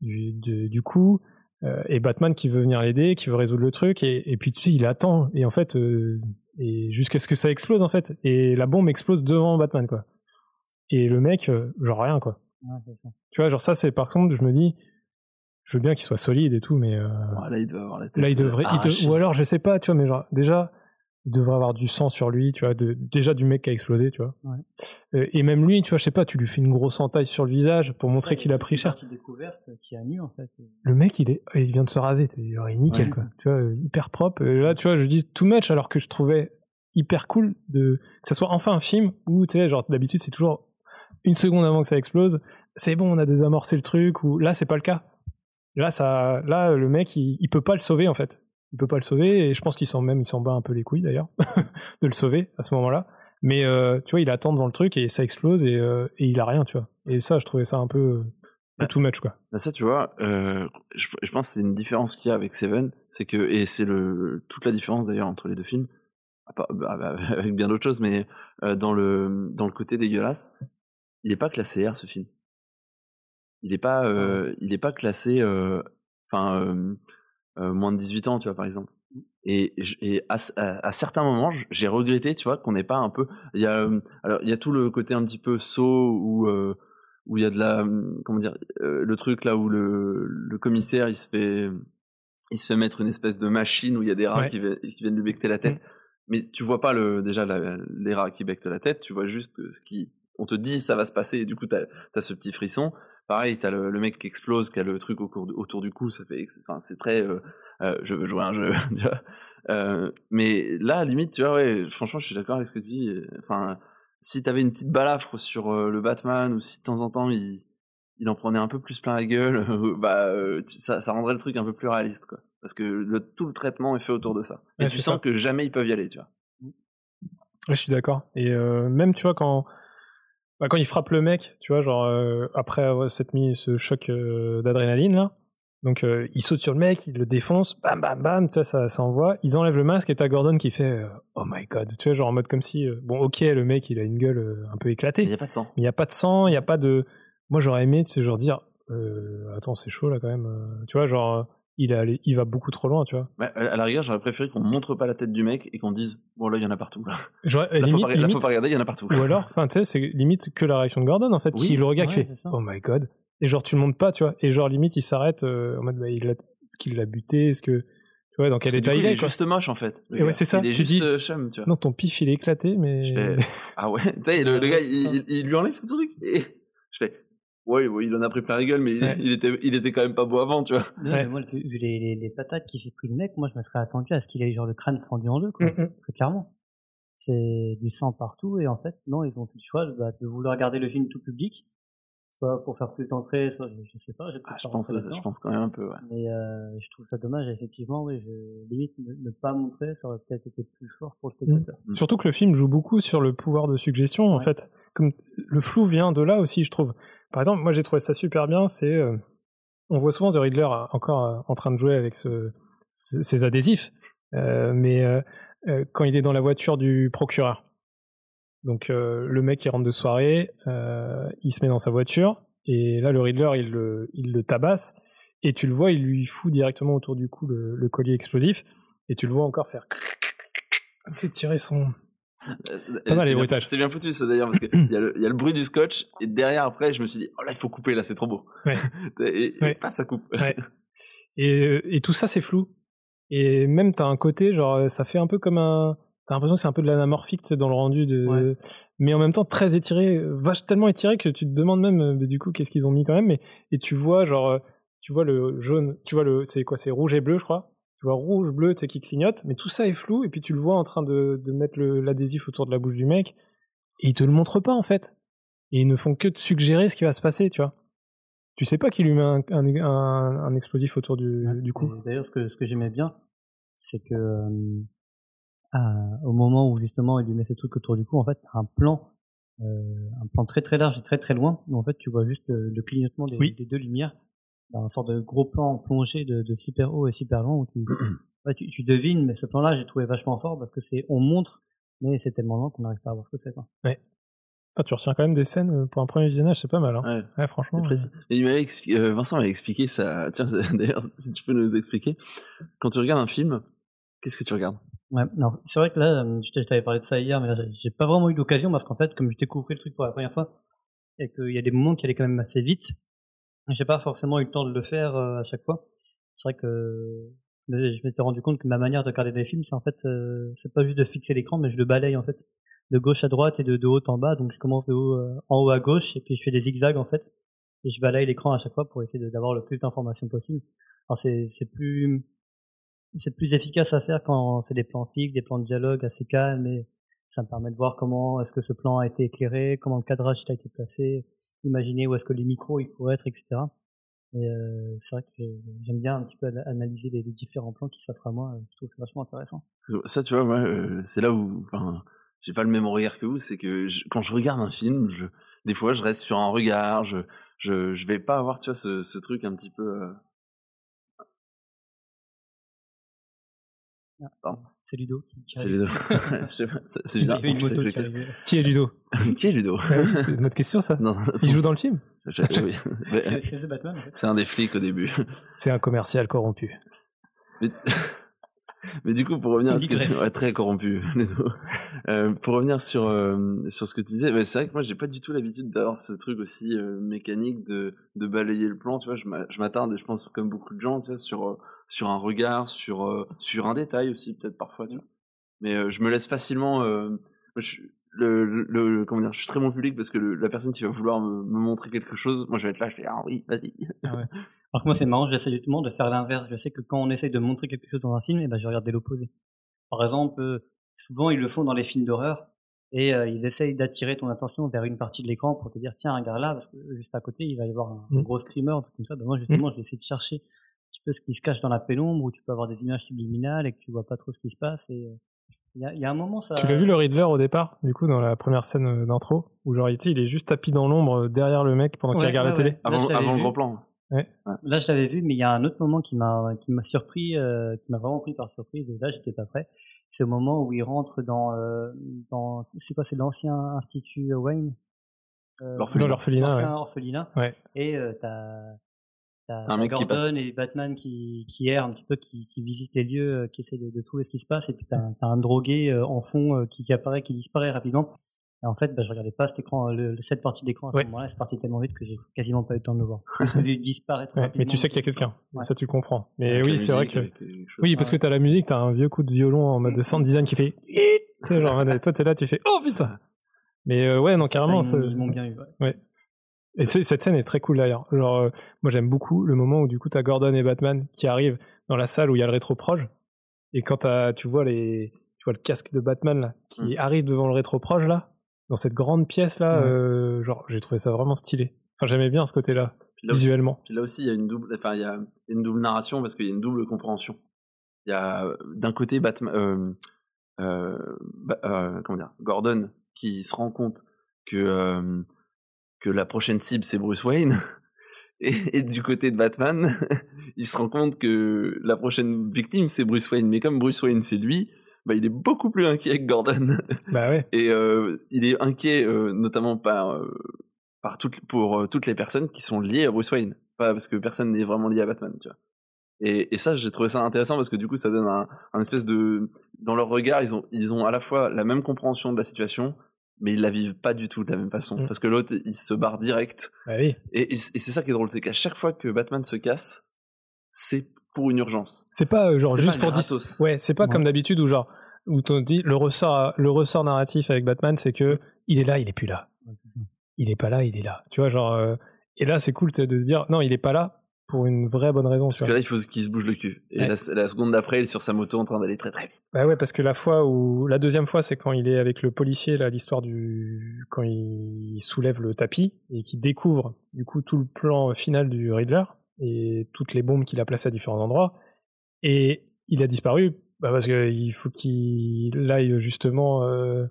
J: du, de- du cou euh, et Batman qui veut venir l'aider, qui veut résoudre le truc et, et puis tu sais il attend et en fait euh, et jusqu'à ce que ça explose en fait et la bombe explose devant Batman quoi et le mec euh, genre rien quoi
K: Ouais, c'est ça.
J: tu vois genre ça c'est par contre je me dis je veux bien qu'il soit solide et tout mais euh,
I: Ouais, là, il doit avoir la tête.
J: Là, il devrait. il de-
I: arrachée.
J: ou alors, je sais pas, tu vois, mais genre, déjà, il devrait avoir du sang sur lui, tu vois, de, déjà du mec qui a explosé, tu vois.
K: Ouais.
J: Euh, et même lui, tu vois, je sais pas, tu lui fais une grosse entaille sur le visage pour montrer qu'il a pris
K: une
J: cher.
K: découverte qui a nu en fait.
J: Le mec, il est, il vient de se raser, il est nickel,
K: Ouais.
J: quoi. Tu vois, euh, hyper propre. Et là, tu vois, je dis too much, alors que je trouvais hyper cool de que ça soit enfin un film où, tu sais, genre, d'habitude, c'est toujours une seconde avant que ça explose. C'est bon, on a désamorcé le truc, ou là, c'est pas le cas. Là, ça, là, le mec, il, il peut pas le sauver, en fait. Il peut pas le sauver, et je pense qu'il s'en même, il s'en bat un peu les couilles, d'ailleurs, de le sauver à ce moment-là. Mais, euh, tu vois, il attend devant le truc, et ça explose, et, euh, et il a rien, tu vois. Et ça, je trouvais ça un peu, peu too much, quoi.
I: Bah ça, tu vois, euh, je, je pense que c'est une différence qu'il y a avec Seven, c'est que et c'est le toute la différence d'ailleurs entre les deux films, bah, bah, avec bien d'autres choses, mais dans le dans le côté dégueulasse, il n'est pas classé R ce film. Il n'est pas euh, il est pas classé, euh, enfin euh, moins de 18 ans, tu vois par exemple. Et, à, c- à- à certains moments, j'ai regretté, tu vois, qu'on n'ait pas un peu. Il y a alors il y a tout le côté un petit peu saut où où il y a de la hum, comment dire le truc là où le, le commissaire il se fait il se fait mettre une espèce de machine où il y a des rats
J: Ouais.
I: qui, vi- qui viennent lui becter la tête mais tu vois pas le déjà la- les rats qui bectent la tête tu vois juste ce qui on te dit ça va se passer et du coup t'as as ce petit frisson pareil t'as le, le mec qui explose qui a le truc autour du cou ça fait enfin c'est très euh, euh, je veux jouer à un jeu tu vois Euh, mais là à limite tu vois ouais franchement je suis d'accord avec ce que tu dis enfin si t'avais une petite balafre sur le Batman ou si de temps en temps il, il en prenait un peu plus plein la gueule, bah tu- ça, ça rendrait le truc un peu plus réaliste quoi. Parce que le, tout le traitement est fait autour de ça. Et
J: Ouais,
I: tu sens
J: ça.
I: que jamais ils peuvent y aller, tu vois.
J: Ouais, je suis d'accord. Et euh, même, tu vois, quand, bah, quand il frappe le mec, tu vois, genre, euh, après avoir cette mis ce choc euh, d'adrénaline, là, donc euh, il saute sur le mec, il le défonce, bam, bam, bam, tu vois, ça, ça envoie. Ils enlèvent le masque et t'as Gordon qui fait Oh my god, tu vois, genre en mode comme si, bon, ok, le mec, il a une gueule un peu éclatée.
I: Il n'y a pas de sang.
J: Mais il n'y a pas de sang, il n'y a pas de. Moi, j'aurais aimé, tu sais, genre dire Attends, c'est chaud là quand même. tu vois, genre, il, est allé, il va beaucoup trop loin, tu vois.
I: Ouais, à la rigueur, j'aurais préféré qu'on montre pas la tête du mec et qu'on dise Bon, là, il y en a partout. Là,
J: J'aurais-
I: Là, faut,
J: limite-
I: pas, là,
J: limite-
I: faut pas regarder, il y en a partout.
J: Ou alors, enfin, tu sais, c'est limite que la réaction de Gordon, en fait,
I: Oui,
J: qui le regarde,
K: ouais,
J: qui fait. Oh my god. Et genre, tu le montres pas, tu vois. Et genre, limite, il s'arrête euh, en mode bah, il a- Est-ce qu'il l'a buté Est-ce que. Tu vois, dans quel état il est,
I: juste moche en fait.
J: Et ouais, c'est ça,
I: Il est
J: tu
I: juste
J: dis-
I: euh, chum, tu vois.
J: Non, ton pif, il est éclaté, mais.
I: Je fais, ah ouais, tu sais, le, le gars, il, il- il lui enlève ce truc. Et je fais, ouais, ouais, il en a pris plein la gueule, mais il,
J: Ouais.
I: il était, il était quand même pas beau avant, tu vois.
K: Ouais, moi, vu, vu les, les, les patates qui s'est pris le mec, moi, je me serais attendu à ce qu'il ait genre le crâne fendu en deux, quoi.
J: Mm, mm.
K: Très clairement. C'est du sang partout, et en fait, non, ils ont fait le choix bah, de vouloir garder le film tout public, soit pour faire plus d'entrées, soit je, je sais pas.
I: Ah, je
K: pas
I: pense,
K: là-dedans.
I: je pense quand même un peu, ouais.
K: Mais euh, je trouve ça dommage, effectivement, oui, je, limite ne, ne pas montrer, ça aurait peut-être été plus fort pour le spectateur.
I: Mm.
J: Surtout que le film joue beaucoup sur le pouvoir de suggestion, en fait. Comme le flou vient de là aussi, je trouve. Par exemple, moi j'ai trouvé ça super bien, c'est euh, on voit souvent The Riddler encore euh, en train de jouer avec ses adhésifs, euh, mais quand il est dans la voiture du procureur. Donc le mec il rentre de soirée, il se met dans sa voiture et là le Riddler il le, il le tabasse et tu le vois, il lui fout directement autour du cou le, le collier explosif et tu le vois encore faire tirer son
I: c'est
J: les
I: bien-
J: bruitages.
I: C'est bien foutu ça d'ailleurs parce qu'il y, a le- il y a le bruit du scotch et derrière après je me suis dit oh là il faut couper là c'est trop beau.
J: Ouais.
I: et, et
J: Ouais.
I: paf ça coupe.
J: Ouais. Et, et tout ça, c'est flou. Et même, t'as un côté, genre, ça fait un peu comme un. T'as l'impression que c'est un peu de l'anamorphique dans le rendu, de... Mais en même temps très étiré, vache tellement étiré que tu te demandes même, euh, mais du coup, qu'est-ce qu'ils ont mis quand même. Mais, et tu vois, genre, euh, tu vois le jaune, tu vois le. C'est quoi C'est rouge et bleu, je crois. Tu vois rouge, bleu, tu sais, qui clignote, mais tout ça est flou, et puis tu le vois en train de, de mettre l'adhésif autour de la bouche du mec, et ils te le montrent pas, en fait. Et ils ne font que te suggérer ce qui va se passer, tu vois. Tu sais pas qu'il lui met un, un, un- un explosif autour du, du cou.
K: Et D'ailleurs, ce que, ce que j'aimais bien, c'est que euh, à- au moment où justement il lui met ces trucs autour du cou, en fait, t'as un plan, euh, un plan très très large et très très loin, où en fait tu vois juste le, le clignotement des,
J: Oui.
K: des deux lumières. Un sorte de gros plan plongé de, de super haut et super loin où tu, ouais, tu, tu devines, mais ce plan-là, j'ai trouvé vachement fort parce que c'est, on montre, mais c'est tellement lent qu'on n'arrive pas à voir ce que c'est. quoi.
J: Ouais. Enfin, tu retiens quand même des scènes euh, pour un premier visionnage, c'est pas mal. Hein.
I: Ouais.
J: Ouais, franchement.
I: Et il euh, Vincent m'avait expliqué ça. Tiens, d'ailleurs, si tu peux nous expliquer. Quand tu regardes un film, qu'est-ce que tu regardes?
K: Ouais, non, c'est vrai que là, euh, je t'avais parlé de ça hier, mais j'ai pas vraiment eu l'occasion parce qu'en fait, comme je découvrais le truc pour la première fois, et qu'il y a des moments qui allaient quand même assez vite, j'ai pas forcément eu le temps de le faire euh, à chaque fois. C'est vrai que je m'étais rendu compte que ma manière de regarder des films, c'est en fait, euh, c'est pas juste de fixer l'écran, mais je le balaye en fait de gauche à droite et de, haut en bas. Donc je commence de haut euh, en haut à gauche et puis je fais des zigzags en fait et je balaye l'écran à chaque fois pour essayer d'avoir le plus d'informations possible. Alors c'est c'est plus c'est plus efficace à faire quand c'est des plans fixes, des plans de dialogue assez calmes et ça me permet de voir comment est-ce que ce plan a été éclairé, comment le cadrage a été placé, imaginer où est-ce que les micros ils pourraient être, etc. Et euh, c'est vrai que j'aime bien un petit peu ana- analyser les, les différents plans qui s'offrent à moi. Je trouve c'est vachement intéressant.
I: Ça, tu vois, moi, euh, c'est là où, enfin, j'ai pas le même regard que vous. C'est que je- quand je regarde un film, je, des fois, je reste sur un regard. Je, je, je vais pas avoir, tu vois, ce, ce truc un petit peu. euh, Pardon.
K: C'est Ludo qui,
I: C'est. Ludo. C'est- c'est
K: Il y une moto qui
J: est Ludo
I: Qui est Ludo
J: Bah C'est une autre question ça.
I: Un-
J: Il joue dans le film
I: Je- oui. Mais-
K: C'est Batman en fait.
I: C'est un des flics au début.
J: C'est un commercial corrompu.
I: Mais, mais du coup, pour revenir à ce que tu ouais, très corrompu, Ludo. Euh, pour revenir sur euh, sur ce que tu disais, ouais, c'est vrai que moi j'ai pas du tout l'habitude d'avoir ce truc aussi euh, mécanique de de balayer le plan. Tu vois, je m'a- je m'attarde, et je pense comme beaucoup de gens, tu vois, sur euh, sur un regard, sur euh, sur un détail aussi peut-être parfois. Tu vois. Mais euh, je me laisse facilement. euh, je, le, comment dire, je suis très bon public parce que le- la personne qui va vouloir me, me montrer quelque chose, moi je vais être là, je vais ah oui, vas-y.
K: Ah ouais. Alors que moi, c'est marrant, j'essaie justement de faire l'inverse. Je sais que quand on essaye de montrer quelque chose dans un film, eh ben, je regarde l'opposé. Par exemple, souvent, ils le font dans les films d'horreur et ils essayent d'attirer ton attention vers une partie de l'écran pour te dire, tiens, regarde là, parce que juste à côté, il va y avoir un, un
J: Mm.
K: gros screamer, un truc comme ça. Ben, moi, justement, je vais essayer de chercher peu ce qui se cache dans la pénombre où tu peux avoir des images subliminales et que tu vois pas trop ce qui se passe. Et euh, il y, a, il y a un moment, ça.
J: Tu l'as vu le Riddler au départ, du coup, dans la première scène euh, d'intro, où genre, sais, il est juste tapis dans l'ombre euh, derrière le mec pendant qu'il regarde
K: ouais,
J: la télé.
K: Là,
I: Avant, le gros plan.
K: Là, je l'avais vu, mais il y a un autre moment qui m'a qui m'a surpris, euh, qui m'a vraiment pris par surprise. Et là, j'étais pas prêt. C'est au moment où il rentre dans euh, dans c'est quoi C'est l'ancien institut Wayne. Euh,
I: L'orphelinat.
K: L'ancien
J: ouais.
K: orphelinat.
J: Ouais.
K: Et euh, t'as
I: Un
K: t'as
I: mec qui
K: Gordon et Batman qui qui errent un petit peu, qui qui visitent les lieux, euh, qui essaient de, de trouver ce qui se passe. Et puis t'as un- t'as un drogué euh, en fond euh, qui, qui apparaît, qui disparaît rapidement. Et en fait, bah, je regardais pas cet écran, le, cette partie d'écran à ce
J: Ouais.
K: moment-là. C'est parti tellement vite que j'ai quasiment pas eu le temps de le voir. Je l'ai vu disparaître.
J: Ouais, mais tu sais qu'il y a quelqu'un,
K: Ouais.
J: ça tu comprends. Mais
I: Avec
J: oui, c'est vrai que. Oui, parce que t'as la musique, t'as un vieux coup de violon en mode de sound design qui fait. Genre, toi t'es là, tu fais Oh putain Mais euh, ouais, non, carrément.
K: Ils
J: ça-
K: ils m'ont bien eu. ouais.
J: Et cette scène est très cool d'ailleurs. Genre, euh, moi j'aime beaucoup le moment où du coup t'as Gordon et Batman qui arrivent dans la salle où il y a le rétroproge. Et quand t'as- tu vois les, tu vois le casque de Batman là qui
I: Mm.
J: arrive devant le rétroproge là, dans cette grande pièce là, euh, genre j'ai trouvé ça vraiment stylé. Enfin j'aimais bien ce côté-là
I: Puis là aussi-
J: visuellement.
I: Puis là aussi, il y a une double, enfin, il y a une double narration parce qu'il y a une double compréhension. Il y a euh, d'un côté Batman, euh, Ba- comment dire, Gordon qui se rend compte que que la prochaine cible c'est Bruce Wayne, et, et du côté de Batman, il se rend compte que la prochaine victime c'est Bruce Wayne. Mais comme Bruce Wayne c'est lui, bah, il est beaucoup plus inquiet que Gordon.
J: Bah ouais.
I: Et euh, il est inquiet euh, notamment par, euh, par toutes, pour toutes les personnes qui sont liées à Bruce Wayne. Pas parce que personne n'est vraiment lié à Batman, tu vois. Et, et ça, j'ai trouvé ça intéressant parce que du coup, ça donne un, un espèce de... Dans leur regard, ils ont, ils ont à la fois la même compréhension de la situation, mais ils la vivent pas du tout de la même façon.
J: Mm.
I: Parce que l'autre, il se barre direct.
J: Bah oui.
I: Et, et c'est ça qui est drôle, c'est qu'à chaque fois que Batman se casse, c'est pour une urgence.
J: C'est pas euh, genre juste
I: pas
J: pour. Ouais, c'est pas
K: Ouais.
J: comme d'habitude où genre où t'on dit le ressort le ressort narratif avec Batman c'est que il est là, il est plus là.
K: Ouais, c'est ça.
J: Il est pas là, il est là. Tu vois genre euh, et là c'est cool de se dire non il est pas là pour une vraie bonne raison.
I: Parce que là, il faut qu'il se bouge le cul. Et
J: Ouais.
I: la, la seconde d'après, il est sur sa moto en train d'aller très très vite.
J: Bah ouais, parce que la fois où la deuxième fois, c'est quand il est avec le policier là, l'histoire du quand il soulève le tapis et qu'il découvre du coup tout le plan final du Riddler et toutes les bombes qu'il a placées à différents endroits et il a disparu bah parce qu'il faut qu'il aille justement euh,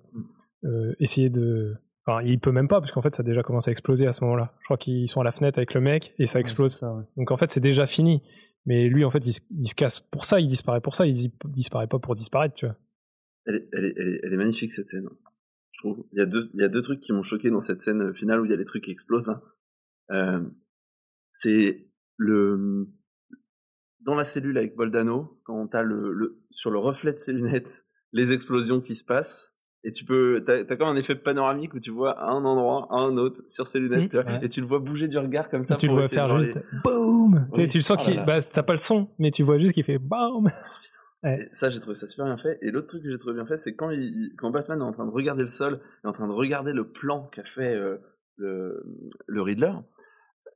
J: euh, essayer de Enfin, il peut même pas, parce qu'en fait, ça a déjà commencé à exploser à ce moment-là. Je crois qu'ils sont à la fenêtre avec le mec et ça explose.
K: Ça, ouais.
J: Donc en fait, c'est déjà fini. Mais lui, en fait, il, se- il se casse pour ça, il disparaît pour ça, il dis- disparaît pas pour disparaître, tu vois.
I: Elle est, elle, est, elle, est, elle est magnifique cette scène. Je trouve. Il y a deux, il y a deux trucs qui m'ont choqué dans cette scène finale où il y a les trucs qui explosent là. Euh, c'est le dans la cellule avec Boldano quand t'as le, le sur le reflet de ses lunettes les explosions qui se passent et tu peux t'as as comme un effet panoramique où tu vois à un endroit à un autre sur ses lunettes
J: Mmh,
I: tu vois,
K: ouais.
I: et tu le vois bouger du regard comme ça
J: Et tu le
I: pour
J: vois
I: essayer de
J: faire juste
I: les-
J: boum
I: Oui.
J: tu le sens
I: Oh là.
J: bah, t'as pas le son mais tu vois juste qu'il fait boum
I: ça, j'ai trouvé ça super bien fait. Et l'autre truc que j'ai trouvé bien fait, c'est quand, il, quand Batman est en train de regarder le sol, est en train de regarder le plan qu'a fait euh, le, le Riddler,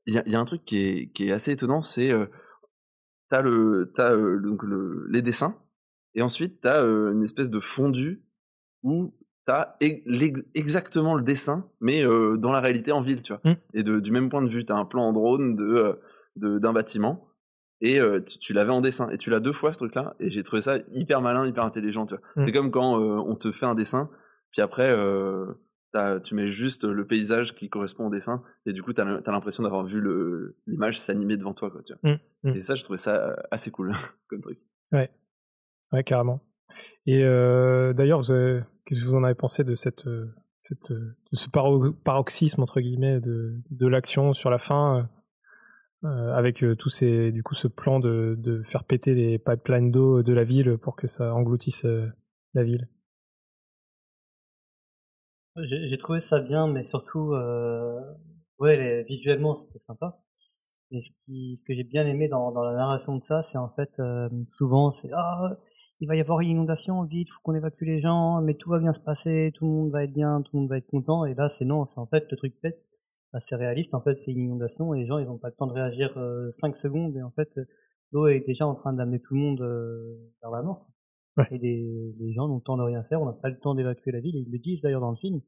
I: il y a, il y a un truc qui est, qui est assez étonnant, c'est euh, t'as le, t'as, euh, donc le, les dessins, et ensuite t'as euh, une espèce de fondu où t'as exactement le dessin, mais euh, dans la réalité en ville, tu vois.
J: Mm.
I: Et de, du même point de vue, t'as un plan en drone de, euh, d'un bâtiment, et euh, tu, tu l'avais en dessin et tu l'as deux fois ce truc là et j'ai trouvé ça hyper malin hyper intelligent tu vois c'est comme quand euh, on te fait un dessin puis après tu mets juste le paysage qui correspond au dessin et du coup t'as as, l'impression d'avoir vu l'image s'animer devant toi quoi tu vois
J: Mm, mm.
I: et ça je trouvais ça assez cool comme truc
J: ouais ouais carrément et d'ailleurs vous avez- qu'est-ce que vous en avez pensé de cette euh, cette euh, de ce paro- paroxysme entre guillemets de de l'action sur la fin euh, avec tous ces du coup ce plan de de faire péter les pipelines d'eau de la ville pour que ça engloutisse la ville?
K: J'ai trouvé ça bien, mais surtout, ouais, visuellement, c'était sympa. Et ce, qui, ce que j'ai bien aimé dans, dans la narration de ça, c'est en fait, euh, souvent, c'est ah, il va y avoir une inondation, vite, faut qu'on évacue les gens, mais tout va bien se passer, tout le monde va être bien, tout le monde va être content. Et là, c'est non, c'est en fait le truc pète, assez réaliste. En fait, c'est une inondation et les gens, ils n'ont pas le temps de réagir 5 secondes. Et en fait, l'eau est déjà en train d'amener tout le monde euh, vers la mort.
J: Ouais.
K: Et les, les gens n'ont le temps de rien faire, on n'a pas le temps d'évacuer la ville. Et ils le disent d'ailleurs dans le film.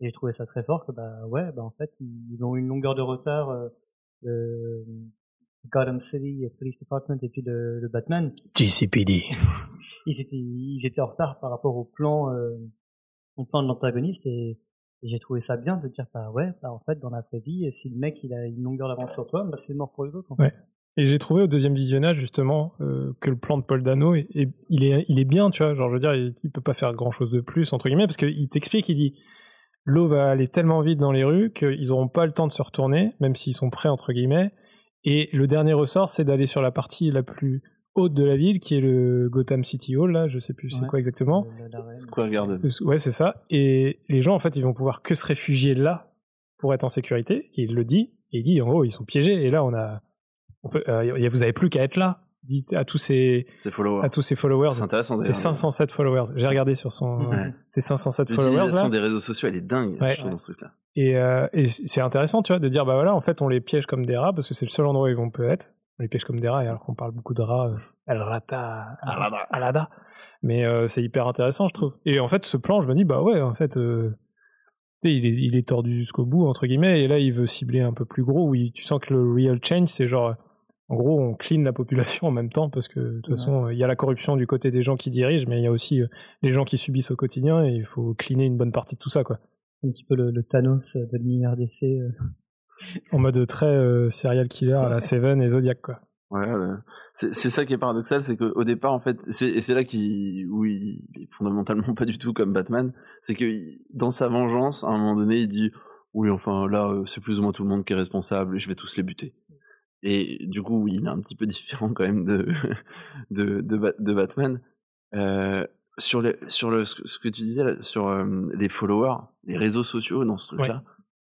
K: Et j'ai trouvé ça très fort que bah ouais, bah en fait ils ont une longueur de retard. Euh, le Gotham City Police Department et puis le, le Batman.
J: GCPD
K: ils étaient ils étaient en retard par rapport au plan euh, au plan de l'antagoniste et, et j'ai trouvé ça bien de dire bah ouais bah en fait dans la vraie vie si le mec il a une longueur d'avance sur toi bah c'est mort pour les autres. En fait.
J: Ouais. Et j'ai trouvé au deuxième visionnage justement euh, que le plan de Paul Dano, est, est- il, est, il est bien, tu vois. Genre, je veux dire, il, il peut pas faire grand chose de plus, entre guillemets, parce qu'il t'explique, il dit l'eau va aller tellement vite dans les rues qu'ils auront pas le temps de se retourner, même s'ils sont prêts, entre guillemets. Et le dernier ressort, c'est d'aller sur la partie la plus haute de la ville, qui est le Gotham City Hall, là, je sais plus c'est
K: Ouais.
J: quoi exactement.
K: Le-.
I: Square Garden
J: Ouais, c'est ça. Et les gens, en fait, ils vont pouvoir que se réfugier là pour être en sécurité. Et il le dit. Et il dit, en gros, ils sont piégés. Et là, on a. On peut, euh, vous avez plus qu'à être là. Dites à tous
I: c'est followers
J: à tous ces followers.
I: c'est intéressant
J: C'est
I: d'ailleurs
J: 507 followers. J'ai regardé sur son.
I: Ouais.
J: C'est 507 followers
I: l'utilisation des réseaux sociaux elle est dingue
J: Ouais.
I: je trouve dans ce truc là
J: Et, euh, et c'est intéressant, tu vois, de dire, bah voilà, en fait, on les piège comme des rats parce que c'est le seul endroit où ils vont peut être. On les piège comme des rats, et alors qu'on parle beaucoup de rats. euh, El rata.
I: Alada.
J: Alada. Mais euh, c'est hyper intéressant, je trouve. Et en fait, ce plan, je me dis, bah ouais, en fait, euh, il, est, il est tordu jusqu'au bout, entre guillemets, et là, il veut cibler un peu plus gros, où il- tu sens que le real change, c'est genre, en gros, on clean la population en même temps, parce que de toute
K: Ouais.
J: façon, il y a la corruption du côté des gens qui dirigent, mais il y a aussi euh, les gens qui subissent au quotidien, et il faut cleaner une bonne partie de tout ça, quoi.
K: Un petit peu le, le Thanos de l'univers DC. euh.
J: En mode très euh, serial killer à la Seven et Zodiac, quoi.
I: Ouais, c'est ça qui est paradoxal, c'est qu'au départ, en fait, c'est- et c'est là qu'il, où il est fondamentalement pas du tout comme Batman, c'est que dans sa vengeance, à un moment donné, il dit oui, enfin là, euh, c'est plus ou moins tout le monde qui est responsable, et je vais tous les buter. Et du coup, oui, il est un petit peu différent quand même de de, de, de Batman. Euh, sur les, sur le, ce que tu disais là, sur euh, les followers, les réseaux sociaux dans ce truc-là,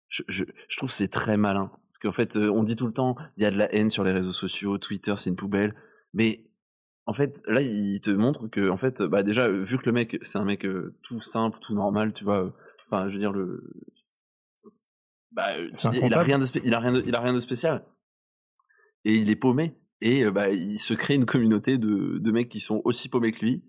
I: je, je, je trouve que c'est très malin. Parce qu'en fait, euh, on dit tout le temps, il y a de la haine sur les réseaux sociaux, Twitter, c'est une poubelle. Mais en fait, là, il te montre que, en fait, bah déjà, vu que le mec, c'est un mec euh, tout simple, tout normal, tu vois. Enfin, je veux dire le. Bah, il, il a rien de, il a rien de, il a rien de spécial. Et il est paumé. Et euh, bah, il se crée une communauté de, de mecs qui sont aussi paumés que lui,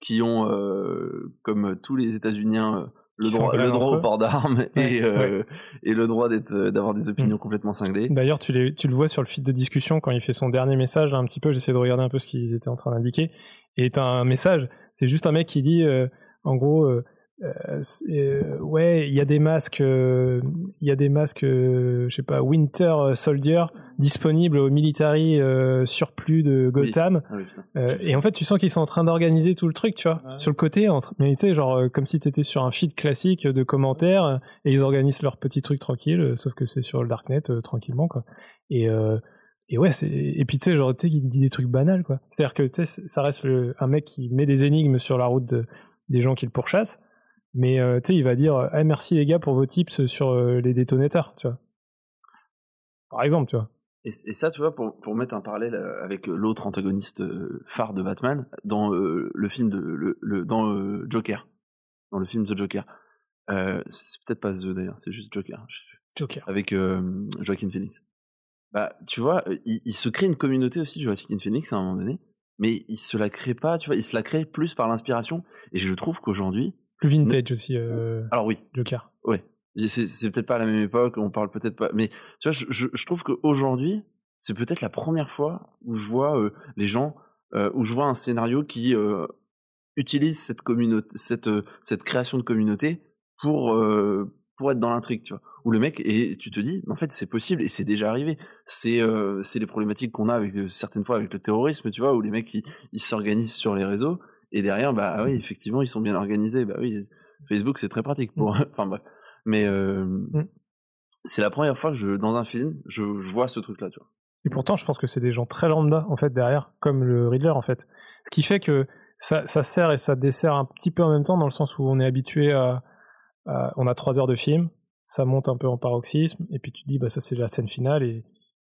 I: qui ont, euh, comme tous les États-Uniens, euh, le droit, le droit au port d'armes
J: Ouais,
I: et, euh, et le droit d'être, d'avoir des opinions
J: Mm.
I: complètement cinglées.
J: D'ailleurs, tu, les- tu le vois sur le feed de discussion quand il fait son dernier message, là, un petit peu, j'essaie de regarder un peu ce qu'ils étaient en train d'indiquer. Et t'as un message, c'est juste un mec qui dit, euh, en gros, euh, euh, euh, ouais, il y a des masques, il y a des masques, je sais pas, Winter Soldier disponibles au military surplus de Gotham.
I: Ah oui,
J: et en fait, tu sens qu'ils sont en train d'organiser tout le truc, tu vois, sur le côté, entre, mais tu sais, genre comme si t'étais sur un feed classique de commentaires et ils organisent leur petit truc tranquille, sauf que c'est sur le darknet tranquillement, quoi. Et et ouais, c'est et puis tu sais, genre tu sais, il dit des trucs banals, quoi. C'est-à-dire que tu sais, ça reste le... un mec qui met des énigmes sur la route de... des gens qui le pourchassent mais euh, tu sais, il va dire ah, merci les gars pour vos tips sur euh, les détonateurs, tu vois. Par exemple, tu vois.
I: Et, et ça, tu vois, pour, pour mettre un parallèle euh, avec l'autre antagoniste phare de Batman, dans le film de le, le dans Joker, dans le film The Joker, c'est peut-être pas The d'ailleurs, c'est juste Joker.
J: Joker.
I: Avec Joaquin Phoenix. Bah, tu vois, il, il, se crée une communauté aussi, Joaquin Phoenix, à un moment donné, mais il se la crée pas, tu vois, il se la crée plus par l'inspiration. Et je trouve qu'aujourd'hui,
J: plus vintage aussi. Euh,
I: Alors oui.
J: Joker.
I: Oui. C'est peut-être pas à la même époque, on parle peut-être pas. Mais tu vois, je, je, je trouve qu'aujourd'hui, c'est peut-être la première fois où je vois euh, les gens, euh, où je vois un scénario qui euh, utilise cette communauté, cette, cette création de communauté pour, pour être dans l'intrigue, tu vois. Où le mec, et tu te dis, en fait, c'est possible et c'est déjà arrivé. C'est c'est les problématiques qu'on a avec certaines fois avec le terrorisme, tu vois, où les mecs ils s'organisent sur les réseaux et derrière, bah ah oui, effectivement, ils sont bien organisés. Bah oui, Facebook, c'est très pratique pour.
J: Mmh.
I: enfin bref. Mais euh, mmh. c'est la première fois que je, dans un film, je, je vois ce truc-là, tu vois.
J: Et pourtant, je pense que c'est des gens très lambda, en fait, derrière, comme le Riddler, en fait. Ce qui fait que ça, ça sert et ça dessert un petit peu en même temps, dans le sens où on est habitué à, à on a trois heures de film, ça monte un peu en paroxysme, et puis tu te dis, bah ça c'est la scène finale, et,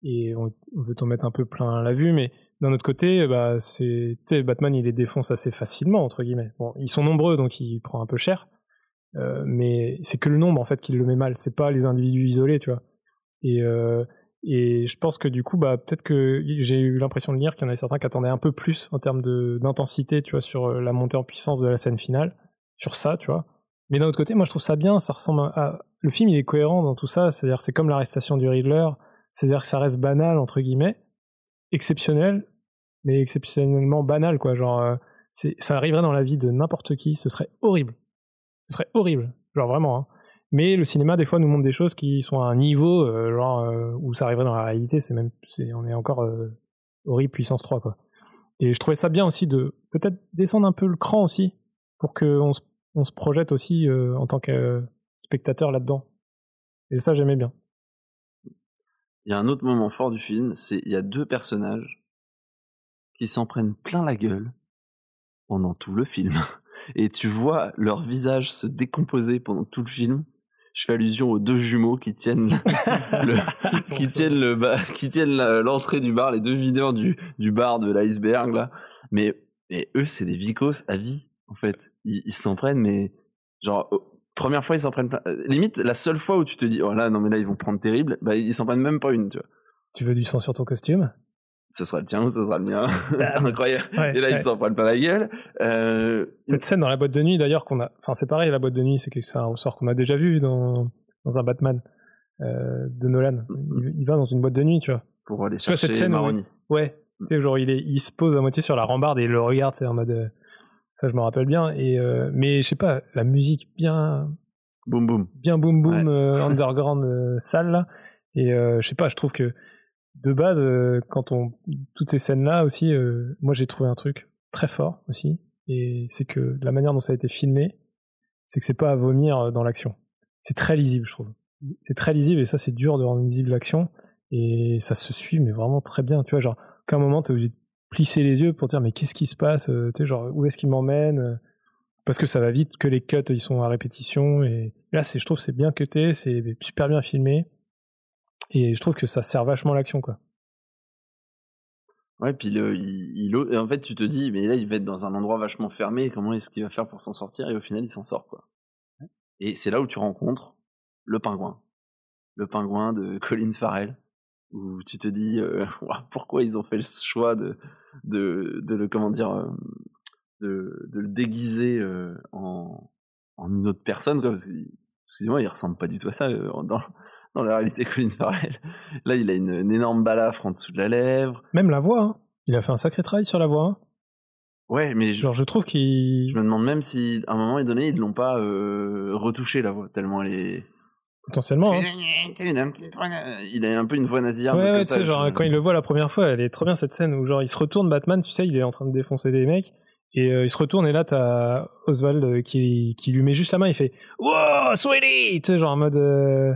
J: et on, on veut t'en mettre un peu plein la vue, mais d'un autre côté, bah, c'est, Batman, il les défonce assez facilement, entre guillemets. Bon, ils sont nombreux, donc il prend un peu cher. Euh, mais c'est que le nombre, en fait, qui le met mal. C'est pas les individus isolés, tu vois. Et, euh, et je pense que du coup, bah, peut-être que j'ai eu l'impression de lire qu'il y en avait certains qui attendaient un peu plus en termes d'intensité, tu vois, sur euh, la montée en puissance de la scène finale. Sur ça, tu vois. Mais d'un autre côté, moi, je trouve ça bien. Ça ressemble à. Le film, il est cohérent dans tout ça. C'est-à-dire, c'est comme l'arrestation du Riddler. C'est-à-dire que ça reste banal, entre guillemets exceptionnel, mais exceptionnellement banal, quoi. Genre, euh, ça arriverait dans la vie de n'importe qui, ce serait horrible. Ce serait horrible, genre vraiment. Hein. Mais le cinéma, des fois, nous montre des choses qui sont à un niveau, euh, genre, euh, où ça arriverait dans la réalité, c'est même, c'est, on est encore horrible puissance 3, quoi. Et je trouvais ça bien aussi de peut-être descendre un peu le cran aussi, pour qu'on se, on se projette aussi en tant que spectateur là-dedans. Et ça, j'aimais bien.
I: Il y a un autre moment fort du film, c'est il y a deux personnages qui s'en prennent plein la gueule pendant tout le film. Et tu vois leur visage se décomposer pendant tout le film. Je fais allusion aux deux jumeaux qui tiennent le, qui tiennent le qui tiennent l'entrée du bar, les deux videurs du, du bar de l'iceberg là. Mais, mais eux c'est des vicos à vie en fait. Ils s'en prennent mais genre première fois, ils s'en prennent plein. Euh, limite, la seule fois où tu te dis, oh là, non, mais là, ils vont prendre terrible, bah, ils s'en prennent même pas une, tu vois.
J: Tu veux du sang sur ton costume?
I: Ce sera le tien ou ce sera le mien. Bah, Incroyable. et là, ils s'en prennent pas la gueule. Euh...
J: Cette scène dans la boîte de nuit, d'ailleurs, qu'on a. Enfin, c'est pareil, la boîte de nuit, c'est un ressort qu'on a déjà vu dans, dans un Batman euh, de Nolan. Il, va dans une boîte de nuit, tu vois.
I: Pour aller chercher cette scène
J: Maroni. Ouais. Tu sais, genre, il, est, il se pose à moitié sur la rambarde et il le regarde, c'est en mode. Ça, je me rappelle bien. Et, euh, mais je sais pas, la musique bien
I: boum boum.
J: bien boum boum euh, underground euh, sale là. Et euh, je sais pas je trouve que de base quand on toutes ces scènes là aussi moi j'ai trouvé un truc très fort aussi. Et c'est que la manière dont ça a été filmé c'est que c'est pas à vomir dans l'action. C'est très lisible je trouve. C'est très lisible et ça c'est dur de rendre lisible l'action. Et ça se suit mais vraiment très bien. Tu vois genre qu'à un moment t'es obligé de plisser les yeux pour dire mais qu'est-ce qui se passe tu sais genre où est-ce qu'il m'emmène parce que ça va vite, que les cuts ils sont à répétition et là c'est je trouve c'est bien cuté, c'est super bien filmé et je trouve que ça sert vachement l'action quoi.
I: Ouais, puis le, il, en fait tu te dis mais là il va être dans un endroit vachement fermé, comment est-ce qu'il va faire pour s'en sortir et au final il s'en sort quoi. Et c'est là où tu rencontres le pingouin, le pingouin de Colin Farrell où tu te dis euh, pourquoi ils ont fait le choix de de, de le comment dire euh, de, de le déguiser euh, en, en une autre personne, quoi, parce que, excusez-moi, il ressemble pas du tout à ça dans, dans la réalité Colin Farrell. Là, il a une, énorme balafre en dessous de la lèvre.
J: Même la voix, hein. il a fait un sacré travail sur la voix. Hein.
I: Ouais, mais je,
J: Genre, je trouve qu'il
I: je me demande même si, à un moment donné, ils l'ont pas euh, retouché la voix, tellement elle est.
J: potentiellement. hein.
I: Il a, un petit- il a un peu une voix nasillarde.
J: Ouais, ouais, tu sais, genre,
I: je-
J: quand il le voit la première fois, elle est trop bien cette scène où, genre, il se retourne, Batman, tu sais, il est en train de défoncer des mecs, et euh, il se retourne, et là, t'as Oswald euh, qui, qui lui met juste la main, il fait Wow, sweetie Tu sais, genre, en mode. euh,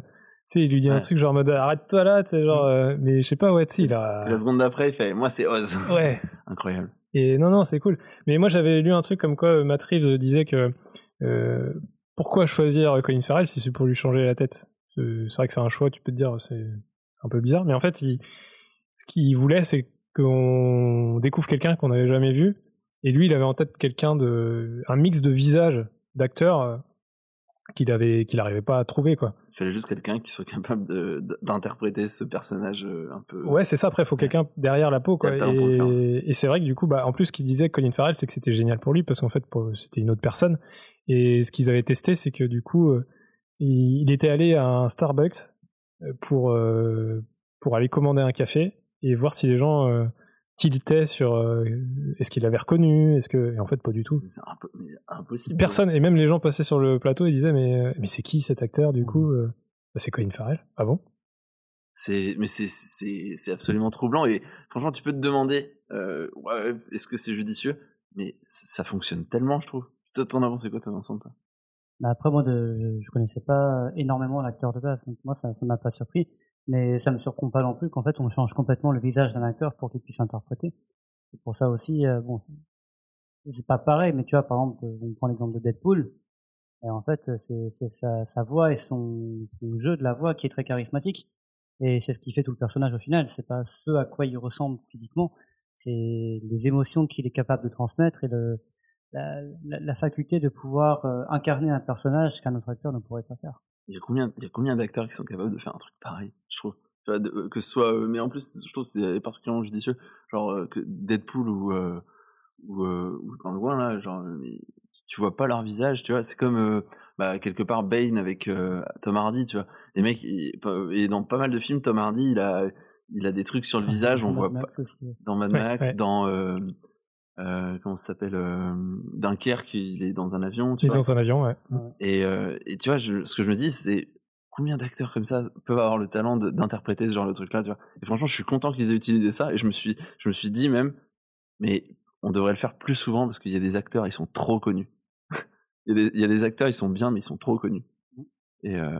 J: tu sais, il lui dit un truc, genre, en mode Arrête-toi là, tu sais, genre. euh, mais je sais pas, ouais, tu sais, il a.
I: La seconde d'après, il fait Moi, c'est Oz.
J: Ouais.
I: Incroyable.
J: Et non, non, c'est cool. Mais moi, j'avais lu un truc comme quoi euh, Matt Reeves disait que euh, pourquoi choisir Colin Farrell si c'est pour lui changer la tête? C'est vrai que c'est un choix, tu peux te dire, c'est un peu bizarre. Mais en fait, ce qu'il voulait, c'est qu'on découvre quelqu'un qu'on n'avait jamais vu. Et lui, il avait en tête quelqu'un de. un mix de visages d'acteurs euh, qu'il avait qu'il n'arrivait pas à trouver, quoi.
I: Il fallait juste quelqu'un qui soit capable d'interpréter ce personnage euh, un peu.
J: Ouais, c'est ça. Après, il faut quelqu'un derrière la peau, quoi. Et, et c'est vrai que du coup, bah, en plus, ce qu'il disait Colin Farrell, c'est que c'était génial pour lui parce qu'en fait, c'était une autre personne. Et ce qu'ils avaient testé, c'est que du coup, euh, il, il était allé à un Starbucks euh, pour euh, pour aller commander un café et voir si les gens euh, tiltaient sur euh, est-ce qu'il l'avait reconnu, est-ce que et en fait pas du tout.
I: C'est impossible.
J: Personne et même les gens passaient sur le plateau et disaient mais euh, mais c'est qui cet acteur du coup Euh, bah, C'est Colin Farrell. Ah bon?
I: C'est, mais c'est, c'est, c'est absolument troublant. Et franchement, tu peux te demander, euh, ouais, est-ce que c'est judicieux? Mais ça fonctionne tellement, je trouve. Toi, t'en as pensé quoi, toi, Vincent de ça
K: Bah après moi de, je connaissais pas énormément l'acteur de base, donc moi ça ça m'a pas surpris, mais ça me surprend pas non plus qu'en fait on change complètement le visage d'un acteur pour qu'il puisse interpréter. C'est pour ça aussi euh, bon c'est- pas pareil, mais tu vois par exemple on prend l'exemple de Deadpool, et en fait c'est sa, voix et son, jeu de la voix qui est très charismatique, et c'est ce qui fait tout le personnage au final. C'est pas ce à quoi il ressemble physiquement, c'est les émotions qu'il est capable de transmettre et la faculté de pouvoir euh, incarner un personnage qu'un autre acteur ne pourrait pas faire.
I: Il y a combien, il y a combien d'acteurs qui sont capables de faire un truc pareil, je trouve? Tu vois, de- que ce soit, euh, mais en plus, je trouve que c'est particulièrement judicieux, genre euh, que Deadpool ou euh, ou, euh, ou dans le loin là, genre euh, tu vois pas leur visage, tu vois, c'est comme euh, bah, quelque part Bane avec Tom Hardy, tu vois? Les mecs, et dans pas mal de films, Tom Hardy, il a il a des trucs sur le visage, on
K: Mad
I: voit pas
K: aussi,
I: dans Mad
J: Ouais,
I: Max,
J: ouais.
I: dans euh, comment ça s'appelle euh, Dunkerque, il est dans un avion, tu
J: Il est dans un avion, ouais.
I: Et, euh, et tu vois, je- ce que je me dis, c'est combien d'acteurs comme ça peuvent avoir le talent d'interpréter ce genre de truc-là, tu vois. Et franchement, je suis content qu'ils aient utilisé ça. Et je me suis, je me suis dit même, mais on devrait le faire plus souvent parce qu'il y a des acteurs, ils sont trop connus. il, y a des, il y a des acteurs, ils sont bien, mais ils sont trop connus. Et euh,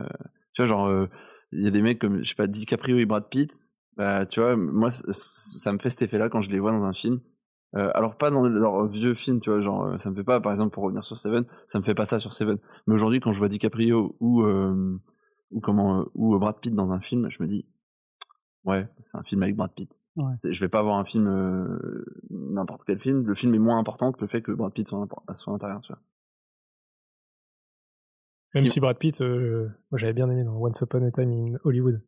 I: tu vois, genre, euh, il y a des mecs comme, je sais pas, DiCaprio et Brad Pitt. Bah, tu vois, moi, ça me fait cet effet-là quand je les vois dans un film. Euh, alors pas dans leurs vieux films, tu vois, genre euh, ça me fait pas, par exemple pour revenir sur Seven, ça me fait pas ça sur Seven. Mais aujourd'hui, quand je vois DiCaprio ou euh, ou comment euh, ou Brad Pitt dans un film, je me dis ouais, c'est un film avec Brad Pitt.
K: Ouais.
I: Je vais pas voir un film n'importe quel film. Le film est moins important que le fait que Brad Pitt soit, à l'intérieur, tu vois.
J: Même si Brad Pitt, moi j'avais bien aimé dans Once Upon a Time in Hollywood.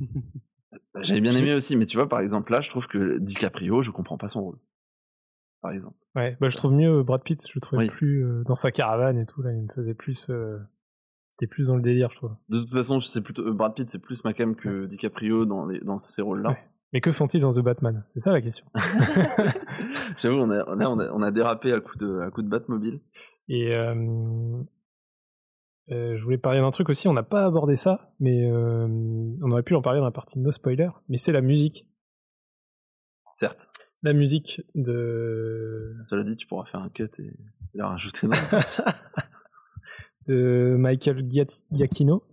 I: J'avais bien aimé aussi, mais tu vois, par exemple, là, je trouve que DiCaprio, je comprends pas son rôle. Par exemple.
J: Ouais, bah je trouve mieux Brad Pitt, je le trouvais
I: Oui.
J: plus euh, dans sa caravane et tout là, il me faisait plus euh, c'était plus dans le délire, je trouve.
I: De toute façon, c'est plutôt euh, Brad Pitt, c'est plus ma cam que DiCaprio dans, les, dans ces rôles-là.
J: Ouais. Mais que font-ils dans The Batman? C'est ça la question.
I: J'avoue, on a, là, on a, on a dérapé à coup de, à coup de Batmobile.
J: Et euh, je voulais parler d'un truc aussi, on n'a pas abordé ça, mais euh, on aurait pu en parler dans la partie no spoiler, mais c'est la musique.
I: Certes.
J: La musique de,
I: Cela dit, tu pourras faire un cut et, et la rajouter dans la
J: de Michael Giacchino.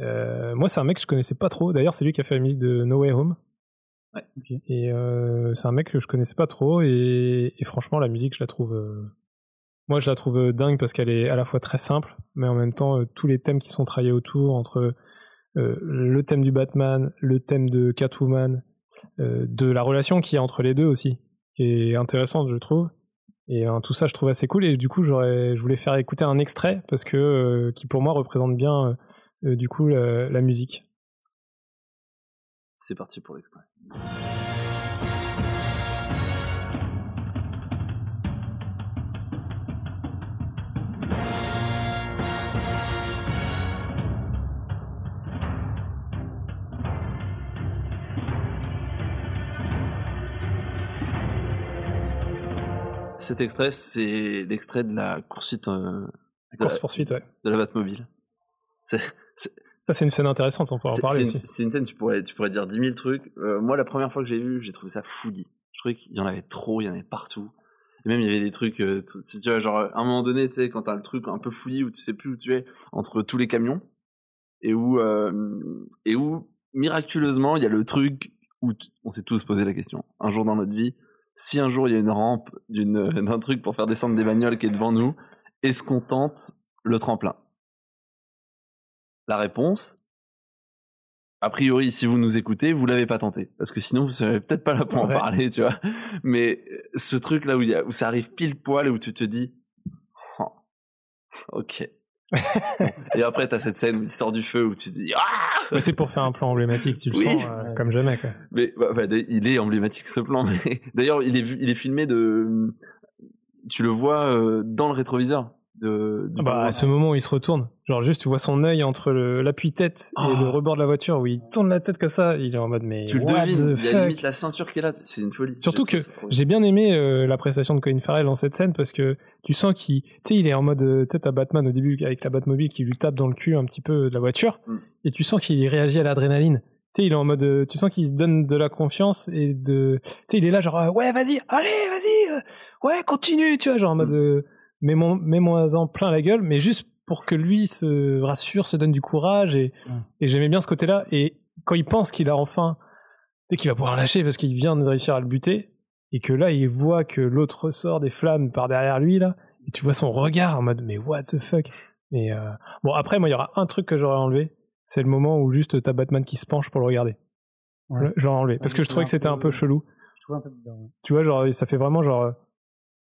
J: Euh, moi, c'est un mec que je connaissais pas trop. D'ailleurs, c'est lui qui a fait la musique de No Way Home.
I: Ouais.
J: Et euh, c'est un mec que je connaissais pas trop. Et, et franchement, la musique, je la trouve. Moi, je la trouve euh, dingue parce qu'elle est à la fois très simple, mais en même temps, euh, tous les thèmes qui sont travaillés autour, entre euh, le thème du Batman, le thème de Catwoman, de la relation qu'il y a entre les deux aussi, qui est intéressante, je trouve. Et tout ça, je trouve assez cool. Et du coup, je voulais faire écouter un extrait parce que qui pour moi représente bien du coup la musique.
I: C'est parti pour l'extrait. Cet extrait, c'est l'extrait de la course-poursuite euh, de,
J: Course
I: la-
J: poursuite, ouais.
I: de la Batmobile. C'est
J: Ça, c'est une scène intéressante, on pourra en parler
I: c'est une,
J: aussi.
I: c'est une scène, tu pourrais, tu pourrais dire 10 000 trucs. Euh, moi, la première fois que j'ai vu, j'ai trouvé ça fouillis. Je trouvais qu'il y en avait trop, il y en avait partout. Et même, il y avait des trucs, euh, tu tu vois, genre, à un moment donné, tu sais, quand t'as le truc un peu fouillis où tu sais plus où tu es, entre tous les camions, et où, euh, et où, miraculeusement, il y a le truc où on s'est tous posé la question, un jour dans notre vie, si un jour il y a une rampe d'une- d'un truc pour faire descendre des bagnoles qui est devant nous, est-ce qu'on tente le tremplin? La réponse, a priori, si vous nous écoutez, vous l'avez pas tenté, parce que sinon vous serez peut-être pas là pour en
J: Ouais.
I: parler, tu vois. Mais euh, ce truc là où, il y a, où ça arrive pile poil et où tu te dis, Oh, ok. et après t'as cette scène où il sort du feu où tu te dis, ah
J: Mais c'est pour faire un plan emblématique, tu le
I: Oui.
J: sens euh, comme jamais, quoi.
I: Mais bah, bah, il est emblématique ce plan. Mais d'ailleurs, il est vu- il est filmé de. Tu le vois euh, dans le rétroviseur. De, du
J: Ah bah, à ce moment où il se retourne, genre juste tu vois son œil entre l'appui-tête et
I: Ah.
J: le rebord de la voiture où il tourne la tête comme ça, il est en mode mais
I: tu le devines. Il y a limite la ceinture qui est là. C'est une folie.
J: Surtout que j'ai bien aimé euh, la prestation de Colin Farrell dans cette scène parce que tu sens qu'il, tu sais, il est en mode euh, tête à Batman au début avec la Batmobile qui lui tape dans le cul un petit peu de la voiture
I: Mm.
J: et tu sens qu'il réagit à l'adrénaline. Tu sais, il est en mode, euh, tu sens qu'il se donne de la confiance et de, tu sais, il est là genre euh, ouais vas-y, allez vas-y, euh, ouais continue, tu vois, genre en mode
I: Mm.
J: euh, mets-moi en plein la gueule, mais juste pour que lui se rassure, se donne du courage et, et j'aimais bien ce côté-là et quand il pense qu'il a enfin dès qu'il va pouvoir lâcher parce qu'il vient de réussir à le buter et que là il voit que l'autre ressort des flammes par derrière lui là et tu vois son regard en mode mais what the fuck? Mais euh, bon après moi il y aura un truc que j'aurais enlevé c'est le moment où juste t'as Batman qui se penche pour le regarder
K: Ouais.
J: J'aurais enlevé parce
K: Ouais,
J: que je trouvais que
K: trouvais
J: c'était
K: un
J: peu chelou
K: Je trouve un peu bizarre. ouais.
J: tu vois genre ça fait vraiment genre euh,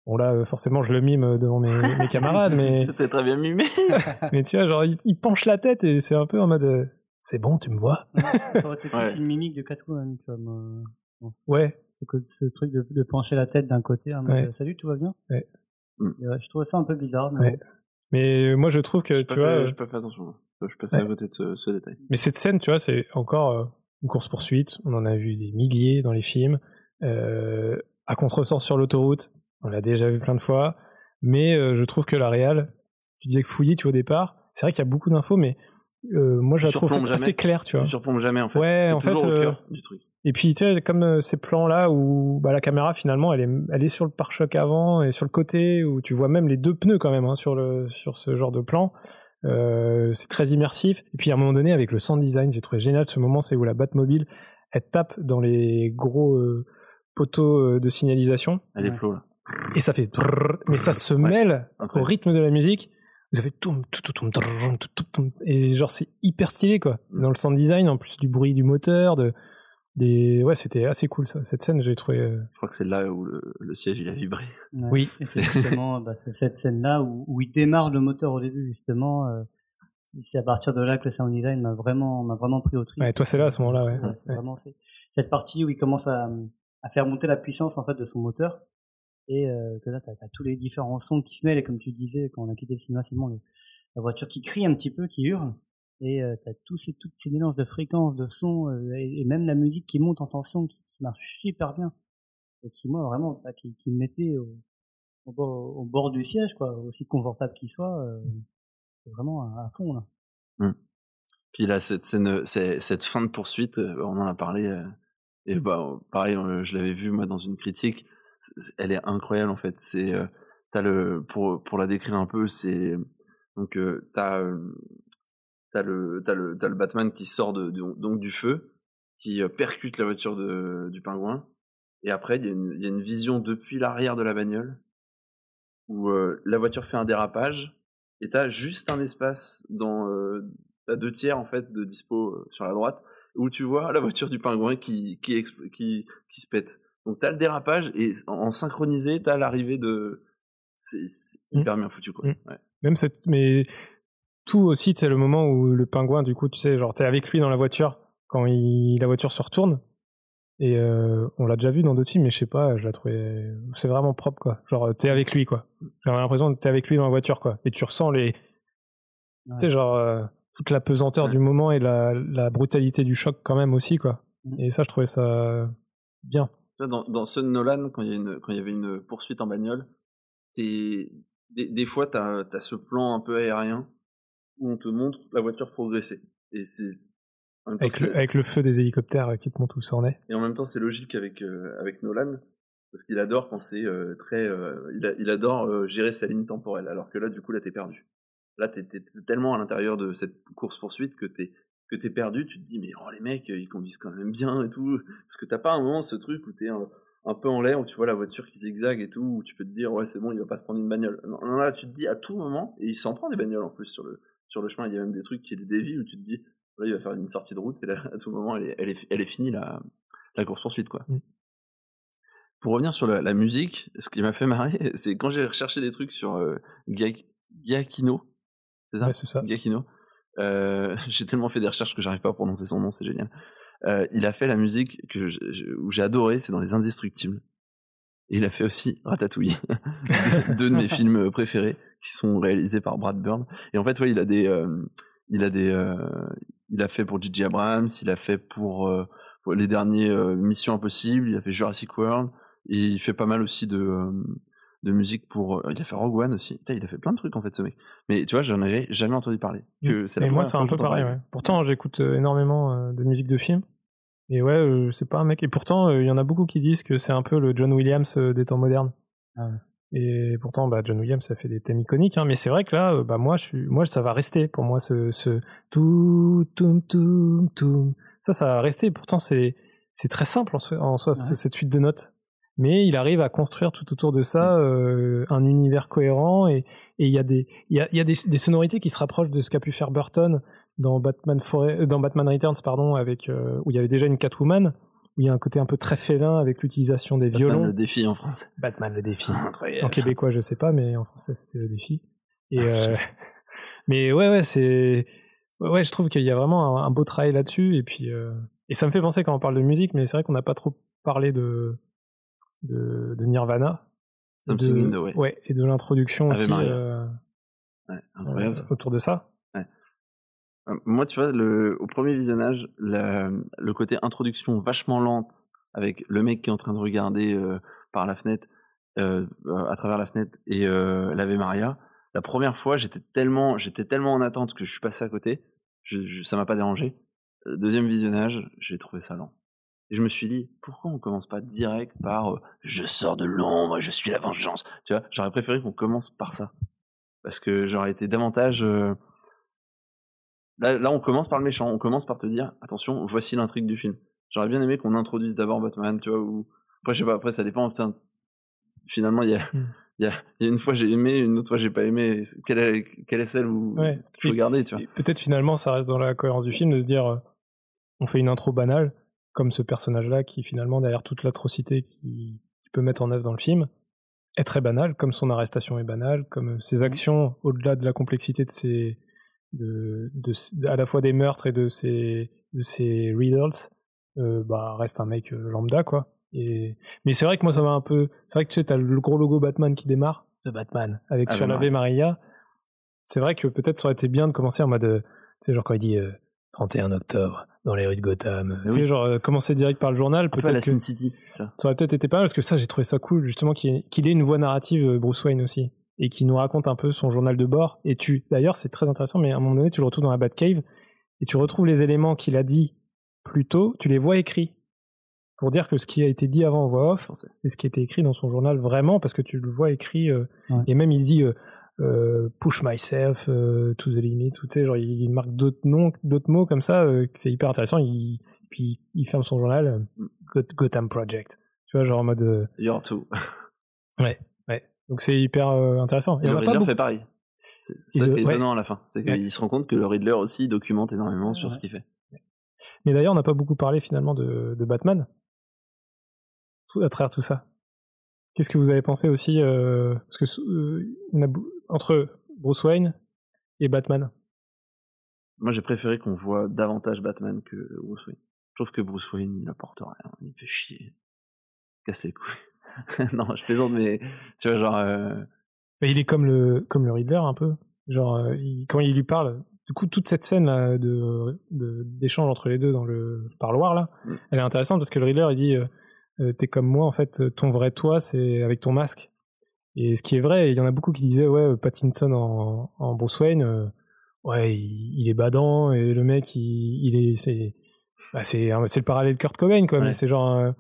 J: bon là euh, forcément je le mime devant mes, mes camarades mais
I: C'était très bien mimé.
J: mais tu vois genre il, il penche la tête et c'est un peu en mode euh, c'est bon tu me vois
K: ça aurait été plus
I: Ouais.
K: une mimique de Catwoman, tu vois. moi.
J: Ouais
K: ce truc de, de pencher la tête d'un côté, en mode,
J: Ouais.
K: euh, salut, tout va bien?
I: Mm.
K: Ouais, Je trouvais ça un peu bizarre. Mais
J: Ouais.
K: bon.
J: mais euh, moi je trouve que tu vois
I: fait,
J: euh,
I: j'ai pas fait attention. Je passais
J: Ouais.
I: à côté de ce, ce détail.
J: Mais cette scène, tu vois, c'est encore euh, une course-poursuite. On en a vu des milliers dans les films. Euh, à contresens sur l'autoroute, on l'a déjà vu plein de fois. Mais euh, je trouve que la réal, tu disais que fouillis, tu vois, au départ, c'est vrai qu'il y a beaucoup d'infos, mais euh, moi je la trouve
I: surplombes
J: assez
I: jamais.
J: claire, tu vois.
I: Tu surplombes jamais en fait.
J: Ouais, en fait,
I: au
J: euh,
I: cœur du truc.
J: Et puis, tu sais, comme euh, ces plans-là où bah, la caméra, finalement, elle est, elle est sur le pare-choc avant et sur le côté, où tu vois même les deux pneus quand même hein, sur, le, sur ce genre de plan. Euh, c'est très immersif. Et puis, à un moment donné, avec le sound design, j'ai trouvé génial ce moment, c'est où la Batmobile, elle tape dans les gros euh, poteaux de signalisation.
I: Elle déploie là.
J: Et ça fait... mais ça se mêle au rythme de la musique. Fait... toum, tout. Et genre, c'est hyper stylé, quoi.
I: Mm.
J: Dans le sound design, en plus du bruit du moteur, de... Des... Ouais, c'était assez cool, ça. Cette scène, j'ai trouvé... euh,
I: Je crois que c'est là où le, le siège il a vibré.
K: Ouais.
J: Oui.
K: C'est justement bah, cette scène-là où, où il démarre le moteur au début, justement. euh, c'est à partir de là que le sound design m'a vraiment, m'a vraiment pris au trip.
J: Ouais, toi, c'est là, à ce moment-là, ouais.
K: Ouais, c'est
J: Ouais.
K: vraiment cette partie où il commence à, à faire monter la puissance en fait de son moteur et euh, que là t'as as tous les différents sons qui se mêlent et comme tu disais quand on a quitté le cinéma c'est la voiture qui crie un petit peu qui hurle et euh, t'as tous ces tous ces mélanges de fréquences de sons euh, et, même la musique qui monte en tension qui, marche super bien et qui moi vraiment qui, me mettait au, bord, du siège quoi aussi confortable qu'il soit euh, vraiment à, fond là
I: Puis là, cette cette fin de poursuite, on en a parlé. et bah, pareil, je l'avais vu moi dans une critique. Elle est incroyable en fait. C'est, euh, t'as le, pour pour la décrire un peu, c'est donc euh, t'as euh, t'as le le le Batman qui sort de, donc du feu, qui percute la voiture de, du pingouin. Et après, il y, a une- vision depuis l'arrière de la bagnole où la voiture fait un dérapage et t'as juste un espace dans euh, deux tiers en fait de dispo sur la droite où tu vois la voiture du pingouin qui qui qui, qui se pète. Donc t'as le dérapage et en, synchronisé t'as l'arrivée de c'est c'est
J: Mm.
I: hyper bien foutu quoi.
J: Mm.
I: Ouais.
J: Même cette, mais tout aussi, c'est le moment où le pingouin, du coup, tu sais, genre, t'es avec lui dans la voiture quand il, la voiture se retourne. Et euh, on l'a déjà vu dans d'autres films, mais je sais pas, je la trouvais. C'est vraiment propre, quoi. Genre, t'es avec lui, quoi. J'ai l'impression que t'es avec lui dans la voiture, quoi. Et tu ressens les. Tu sais, genre, euh, toute la pesanteur
I: Ouais.
J: du moment et la, la brutalité du choc, quand même, aussi, quoi.
K: Mm.
J: Et ça, je trouvais ça bien.
I: Dans, dans Sun Nolan, quand il y, a une- quand il y avait une poursuite en bagnole, des, des fois, tu as, ce plan un peu aérien où on te montre la voiture progresser. Et c'est. temps,
J: Avec le,
I: c'est-
J: avec le feu des hélicoptères qui te montrent où ça en est.
I: Et en même temps, c'est logique avec, euh, avec Nolan, parce qu'il adore quand c'est euh, très. euh, il, a- il adore euh, gérer sa ligne temporelle, alors que là, du coup, là, t'es perdu. Là, t'es tellement à l'intérieur de cette course-poursuite que t'es que t'es perdu, tu te dis, mais oh, les mecs, ils conduisent quand même bien et tout. Parce que t'as pas un moment ce truc où t'es un, un peu en l'air, où tu vois la voiture qui zigzague et tout, où tu peux te dire, ouais, c'est bon, il va pas se prendre une bagnole. Non, non, là, tu te dis à tout moment, et il s'en prend des bagnoles en plus sur le, sur le chemin, il y a même des trucs qui le dévient où tu te dis, là, il va faire une sortie de route, et là, à tout moment, elle est, elle est, elle est finie, la, la course-poursuite, quoi.
J: Mm.
I: Pour revenir sur la, la musique, ce qui m'a fait marrer, c'est quand j'ai recherché des trucs sur euh, Gia- Giacchino, c'est ça?
J: Ouais, c'est ça.
I: Giacchino. Euh, j'ai tellement fait des recherches que j'arrive pas à prononcer son nom, c'est génial. Euh, il a fait la musique que où j'ai adoré, c'est dans Les Indestructibles. Et il a fait aussi Ratatouille, deux, de mes films préférés, qui sont réalisés par Brad Bird. Et en fait, ouais, il a des, euh, il a des, il a fait pour J.J. Abrams, il a fait pour, les derniers Missions Impossibles, il a fait Jurassic World, et il fait pas mal aussi de, de musique pour. euh, il a fait Rogue One aussi. Putain, il a fait plein de trucs en fait, ce mec. Mais tu vois, j'en avais jamais entendu parler. Que c'est la
J: Et moi, c'est un
I: que
J: peu pareil. Ouais. Pourtant, j'écoute euh, énormément euh, de musique de film. Et ouais, euh, c'est pas un mec. Et pourtant, euh, il y en a beaucoup qui disent que c'est un peu le John Williams euh, des temps modernes.
K: Ah ouais.
J: Et pourtant, bah, John Williams, ça fait des thèmes iconiques. Hein. Mais c'est vrai que là, euh, bah, moi, je suis, moi, ça va rester pour moi ce, ce tout, toum, toum, toum. Ça, ça va rester. Pourtant, c'est, c'est très simple en soi, en soi, ce-
K: Ouais.
J: cette suite de notes. Mais il arrive à construire tout autour de ça
I: Mm.
J: euh, un univers cohérent et il y a des il y a, y a des, des sonorités qui se rapprochent de ce qu'a pu faire Burton dans Batman euh, dans Batman Returns pardon avec euh, où il y avait déjà une Catwoman où il y a un côté un peu très félin avec l'utilisation des
I: Batman
J: violons
I: le défi en français.
J: Batman le défi
I: Incroyable.
J: en québécois je sais pas mais en français c'était le défi et euh, mais ouais ouais c'est ouais je trouve qu'il y a vraiment un, un beau travail là-dessus et puis euh, et ça me fait penser quand on parle de musique mais c'est vrai qu'on n'a pas trop parlé de de, de Nirvana
I: Something
J: de,
I: in the way.
J: et de l'introduction aussi
I: Maria.
J: euh,
I: Ouais, incroyable.
J: euh, autour de ça
I: Euh, Moi, tu vois, le, au premier visionnage, la- le côté introduction vachement lente, avec le mec qui est en train de regarder euh, par la fenêtre, à travers la fenêtre, et l'Ave Maria, la première fois, j'étais tellement, j'étais tellement en attente que je suis passé à côté, je, je- ça m'a pas dérangé. Le deuxième visionnage, j'ai trouvé ça lent. Et je me suis dit, pourquoi on commence pas direct par euh, je sors de l'ombre, je suis la vengeance Tu vois, j'aurais préféré qu'on commence par ça. Parce que j'aurais été davantage. euh, Là, là, on commence par le méchant, on commence par te dire, attention, voici l'intrigue du film. J'aurais bien aimé qu'on introduise d'abord Batman, tu vois, ou après, je sais pas, après, ça dépend, putain, finalement, il y a,
J: Hmm.
I: il y, a, il y a une fois j'ai aimé, une autre fois j'ai pas aimé. Quelle est, quelle est celle où
J: Ouais.
I: qu'il faut
J: Et-
I: garder, tu vois?
J: Et peut-être finalement ça reste dans la cohérence du film de se dire euh, on fait une intro banale comme ce personnage là qui finalement derrière toute l'atrocité qui, qui peut mettre en œuvre dans le film est très banal comme son arrestation est banale comme euh, ses actions au-delà de la complexité de ses de, de, à la fois des meurtres et de ses de ses riddles euh, bah reste un mec euh, lambda quoi. Et mais c'est vrai que moi ça m'a un peu c'est vrai que tu sais t'as le gros logo Batman qui démarre. The Batman. Avec
I: Ave
J: sur Maria. C'est vrai que peut-être ça aurait été bien de commencer en mode tu sais genre quand il dit euh, 31 octobre dans les rues de Gotham. Tu sais genre euh, commencer direct par le journal peut-être
I: la
J: que
I: Sin City.
J: ça. Aurait peut-être été pas mal parce que ça j'ai trouvé ça cool justement qu'il ait, une voix narrative euh, Bruce Wayne aussi et qui nous raconte un peu son journal de bord. Et tu d'ailleurs c'est très intéressant mais à un moment donné tu le retrouves dans la Batcave et tu retrouves les éléments qu'il a dit plus tôt tu les vois écrits. Pour dire que ce qui a été dit avant en voix
I: C'est
J: off c'est ce qui a été écrit dans son journal vraiment parce que tu le vois écrit euh,
K: Ouais.
J: et même il dit euh, push myself euh, to the limit ou tu sais genre il, il marque d'autres noms d'autres mots comme ça euh, c'est hyper intéressant il, puis il ferme son journal euh, Got- Gotham Project tu vois genre en mode euh,
I: You're too.
J: ouais ouais donc c'est hyper euh, intéressant
I: Et le Riddler fait pareil. C'est ça qui est
J: ouais.
I: étonnant à la fin. C'est qu'il
J: Ouais.
I: se rend compte que le Riddler aussi documente énormément sur
K: Ouais.
I: ce qu'il fait.
J: mais d'ailleurs on n'a pas beaucoup parlé finalement de, de Batman à travers tout ça qu'est-ce que vous avez pensé aussi euh, parce que euh, on a entre Bruce Wayne et Batman
I: Moi, j'ai préféré qu'on voit davantage Batman que Bruce Wayne. Je trouve que Bruce Wayne, il apporte rien. Il fait chier. Casse les couilles. non, je plaisante, mais tu vois, genre. euh,
J: Mais il est comme le comme le Riddler un peu. Genre euh, il- quand il lui parle, du coup toute cette scène là, de d'échange entre les deux dans le parloir là,
I: Mm.
J: elle est intéressante parce que le Riddler il dit euh, t'es comme moi en fait, ton vrai toi c'est avec ton masque. Et ce qui est vrai, il y en a beaucoup qui disaient ouais Pattinson en, en Bruce Wayne, euh, ouais il, il est badant et le mec il, il est c'est bah, c'est le parallèle Kurt Cobain quoi,
I: Ouais.
J: mais c'est genre euh,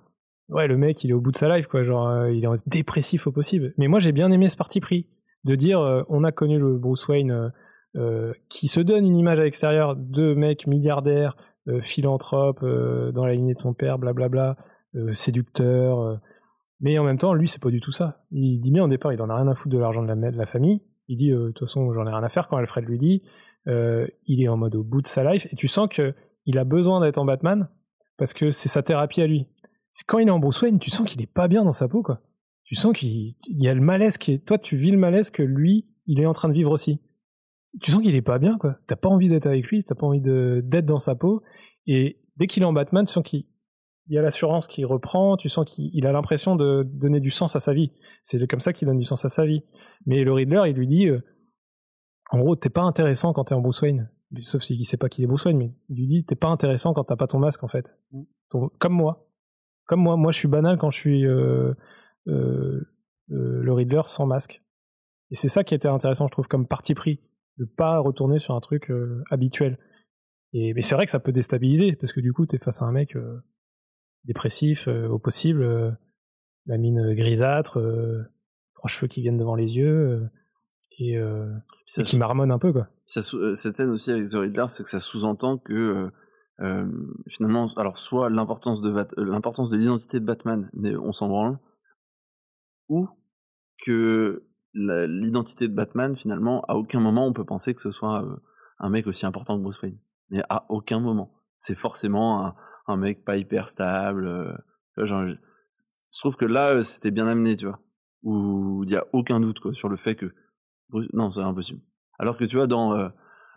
J: ouais le mec il est au bout de sa life quoi, genre euh, il est dépressif au possible. Mais moi j'ai bien aimé ce parti pris de dire on a connu le Bruce Wayne qui se donne une image à l'extérieur de mec milliardaire, philanthrope dans la lignée de son père, blablabla, séducteur. Mais en même temps, lui, c'est pas du tout ça. Il dit bien au départ, il en a rien à foutre de l'argent de la, de la famille. Il dit, euh, de toute façon, j'en ai rien à faire quand Alfred lui dit. Euh, il est en mode au bout de sa life. Et tu sens que il a besoin d'être en Batman parce que c'est sa thérapie à lui. Quand il est en Bruce Wayne, tu sens qu'il est pas bien dans sa peau, quoi. Tu sens qu'il il y a le malaise qui est. Toi, tu vis le malaise que lui, il est en train de vivre aussi. Tu sens qu'il est pas bien, quoi. T'as pas envie d'être avec lui, t'as pas envie d'être dans sa peau. Et dès qu'il est en Batman, tu sens qu'il il y a l'assurance qui reprend, tu sens qu'il il a l'impression de donner du sens à sa vie. C'est comme ça qu'il donne du sens à sa vie. Mais le Riddler, il lui dit, euh, en gros, t'es pas intéressant quand t'es en Bruce Wayne. Sauf s'il sait pas qu'il est Bruce Wayne, mais il lui dit, t'es pas intéressant quand t'as pas ton masque, en fait. Ton- comme moi. Comme moi. Moi, je suis banal quand je suis euh, euh, le Riddler sans masque. Et c'est ça qui était intéressant, je trouve, comme parti pris. De pas retourner sur un truc habituel. Et, mais c'est vrai que ça peut déstabiliser, parce que du coup, t'es face à un mec dépressif euh, au possible, euh, la mine grisâtre, euh, trois cheveux qui viennent devant les yeux, et, euh,
I: ça
J: et qui marmonne un peu, quoi.
I: Ça cette scène aussi avec The Riddler, c'est que ça sous-entend que euh, finalement, alors soit l'importance de l'importance de l'identité de Batman, on s'en branle, ou que l'identité de Batman, finalement, à aucun moment on peut penser que ce soit euh, un mec aussi important que Bruce Wayne. Mais à aucun moment. C'est forcément un, un mec pas hyper stable. euh, tu vois, genre, je, trouve que là, euh, c'était bien amené, tu vois. Où il y a aucun doute quoi, sur le fait que. Non, c'est impossible. Alors que tu vois, dans, euh,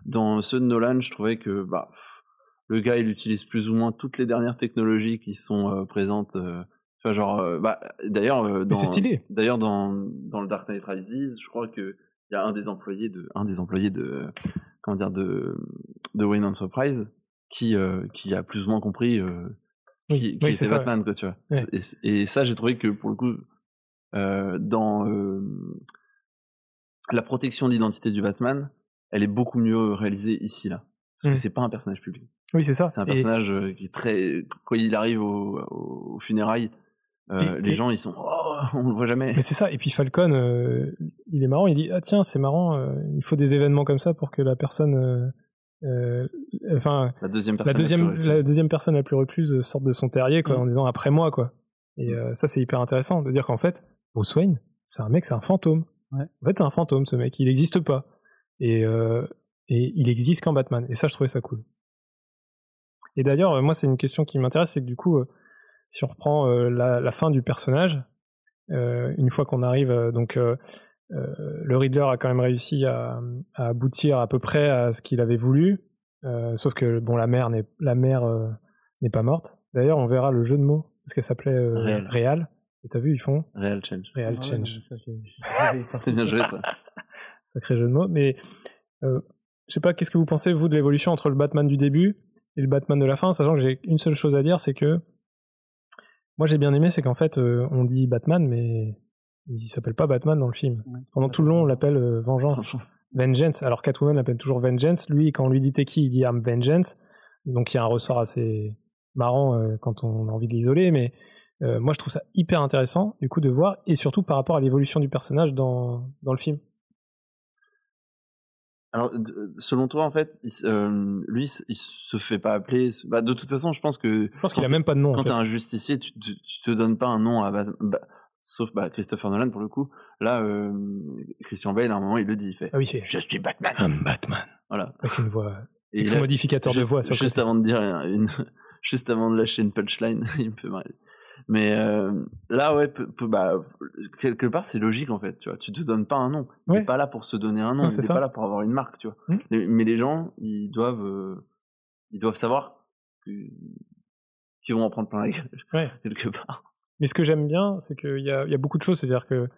I: dans ceux de Nolan, je trouvais que bah, pff, le gars, il utilise plus ou moins toutes les dernières technologies qui sont euh, présentes. euh, tu vois, genre, bah, d'ailleurs, dans,
J: c'est stylé.
I: D'ailleurs, dans, dans le Dark Knight Rises, je crois que il y a un des employés de, un des employés de, comment dire, de, de Wayne Enterprise qui, euh, qui a plus ou moins compris euh,
J: Oui,
I: qui,
J: oui, c'est
I: était
J: ça,
I: Batman, quoi, tu vois?
J: Ouais.
I: Et, et ça, j'ai trouvé que pour le coup, euh, dans euh, la protection de l'identité du Batman, elle est beaucoup mieux réalisée ici là, parce
J: Mm.
I: que c'est pas un personnage public.
J: Oui, c'est ça.
I: C'est un personnage qui est très, quand il arrive au, au- aux funérailles, euh,
J: Et-
I: les gens ils sont, oh, on le voit jamais.
J: Mais c'est ça. Et puis Falcon, il est marrant. Il dit ah tiens c'est marrant. il faut des événements comme ça pour que la personne, euh, enfin
I: La deuxième
J: la
I: personne.
J: deuxième
I: plus recluse.
J: la deuxième personne la plus recluse sorte de son terrier quoi
I: Mm.
J: en disant après moi quoi. Et euh, ça c'est hyper intéressant de dire qu'en fait Bruce Wayne c'est un mec c'est un fantôme.
K: Ouais.
J: En fait c'est un fantôme ce mec. Il n'existe pas. Et euh, et il existe qu'en Batman. Et ça je trouvais ça cool. Et d'ailleurs moi c'est une question qui m'intéresse c'est que du coup euh, si on reprend euh, la, la fin du personnage, euh, une fois qu'on arrive, euh, donc le Riddler a quand même réussi à, à aboutir à peu près à ce qu'il avait voulu, euh, sauf que bon, la mère n'est la mère euh, n'est pas morte. D'ailleurs, on verra le jeu de mots parce qu'elle s'appelait euh,
I: Réal.
J: Réal. Et t'as vu, ils font
I: Real change.
J: Real
K: Ah ouais,
J: Change.
I: C'est bien joué ça.
J: Sacré jeu de mots. Mais euh, je sais pas, qu'est-ce que vous pensez vous de l'évolution entre le Batman du début et le Batman de la fin, sachant que j'ai une seule chose à dire, c'est que moi j'ai bien aimé, c'est qu'en fait euh, on dit Batman, mais il s'appelle pas Batman dans le film.
K: Ouais.
J: Pendant tout le long, on l'appelle euh, Vengeance. Vengeance. Alors Catwoman l'appelle toujours Vengeance. Lui, quand on lui dit t'es qui, il dit I'm Vengeance. Donc il y a un ressort assez marrant euh, quand on a envie de l'isoler, mais euh, moi je trouve ça hyper intéressant du coup de voir et surtout par rapport à l'évolution du personnage dans, dans le film.
I: Alors, selon toi, en fait, il euh, lui, il se fait pas appeler. Bah, de toute façon, je pense que.
J: Je pense qu'il a même pas de nom.
I: Quand
J: en
I: t'es
J: fait.
I: un justicier, tu, tu, tu te donnes pas un nom à Bat- bah, sauf bah, Christopher Nolan pour le coup. Là, euh, Christian Bale, à un moment, il le dit, il fait.
J: Ah oui, c'est
I: Je suis Batman.
C: I'm Batman.
I: Voilà.
J: avec une voix,
I: Et
J: avec son
I: a-
J: modificateur de
I: juste,
J: voix sur le
I: juste
J: côté.
I: avant de dire une, juste avant de lâcher une punchline, il me fait marrer. Mais euh, là, ouais, bah, quelque part, c'est logique en fait. Tu vois, tu te donnes pas un nom. Il
J: Ouais.
I: est pas là pour se donner un nom.
J: Ouais,
I: il
J: c'est
I: est
J: ça.
I: pas là pour avoir une marque, tu vois.
J: Mm.
I: Les- mais les gens, ils doivent, euh, ils doivent savoir qu'ils vont en prendre plein la gueule
J: Ouais.
I: quelque part.
J: Mais ce que j'aime bien, c'est qu'il y a, beaucoup de choses. C'est-à-dire que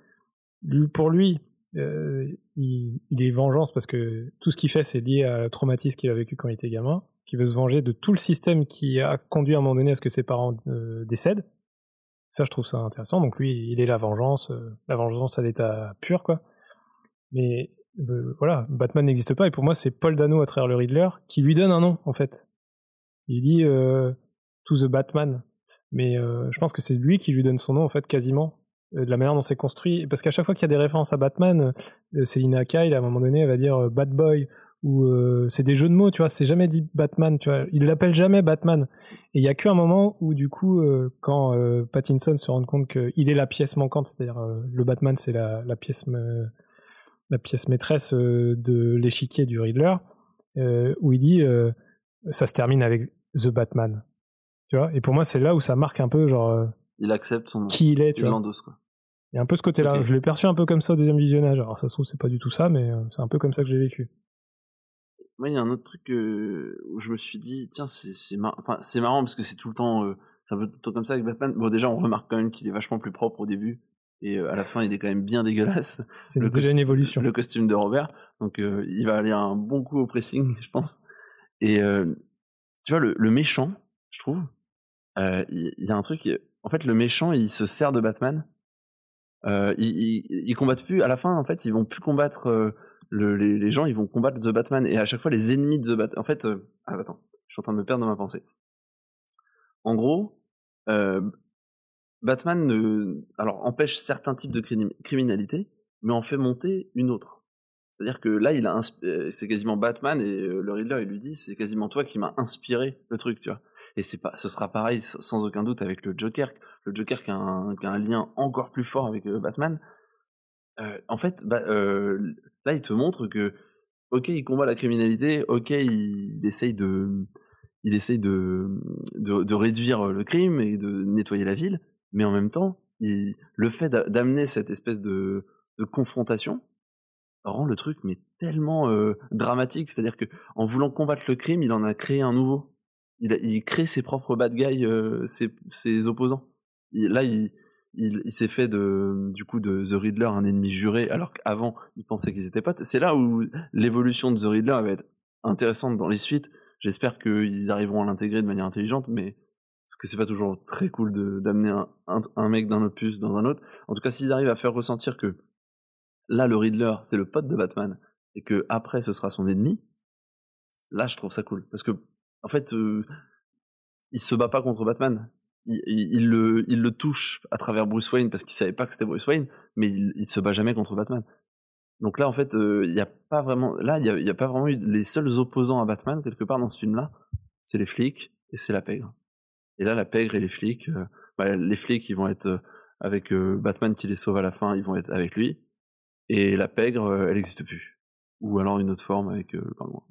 J: pour lui, euh, il, est vengeance parce que tout ce qu'il fait, c'est lié à le traumatisme qu'il a vécu quand il était gamin, qui veut se venger de tout le système qui a conduit à un moment donné à ce que ses parents euh, décèdent. Ça, je trouve ça intéressant. Donc lui, il est la vengeance, euh, la vengeance à l'état pur, quoi. Mais voilà, Batman n'existe pas. Et pour moi, c'est Paul Dano à travers le Riddler qui lui donne un nom, en fait. Il dit To the Batman. Mais euh, je pense que c'est lui qui lui donne son nom, en fait, quasiment. euh, de la manière dont c'est construit. Parce qu'à chaque fois qu'il y a des références à Batman, euh, Selina Kyle, à un moment donné, elle va dire Bad Boy. Ou c'est des jeux de mots, tu vois. C'est jamais dit Batman, tu vois. Il l'appelle jamais Batman. Et il y a qu'un moment où, du coup, quand Pattinson se rend compte qu'il est la pièce manquante, c'est-à-dire le Batman, c'est la, la pièce la pièce maîtresse de l'échiquier du Riddler, où il dit ça se termine avec The Batman. Tu vois Et pour moi, c'est là où ça marque un peu genre euh,
I: Il accepte son nom.
J: qui il est, tu
I: Il
J: vois.
I: quoi.
J: Il y a un peu ce côté-là. Je l'ai perçu un peu comme ça au deuxième visionnage. Alors ça se trouve, c'est pas du tout ça, mais euh, c'est un peu comme ça que j'ai vécu.
I: Moi, il y a un autre truc euh, où je me suis dit, tiens, c'est mar- enfin, marrant parce que c'est tout le temps, euh, c'est un peu tout le temps comme ça avec Batman. Bon, déjà, on remarque quand même qu'il est vachement plus propre au début et euh, à la fin, il est quand même bien dégueulasse.
J: C'est déjà une
I: costume-
J: évolution.
I: Le costume de Robert, donc il va aller un bon coup au pressing, je pense. Et tu vois, le, le méchant, je trouve, il il y, a un truc. En fait, le méchant, il se sert de Batman. Euh, ils, ils, ils combattent plus. À la fin, en fait, ils vont plus combattre euh, le- les, gens. Ils vont combattre The Batman. Et à chaque fois, les ennemis de The Batman. En fait, euh, ah, attends, je suis en train de me perdre dans ma pensée. En gros, euh, Batman ne, alors empêche certains types de crimi- criminalité, mais en fait monter une autre. C'est-à-dire que là, il a euh, c'est quasiment Batman et euh, le Riddler, il lui dit, c'est quasiment toi qui m'a inspiré le truc, tu vois. Et c'est pas, ce sera pareil sans aucun doute avec le Joker, le Joker qui a un, lien encore plus fort avec euh, Batman. En fait, bah, là, il te montre que, ok, il combat la criminalité, ok, il, essaye de, il essaye de, de, réduire le crime et de nettoyer la ville, mais en même temps, le fait d'a- d'amener cette espèce de confrontation rend le truc mais tellement dramatique, c'est-à-dire que en voulant combattre le crime, il en a créé un nouveau. Il, a- crée ses propres bad guys, ses, opposants. Il- là, il, s'est fait de, du coup de The Riddler un ennemi juré, alors qu'avant il pensait qu'ils étaient potes. C'est là où l'évolution de The Riddler va être intéressante dans les suites. J'espère qu'ils arriveront à l'intégrer de manière intelligente, mais parce que c'est pas toujours très cool d'amener un, un mec d'un opus dans un autre. En tout cas, s'ils arrivent à faire ressentir que là, le Riddler, c'est le pote de Batman, et que après, ce sera son ennemi, là, je trouve ça cool. Parce que, en fait, euh, il se bat pas contre Batman. Il, le, il le touche à travers Bruce Wayne parce qu'il savait pas que c'était Bruce Wayne, mais il, il se bat jamais contre Batman. Donc là, en fait, euh, il y a pas vraiment, là, il y a, pas vraiment eu les seuls opposants à Batman quelque part dans ce film-là, c'est les flics et c'est la pègre. Et là, la pègre et les flics, euh, bah, les flics, ils vont être euh, avec euh, Batman qui les sauve à la fin, ils vont être avec lui. Et la pègre, euh, elle n'existe plus. Ou alors une autre forme avec euh, le pingouin.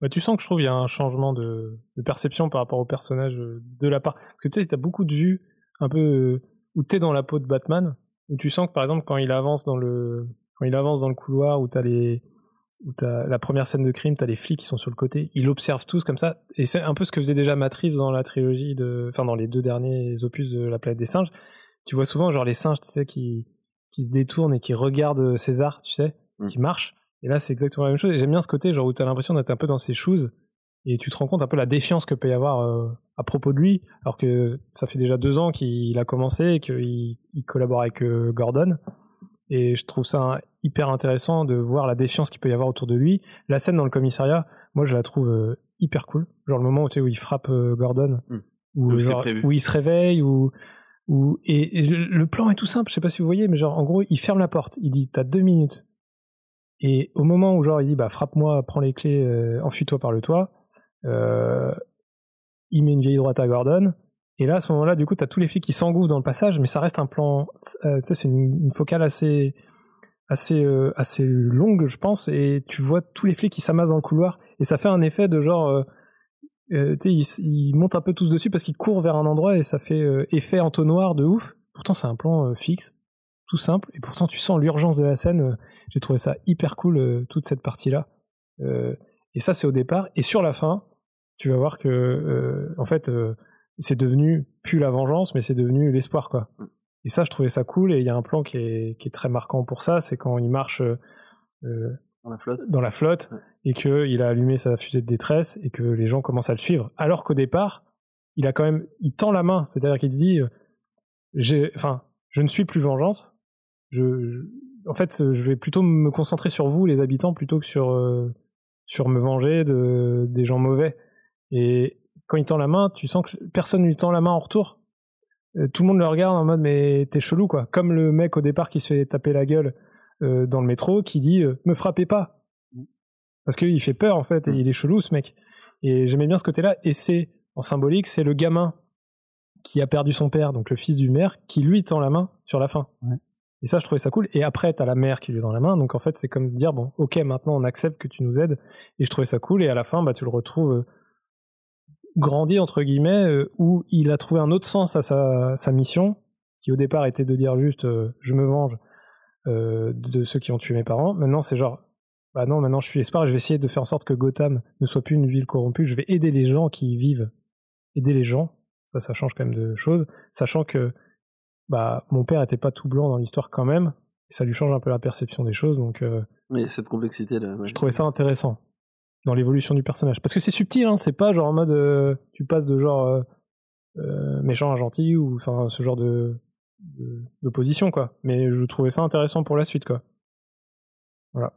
J: Bah, tu sens que je trouve qu'il y a un changement de, perception par rapport au personnage euh, de la part. Parce que tu sais, t'as beaucoup de vues un peu où t'es dans la peau de Batman, où tu sens que par exemple quand il avance dans le quand il avance dans le couloir, où t'as les où t'as la première scène de crime, t'as les flics qui sont sur le côté, il observe tous comme ça, et c'est un peu ce que faisait déjà Matt Reeves dans la trilogie de, enfin dans les deux derniers opus de La planète des singes. Tu vois souvent genre les singes, tu sais, qui qui se détournent et qui regardent César, tu sais, qui marchent. Et là, c'est exactement la même chose. Et j'aime bien ce côté, genre où t'as l'impression d'être un peu dans ses shoes et tu te rends compte un peu la défiance que peut y avoir euh, à propos de lui, alors que ça fait déjà deux ans qu'il a commencé et qu'il il collabore avec euh, Gordon. Et je trouve ça hyper intéressant de voir la défiance qu'il peut y avoir autour de lui. La scène dans le commissariat, moi, je la trouve euh, hyper cool. Genre le moment où, tu sais, où il frappe Gordon,
I: Mm.
J: où, genre, où il se réveille, où, et, le plan est tout simple. Je sais pas si vous voyez, mais genre en gros, il ferme la porte. Il dit, t'as deux minutes. Et au moment où genre il dit bah frappe-moi, prends les clés, euh, enfuis-toi par le toit, euh, il met une vieille droite à Gordon. Et là à ce moment-là, du coup, t'as tous les flics qui s'engouffrent dans le passage, mais ça reste un plan, euh, tu sais, c'est une, une focale assez assez assez longue, je pense, et tu vois tous les flics qui s'amassent dans le couloir, et ça fait un effet de genre, euh, ils, montent un peu tous dessus parce qu'ils courent vers un endroit et ça fait euh, effet entonnoir de ouf. Pourtant, c'est un plan euh, fixe, tout simple, et pourtant tu sens l'urgence de la scène. euh, J'ai trouvé ça hyper cool euh, toute cette partie-là. Et ça, c'est au départ. Et sur la fin, tu vas voir que, en fait, c'est devenu plus la vengeance, mais c'est devenu l'espoir, quoi. Et ça, je trouvais ça cool. Et il y a un plan qui est, qui est très marquant pour ça, c'est quand il marche
I: Dans la flotte.
J: dans la flotte et qu'il a allumé sa fusée de détresse et que les gens commencent à le suivre. Alors qu'au départ, il a quand même, il tend la main, c'est-à-dire qu'il dit, euh, j'ai, enfin, je ne suis plus vengeance. En fait, je vais plutôt me concentrer sur vous, les habitants, plutôt que sur euh, sur me venger de des gens mauvais. Et quand il tend la main, tu sens que personne lui tend la main en retour. Euh, tout le monde le regarde en mode mais t'es chelou quoi. Comme le mec au départ qui se fait taper la gueule dans le métro, qui dit me frappez pas, parce qu'il fait peur en fait et il est chelou ce mec. Et j'aimais bien ce côté-là. Et c'est en symbolique, c'est le gamin qui a perdu son père, donc le fils du maire, qui lui tend la main sur la fin.
K: Ouais.
J: Et ça, je trouvais ça cool. Et après, t'as la mère qui lui tend la main. Donc en fait, c'est comme dire bon, ok, maintenant on accepte que tu nous aides. Et je trouvais ça cool. Et à la fin, bah, tu le retrouves euh, grandi entre guillemets, euh, où il a trouvé un autre sens à sa, sa mission, qui au départ était de dire juste euh, je me venge de ceux qui ont tué mes parents. Maintenant, c'est genre bah non, maintenant je suis espoir je vais essayer de faire en sorte que Gotham ne soit plus une ville corrompue. Je vais aider les gens qui y vivent, aider les gens. Ça, ça change quand même de choses, sachant que bah mon père était pas tout blanc dans l'histoire quand même. Et ça lui change un peu la perception des choses, donc euh,
I: Mais cette complexité là.
J: je trouvais ça intéressant dans l'évolution du personnage. Parce que c'est subtil, hein, c'est pas genre en mode euh, tu passes de genre euh, euh, méchant à gentil ou enfin ce genre de de- d'opposition quoi. Mais je trouvais ça intéressant pour la suite quoi. Voilà.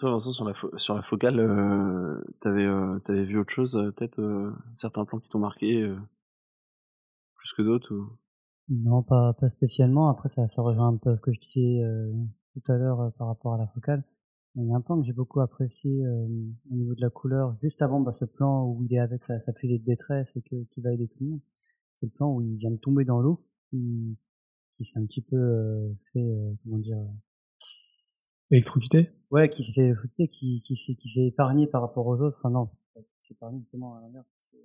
I: Toi, Vincent, sur la, focale, euh, t'avais euh, vu autre chose, euh, peut-être euh, certains plans qui t'ont marqué euh, plus que d'autres ou...
K: Non, pas, pas spécialement. Après, ça, ça rejoint un peu ce que je disais euh, tout à l'heure par rapport à la focale. Il y a un plan que j'ai beaucoup apprécié au niveau de la couleur. Juste avant bah, ce plan où il est avec sa, sa fusée de détresse et que qui va aider tout le monde. C'est le plan où il vient de tomber dans l'eau, qui, qui s'est un petit peu fait, comment dire,
J: Électrocuté?
K: Ouais, qui s'est fait foutre, qui, qui s'est, qui s'est épargné par rapport aux autres. Enfin non, qui s'est épargné justement à l'inverse. s'est-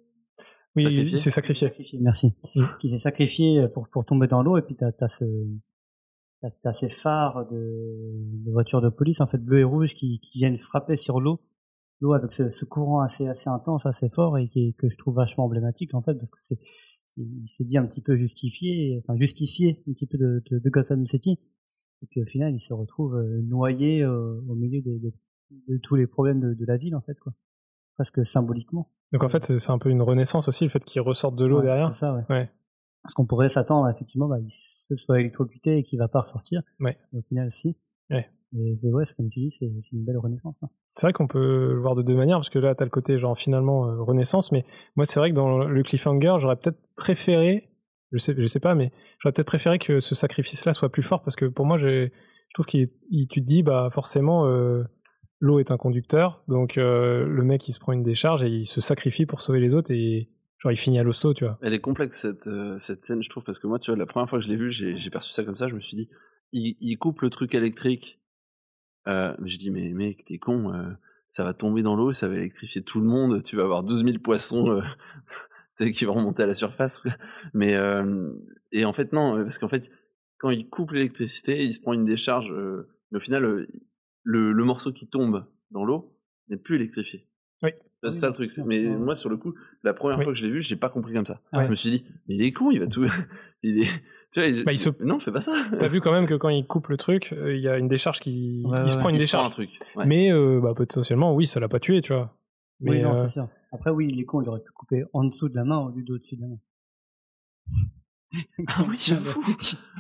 J: Oui,
I: Sacrifié
J: il s'est sacrifié.
K: sacrifié, merci.
J: Mm.
K: Qui s'est sacrifié pour, pour tomber dans l'eau et puis t'as, t'as ce, t'as, t'as ces phares de, de voitures de police, en fait, bleu et rouge, qui, qui viennent frapper sur l'eau. L'eau avec ce, ce courant assez, assez intense, assez fort et qui, que je trouve vachement emblématique, en fait, parce que c'est, il se dit un petit peu justifié, enfin, justicier un petit peu de, de, de Gotham City. Et puis au final, il se retrouve euh, noyé euh, au milieu de, tous les problèmes de, de la ville, en fait, quoi. Presque symboliquement.
J: Donc en fait, c'est un peu une renaissance aussi, le fait qu'il ressorte de l'eau
K: Ouais,
J: derrière.
K: C'est ça, ouais.
J: Ouais.
K: Parce qu'on pourrait s'attendre, effectivement, bah, il se soit électrocuté et qu'il va pas ressortir.
J: Ouais.
K: Mais au final, si.
J: Ouais.
K: Et c'est ouais, c'est comme tu dis, c'est une belle renaissance. hein.
J: C'est vrai qu'on peut le voir de deux manières, parce que là, t'as le côté genre finalement euh, renaissance, mais moi, c'est vrai que dans le cliffhanger, j'aurais peut-être préféré, je sais, je sais pas, mais j'aurais peut-être préféré que ce sacrifice-là soit plus fort, parce que pour moi, j'ai, je trouve qu'il, il- tu te dis, bah forcément, euh, l'eau est un conducteur, donc euh, le mec, il se prend une décharge et il se sacrifie pour sauver les autres, et genre, il finit à l'hosto, tu vois.
I: Elle est complexe cette, euh, cette scène, je trouve, parce que moi, tu vois, la première fois que je l'ai vue, j'ai j'ai perçu ça comme ça, je me suis dit, il, coupe le truc électrique. Euh, je dis, mais mec, t'es con, ça va tomber dans l'eau, ça va électrifier tout le monde, tu vas avoir 12 000 poissons qui vont remonter à la surface. Mais, euh, et en fait, non, parce qu'en fait, quand il coupe l'électricité, il se prend une décharge, euh, mais au final, euh, le, le morceau qui tombe dans l'eau n'est plus électrifié.
J: Oui.
I: C'est
K: Oui,
I: ça le truc. Mais
K: Ouais.
I: moi, sur le coup, la première
J: Oui.
I: fois que je l'ai vu, j'ai pas compris comme ça.
J: Ouais.
I: Je me suis dit, mais il est con, il va tout. il est. Tu vois, il...
J: Bah, il se-
I: Non, fais pas ça.
J: T'as vu quand même que quand il coupe le truc, euh, il y a une décharge qui,
K: Ouais,
J: il se prend une
I: Il se
J: décharge.
I: prend un truc. Ouais.
J: Mais euh, bah, potentiellement, oui, ça l'a pas tué, tu vois. Mais,
K: oui, non,
J: euh,
K: c'est ça. Après, oui, il est con, il aurait pu couper en dessous de la main au lieu d'au-dessus de la main.
I: Ah oui, j'avoue.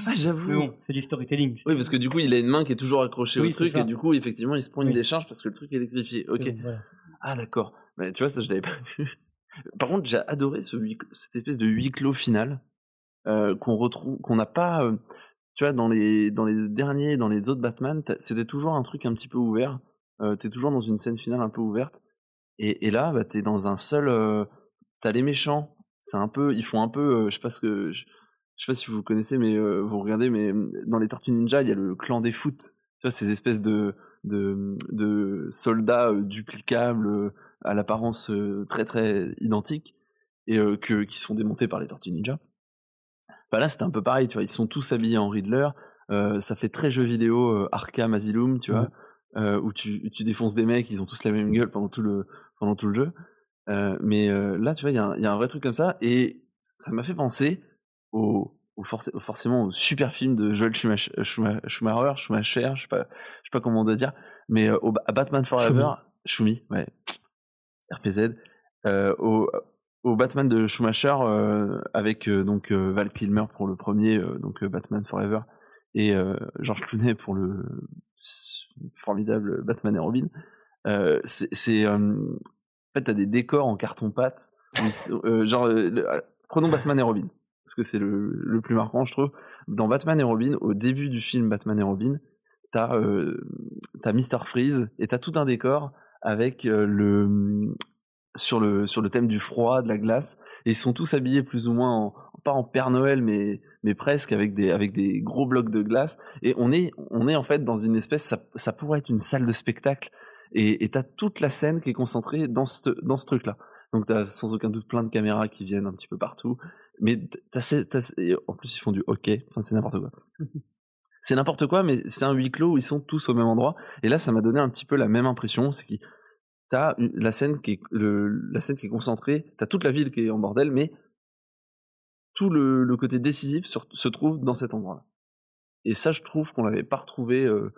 I: Ah, j'avoue.
K: Mais bon, c'est du storytelling.
I: Oui, parce que du coup, il a une main qui est toujours accrochée
K: Oui,
I: au truc,
K: ça.
I: et du coup, effectivement, il se prend une
K: Oui.
I: décharge parce que le truc est électrifié. Ok.
K: Voilà,
I: Ah, d'accord. Mais tu vois, ça, je l'avais pas vu. Par contre, j'ai adoré ce huis clos- cette espèce de huis clos final euh, qu'on retrouve, qu'on n'a pas. euh, tu vois, dans les, dans les derniers, dans les autres Batman, c'était toujours un truc un petit peu ouvert. Euh, t'es toujours dans une scène finale un peu ouverte. Et, et là, bah, t'es dans un seul. euh, t'as les méchants. C'est un peu. Ils font un peu. euh, je sais pas ce que. Je, je sais pas si vous connaissez, mais euh, vous regardez, mais euh, dans les Tortues Ninja, il y a le clan des foot. Tu vois, ces espèces de, de, de soldats euh, duplicables, à l'apparence très très identique, et que, qui sont démontés par les Tortues Ninja. Bah là, c'était un peu pareil, tu vois. Ils sont tous habillés en Riddler. ça fait très jeu vidéo Arkham Asylum, tu vois, euh, où tu, tu défonces des mecs, ils ont tous la même gueule pendant tout le, pendant tout le jeu. Euh, mais euh, là, tu vois, il y, a un- il y a un vrai truc comme ça, et ça m'a fait penser au, au forc- au- forcément au super film de Joel Schumacher, Schuma- Schumacher, Schumacher, je sais pas, je sais pas comment on doit dire, mais euh, au, à Batman Forever, Schumi, ouais, RPZ, euh, au, au Batman de Schumacher euh, avec euh, donc euh, Val Kilmer pour le premier, euh, donc euh, Batman Forever, et euh, George Clooney pour le formidable Batman et Robin. Euh, c'est, euh, en fait, t'as des décors en carton pâte. où ils sont- euh, genre, euh, prenons Batman et Robin, parce que c'est le, le plus marquant, je trouve. Dans Batman et Robin, au début du film Batman et Robin, t'as t'as Mister Freeze et t'as tout un décor avec le sur le sur le thème du froid, de la glace, et ils sont tous habillés plus ou moins pas en Père Noël, mais mais presque avec des avec des gros blocs de glace. Et on est on est en fait dans une espèce, ça pourrait être une salle de spectacle, et t'as toute la scène qui est concentrée dans ce dans ce truc là. Donc t'as sans aucun doute plein de caméras qui viennent un petit peu partout, mais t'as, en plus ils font du hockey, enfin c'est n'importe quoi. c'est n'importe quoi, mais c'est un huis clos où ils sont tous au même endroit. Et là, ça m'a donné un petit peu la même impression, c'est que t'as la scène qui est le, la scène qui est concentrée, t'as toute la ville qui est en bordel, mais tout le, le côté décisif se, se trouve dans cet endroit-là. Et ça, je trouve qu'on l'avait pas retrouvé. euh,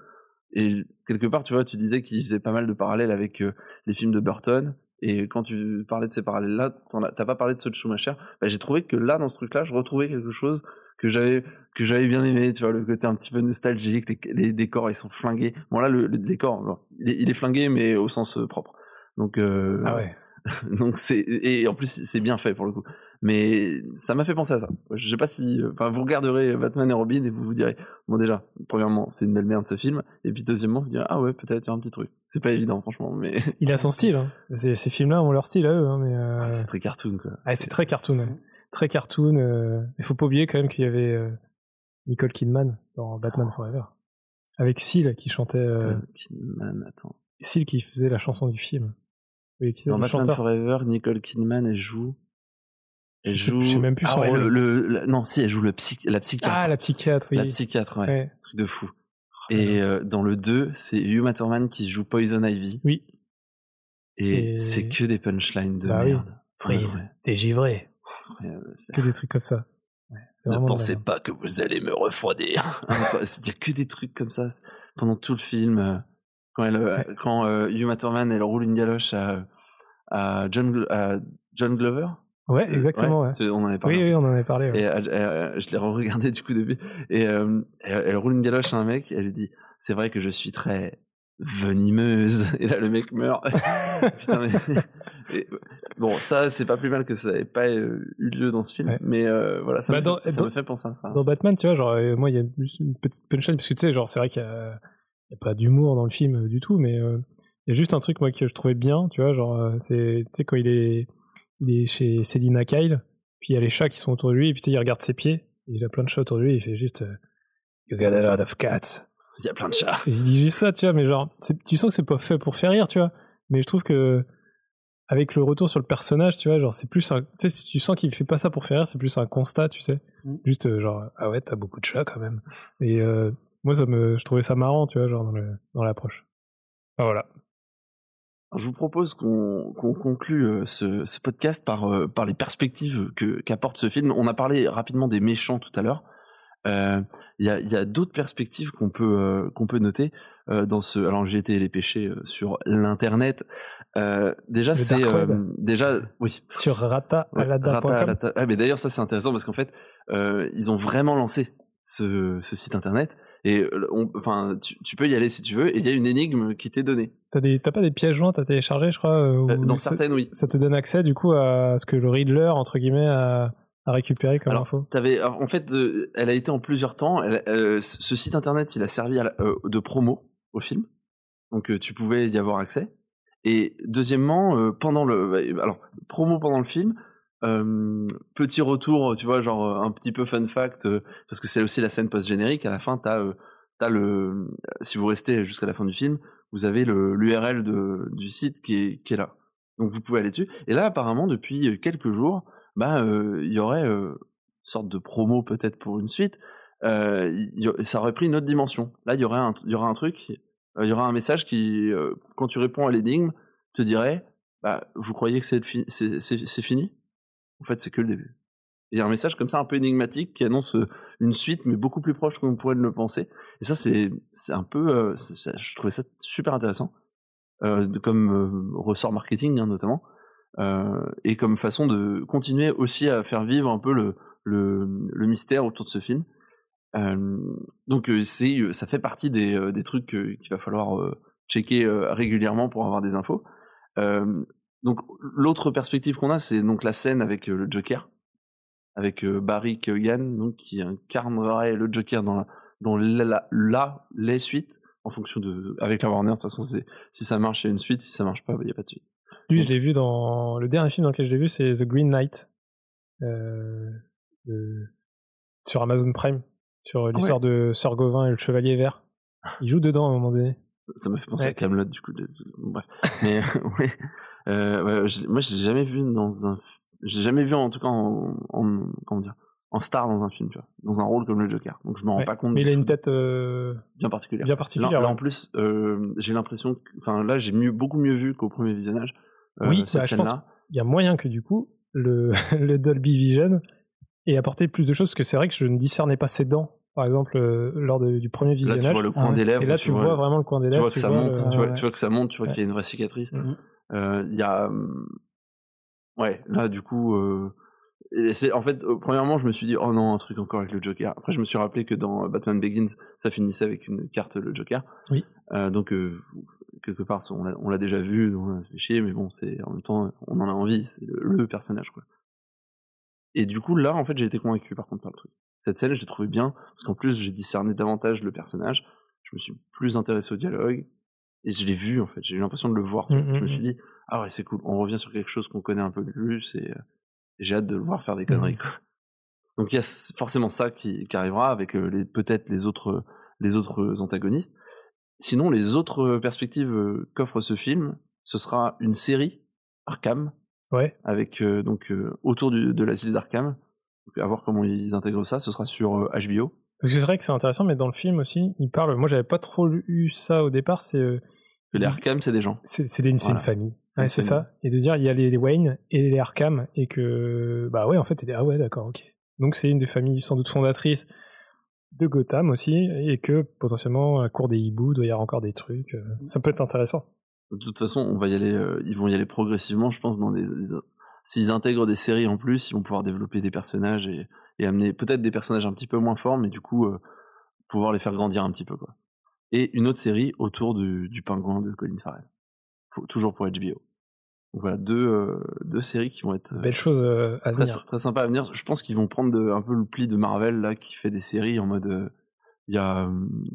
I: et quelque part, tu vois, tu disais qu'il faisait pas mal de parallèles avec euh, les films de Burton. Et quand tu parlais de ces parallèles-là, t'as pas parlé de ceux de Schumacher. Bah, j'ai trouvé que là, dans ce truc-là, je retrouvais quelque chose que j'avais que j'avais bien aimé. Tu vois, le côté un petit peu nostalgique. Les, les décors, ils sont flingués. Bon là, le, le décor, bon, il, est, il est flingué, mais au sens euh, propre. Donc, euh,
J: Ah ouais.
I: donc c'est et en plus c'est bien fait pour le coup. Mais ça m'a fait penser à ça. Je sais pas si, enfin, vous regarderez Batman et Robin et vous vous direz, bon déjà, premièrement, c'est une belle merde ce film, et puis deuxièmement, vous direz, ah ouais, peut-être il y a un petit truc. C'est pas évident, franchement, mais
J: Il a son style. Hein. Ces, ces films-là ont leur style à eux. Hein, mais euh,
I: c'est très cartoon quoi.
J: ah, c'est très cartoon. ouais. Très cartoon. euh, Il faut pas oublier quand même qu'il y avait euh, Nicole Kidman dans Batman Forever. Avec Seal qui chantait. euh,
I: Kidman, attends.
J: Seal qui faisait la chanson du film. Oui, qui
I: Dans Batman
J: chanteur.
I: Forever, Nicole Kidman, elle joue. Elle joue.
J: je sais même plus
I: ah
J: son
I: ouais,
J: rôle.
I: le, le- la- non, si, elle joue le psy, la psychiatre.
J: Ah, la psychiatre, oui.
I: La psychiatre, ouais.
J: Ouais.
I: Truc de fou. Et euh, dans le 2, c'est Hugh Thurman qui joue Poison Ivy.
J: Oui.
I: Et,
J: Et-
I: c'est que des punchlines de
J: Bah oui.
I: merde.
J: Freeze,
I: Ouais,
J: t'es givré. Que des trucs comme ça. Ouais,
I: Ne pensez pas que vous allez me refroidir. Il y a que des trucs comme ça pendant tout le film. euh, Quand, elle, euh, quand euh, Uma Thurman elle roule une galoche à, à, John, à John Glover.
J: Ouais, exactement. Ouais.
I: c'est- On en avait parlé.
J: Oui, oui, on en avait parlé. ouais.
I: Et elle- elle- je l'ai re-regardé du coup depuis. Et euh, elle, roule une galoche à un mec. Et elle lui dit C'est vrai que je suis très venimeuse. Et là, le mec meurt. Putain, mais. et, bon, ça, c'est pas plus mal que ça n'ait pas euh, eu lieu dans ce film. Mais euh, voilà, ça,
J: Bah,
I: me,
J: dans-
I: fait, ça
J: dans-
I: me fait penser à ça.
J: Dans Batman, tu vois, genre, euh, moi, il y a juste une petite punchline, parce que tu sais, genre, c'est vrai qu'il y a, a pas d'humour dans le film euh, du tout, mais euh, il y a juste un truc, moi, que je trouvais bien, tu vois, genre, euh, c'est, tu sais, quand il est, il est chez Selina Kyle, puis il y a les chats qui sont autour de lui, et puis tu sais, il regarde ses pieds, et il a plein de chats autour de lui, et il fait juste, euh, You got a lot of cats.
I: Il y a plein de chats.
J: Et il dit juste ça, tu vois, mais genre, tu sens que c'est pas fait pour faire rire, tu vois, mais je trouve que, avec le retour sur le personnage, tu vois, genre, c'est plus un, tu sais, si tu sens qu'il fait pas ça pour faire rire, c'est plus un constat, tu sais.
K: Mm.
J: Juste, euh, genre, ah ouais, t'as beaucoup de chats quand même. Et euh, moi, ça me, je trouvais ça marrant, tu vois, genre, dans dans l'approche. Enfin, voilà.
I: Alors, je vous propose qu'on conclue euh, ce, ce podcast par, euh, par les perspectives qu'apporte ce film. On a parlé rapidement des méchants tout à l'heure. Euh, Il y a, il y a d'autres perspectives qu'on peut, euh, qu'on peut noter euh, dans ce. Alors, j'ai été les péchés euh, sur l'internet. Euh, déjà, c'est euh, déjà oui.
J: Sur rata
I: Ouais,
J: alada.com.
I: Rata. Ah, mais d'ailleurs, ça c'est intéressant parce qu'en fait, euh, ils ont vraiment lancé ce, ce site internet. Et euh, on- enfin, tu, tu peux y aller si tu veux. Et il y a une énigme qui t'est donnée.
J: T'as pas des pièces jointes à télécharger, je crois. euh,
I: Euh, dans certaines, oui.
J: Ça te donne accès, du coup, à ce que le Riddler, entre guillemets, a, a récupéré comme
I: Alors,
J: info.
I: Alors, en fait, euh, elle a été en plusieurs temps. Elle- ce site internet, il a servi à euh, de promo au film, donc tu pouvais y avoir accès. Et deuxièmement, pendant le, bah, alors promo pendant le film, euh, petit retour, tu vois, genre euh, un petit peu fun fact, euh, parce que c'est aussi la scène post générique. À la fin, t'as, euh, le, si vous restez jusqu'à la fin du film, vous avez le l'URL de du site qui est là. Donc vous pouvez aller dessus. Et là, apparemment, depuis quelques jours, bah euh, il y aurait euh, une sorte de promo peut-être pour une suite. Euh, ça aurait pris une autre dimension. Là, il y aurait un, y aura un truc, euh, il y aura un message qui, euh, quand tu réponds à l'énigme, te dirait, bah, vous croyez que c'est fi- c'est fini? En fait, c'est que le début. Il y a un message comme ça un peu énigmatique qui annonce une suite, mais beaucoup plus proche qu'on pourrait le penser. Et ça, c'est un peu, je trouvais ça super intéressant, comme ressort marketing hein, notamment. et comme façon de continuer aussi à faire vivre un peu le, le, le mystère autour de ce film. Donc c'est, ça fait partie des, des trucs qu'il va falloir checker régulièrement pour avoir des infos. Donc l'autre perspective qu'on a, c'est donc la scène avec euh, le Joker, avec euh, Barry Keoghan, donc qui incarnerait le Joker dans la, dans la, la- la- les suites en fonction de avec la Warner. De toute façon, c'est si ça marche, il y a une suite. Si ça marche pas, il n'y a pas de suite.
J: Lui, je l'ai vu dans le dernier film dans lequel je l'ai vu, c'est The Green Knight euh, sur Amazon Prime, sur l'histoire de Sir Gawain et le Chevalier Vert. Il joue dedans à un moment donné.
I: Ça m'a fait penser
J: Ouais.
I: à Camelot du coup. bref, mais ouais, euh, je- moi je l'ai jamais vu dans un, j'ai jamais vu en tout cas en, en- comment dire, en star dans un film, tu vois, dans un rôle comme le Joker. Donc je me rends
J: Ouais.
I: pas compte.
J: Mais il a une tête euh,
I: bien particulière.
J: bien particulière.
I: Là, là, en plus, euh, j'ai l'impression, que, enfin là j'ai mieux, beaucoup mieux vu qu'au premier visionnage. euh,
J: Oui,
I: cette
J: bah, je pense
I: scène-là.
J: il y a moyen que du coup, le, le Dolby Vision ait apporté plus de choses, parce que c'est vrai que je ne discernais pas ses dents, par exemple, euh, lors de- du premier
I: Là
J: visionnage.
I: tu vois le coin des lèvres.
J: et là, tu, vois, vraiment le coin des
I: tu
J: lèvres.
I: vois que ça monte,
J: le-
I: tu, vois,
J: ouais.
I: tu vois que ça monte, tu vois
J: Ouais.
I: qu'il y a une vraie cicatrice.
K: Mhm.
I: Euh, Il y a, ouais, là du coup, euh, et c'est en fait, euh, premièrement, je me suis dit oh non, un truc encore avec le Joker. Après, je me suis rappelé que dans Batman Begins, ça finissait avec une carte le Joker.
J: Oui.
I: Euh, donc euh, quelque part, on l'a- déjà vu, on se fait chier, mais bon, c'est en même temps, on en a envie, c'est le, le personnage quoi. Et du coup, là, en fait, j'ai été convaincu par contre par le truc. Cette scène, je l'ai trouvée bien, parce qu'en plus, j'ai discerné davantage le personnage. Je me suis plus intéressé au dialogue, et je l'ai vu, en fait. J'ai eu l'impression de le voir. tu vois.
J: Mm,
I: je
J: mm,
I: me suis
J: mm.
I: dit, ah ouais, c'est cool. On revient sur quelque chose qu'on connaît un peu plus, et, euh, j'ai hâte de le voir faire des conneries, quoi. Donc il y a forcément ça qui, qui arrivera avec euh, les peut-être les autres les autres antagonistes. Sinon, les autres perspectives euh, qu'offre ce film, ce sera une série Arkham
J: Ouais.
I: avec euh, donc euh, autour du- de l'asile d'Arkham. Donc, à voir comment ils intègrent ça. Ce sera sur euh, HBO.
J: Parce que c'est vrai que c'est intéressant, mais dans le film aussi, il parle. Moi, j'avais pas trop eu ça au départ. C'est euh,
I: les Arkham, c'est des gens.
J: c'est des-
I: Voilà.
J: une famille.
I: C'est
J: Ouais, ça. Et de dire, il y a les, les Wayne et les Arkham, et que, bah ouais, en fait, ah ouais, d'accord, ok. Donc c'est une des familles sans doute fondatrices de Gotham aussi, et que potentiellement, à court des hiboux, doit y avoir encore des trucs. euh, Ça peut être intéressant.
I: De toute façon, on va y aller. euh, ils vont y aller progressivement, je pense, dans des. des- S'ils intègrent des séries en plus, ils vont pouvoir développer des personnages et, et amener peut-être des personnages un petit peu moins forts, mais du coup euh, pouvoir les faire grandir un petit peu, quoi. Et une autre série autour du, du pingouin de Colin Farrell, toujours pour HBO. Donc voilà, deux, euh, deux séries qui vont être euh,
J: Belle chose euh, à
I: très,
J: venir.
I: très sympa à venir. Je pense qu'ils vont prendre de- un peu le pli de Marvel là qui fait des séries en mode il y a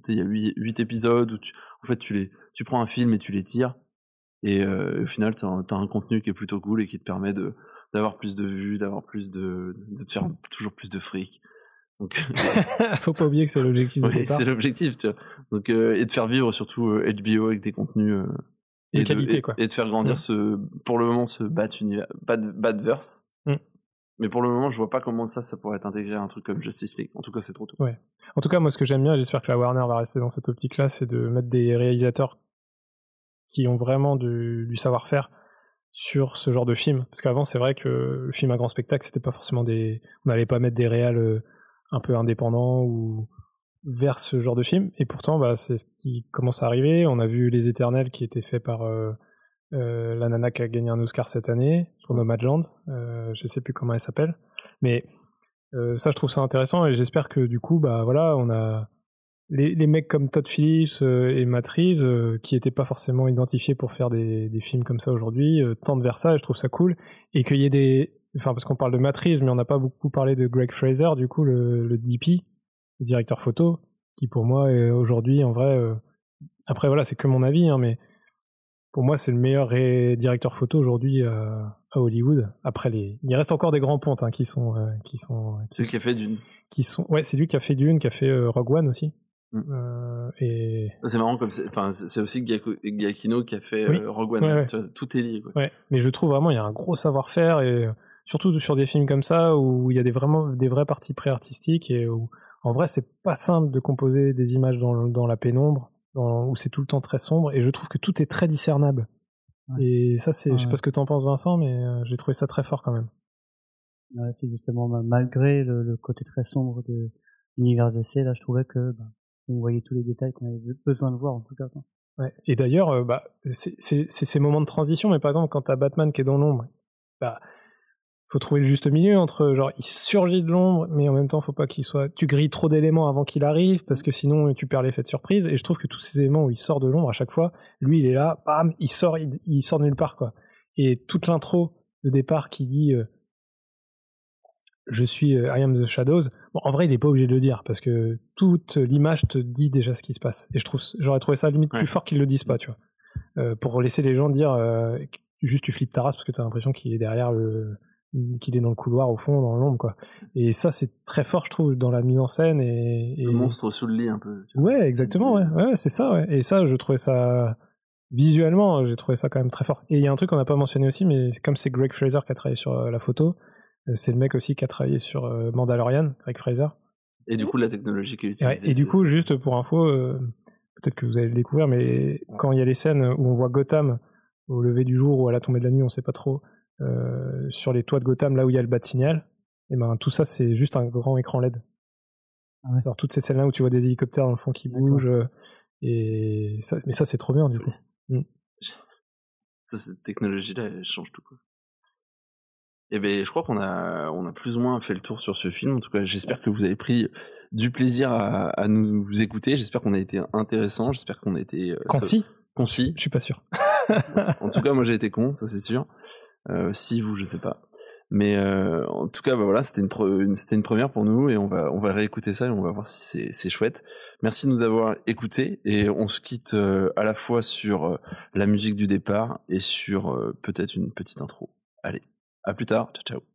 I: il y a huit, huit épisodes où tu, en fait tu les tu prends un film et tu les tires et euh, au final tu as, un contenu qui est plutôt cool et qui te permet de d'avoir plus de vues, d'avoir plus de de te faire toujours plus de fric. Donc
J: Faut pas oublier que c'est l'objectif de
I: ouais, c'est l'objectif, tu vois. Donc euh, et de faire vivre surtout euh, HBO avec des contenus euh,
J: De
I: et
J: qualité,
I: et,
J: quoi.
I: et de faire grandir
J: Mm.
I: ce pour le moment ce Bat univers Bad Badverse.
J: Mm.
I: Mais pour le moment, je vois pas comment ça ça pourrait être intégré à un truc comme Justice League. En tout cas, c'est trop tôt.
J: Ouais. En tout cas, moi, ce que j'aime bien, j'espère que la Warner va rester dans cette optique-là, c'est de mettre des réalisateurs qui ont vraiment du, du savoir-faire sur ce genre de film. Parce qu'avant, c'est vrai que le film à grand spectacle, c'était pas forcément des. On n'allait pas mettre des réals euh, un peu indépendants ou vers ce genre de film. Et pourtant, bah, c'est ce qui commence à arriver. On a vu Les Éternels qui était fait par euh, euh, la nana qui a gagné un Oscar cette année sur Nomadland. Euh, je sais plus comment elle s'appelle. Mais ça, je trouve ça intéressant et j'espère que du coup, bah voilà, on a les, les mecs comme Todd Phillips euh, et Matt Reeves, euh, qui n'étaient pas forcément identifiés pour faire des, des films comme ça aujourd'hui, euh, tendent vers ça et je trouve ça cool. Et qu'il y ait des. Enfin, parce qu'on parle de Matt Reeves, mais on n'a pas beaucoup parlé de Greg Fraser, du coup, le, le DP, le directeur photo, qui pour moi aujourd'hui, en vrai. Après, voilà, c'est que mon avis, hein, mais pour moi, c'est le meilleur directeur photo aujourd'hui euh, à Hollywood. Après, les... il reste encore des grands pontes hein, qui sont. euh, qui sont
I: C'est ce qui a fait d'une.
J: qui sont ouais c'est lui qui a fait Dune qui a fait euh, Rogue One aussi. Euh, et
I: C'est marrant comme c'est. Enfin, c'est aussi Giacchino qui a fait
J: Oui.
I: euh, Rogue One.
J: Ouais, ouais.
I: Tu vois, tout est lié. Quoi.
J: ouais mais je trouve vraiment il y a un gros savoir-faire et euh, surtout sur des films comme ça où il y a des vraiment des vrais parties pré-artistiques et où en vrai c'est pas simple de composer des images dans, dans la pénombre dans, où c'est tout le temps très sombre et je trouve que tout est très discernable
K: Ouais.
J: et ça c'est je sais pas ce que t'en penses Vincent mais euh, j'ai trouvé ça très fort quand même
K: Ouais, c'est justement ma- malgré le, le côté très sombre de l'univers d'essai, là, je trouvais que bah, on voyait tous les détails qu'on avait besoin de voir en tout cas.
J: Ouais. Et d'ailleurs, euh, bah, c'est ces moments de transition, mais par exemple, quand t'as Batman qui est dans l'ombre bah, faut trouver le juste milieu entre genre il surgit de l'ombre, mais en même temps faut pas qu'il soit. Tu grilles trop d'éléments avant qu'il arrive parce que sinon tu perds l'effet de surprise. Et je trouve que tous ces éléments où il sort de l'ombre à chaque fois, lui il est là, bam, il sort, il, sort nulle part quoi. Et toute l'intro de départ qui dit euh, je suis euh, I am the Shadows. Bon, en vrai, il est pas obligé de le dire parce que toute l'image te dit déjà ce qui se passe. Et je trouve, j'aurais trouvé ça limite plus fort qu'ils le disent pas, tu vois, euh, pour laisser les gens dire euh, juste tu flippes ta race parce que tu as l'impression qu'il est derrière le, qu'il est dans le couloir au fond, dans l'ombre, quoi. Et ça, c'est très fort, je trouve, dans la mise en scène et,
I: le monstre sous le lit un peu.
J: Ouais, exactement, ouais, ouais, c'est ça, ouais. Et ça, je trouvais ça visuellement, j'ai trouvé ça quand même très fort. Et il y a un truc qu'on n'a pas mentionné aussi, mais comme c'est Greg Fraser qui a travaillé sur la photo, c'est le mec aussi qui a travaillé sur euh, Mandalorian, Greg Fraser.
I: Et du coup, la technologie qui est utilisée.
J: et du coup, juste pour info, euh, peut-être que vous allez le découvrir, mais quand il y a les scènes où on voit Gotham au lever du jour ou à la tombée de la nuit, on sait pas trop, sur les toits de Gotham, là où il y a le bas de signal, et ben tout ça, c'est juste un grand écran LED. Ah Alors toutes ces scènes-là où tu vois des hélicoptères dans le fond qui bougent, et ça, mais ça, c'est trop bien du coup. Mm.
I: Ça, cette technologie-là, elle change tout. Quoi. Eh ben, je crois qu'on a, on a plus ou moins fait le tour sur ce film. En tout cas, j'espère que vous avez pris du plaisir à, à nous écouter. J'espère qu'on a été intéressant. J'espère qu'on a été
J: euh, concis.
I: Concis.
J: Je suis pas sûr.
I: en tout cas, moi j'ai été con, ça c'est sûr. Euh, si vous, je sais pas. Mais euh, en tout cas, bah voilà, c'était une, c'était une première pour nous et on va, on va réécouter ça et on va voir si c'est, chouette. Merci de nous avoir écoutés et on se quitte à la fois sur la musique du départ et sur peut-être une petite intro. Allez. À plus tard. Ciao, ciao.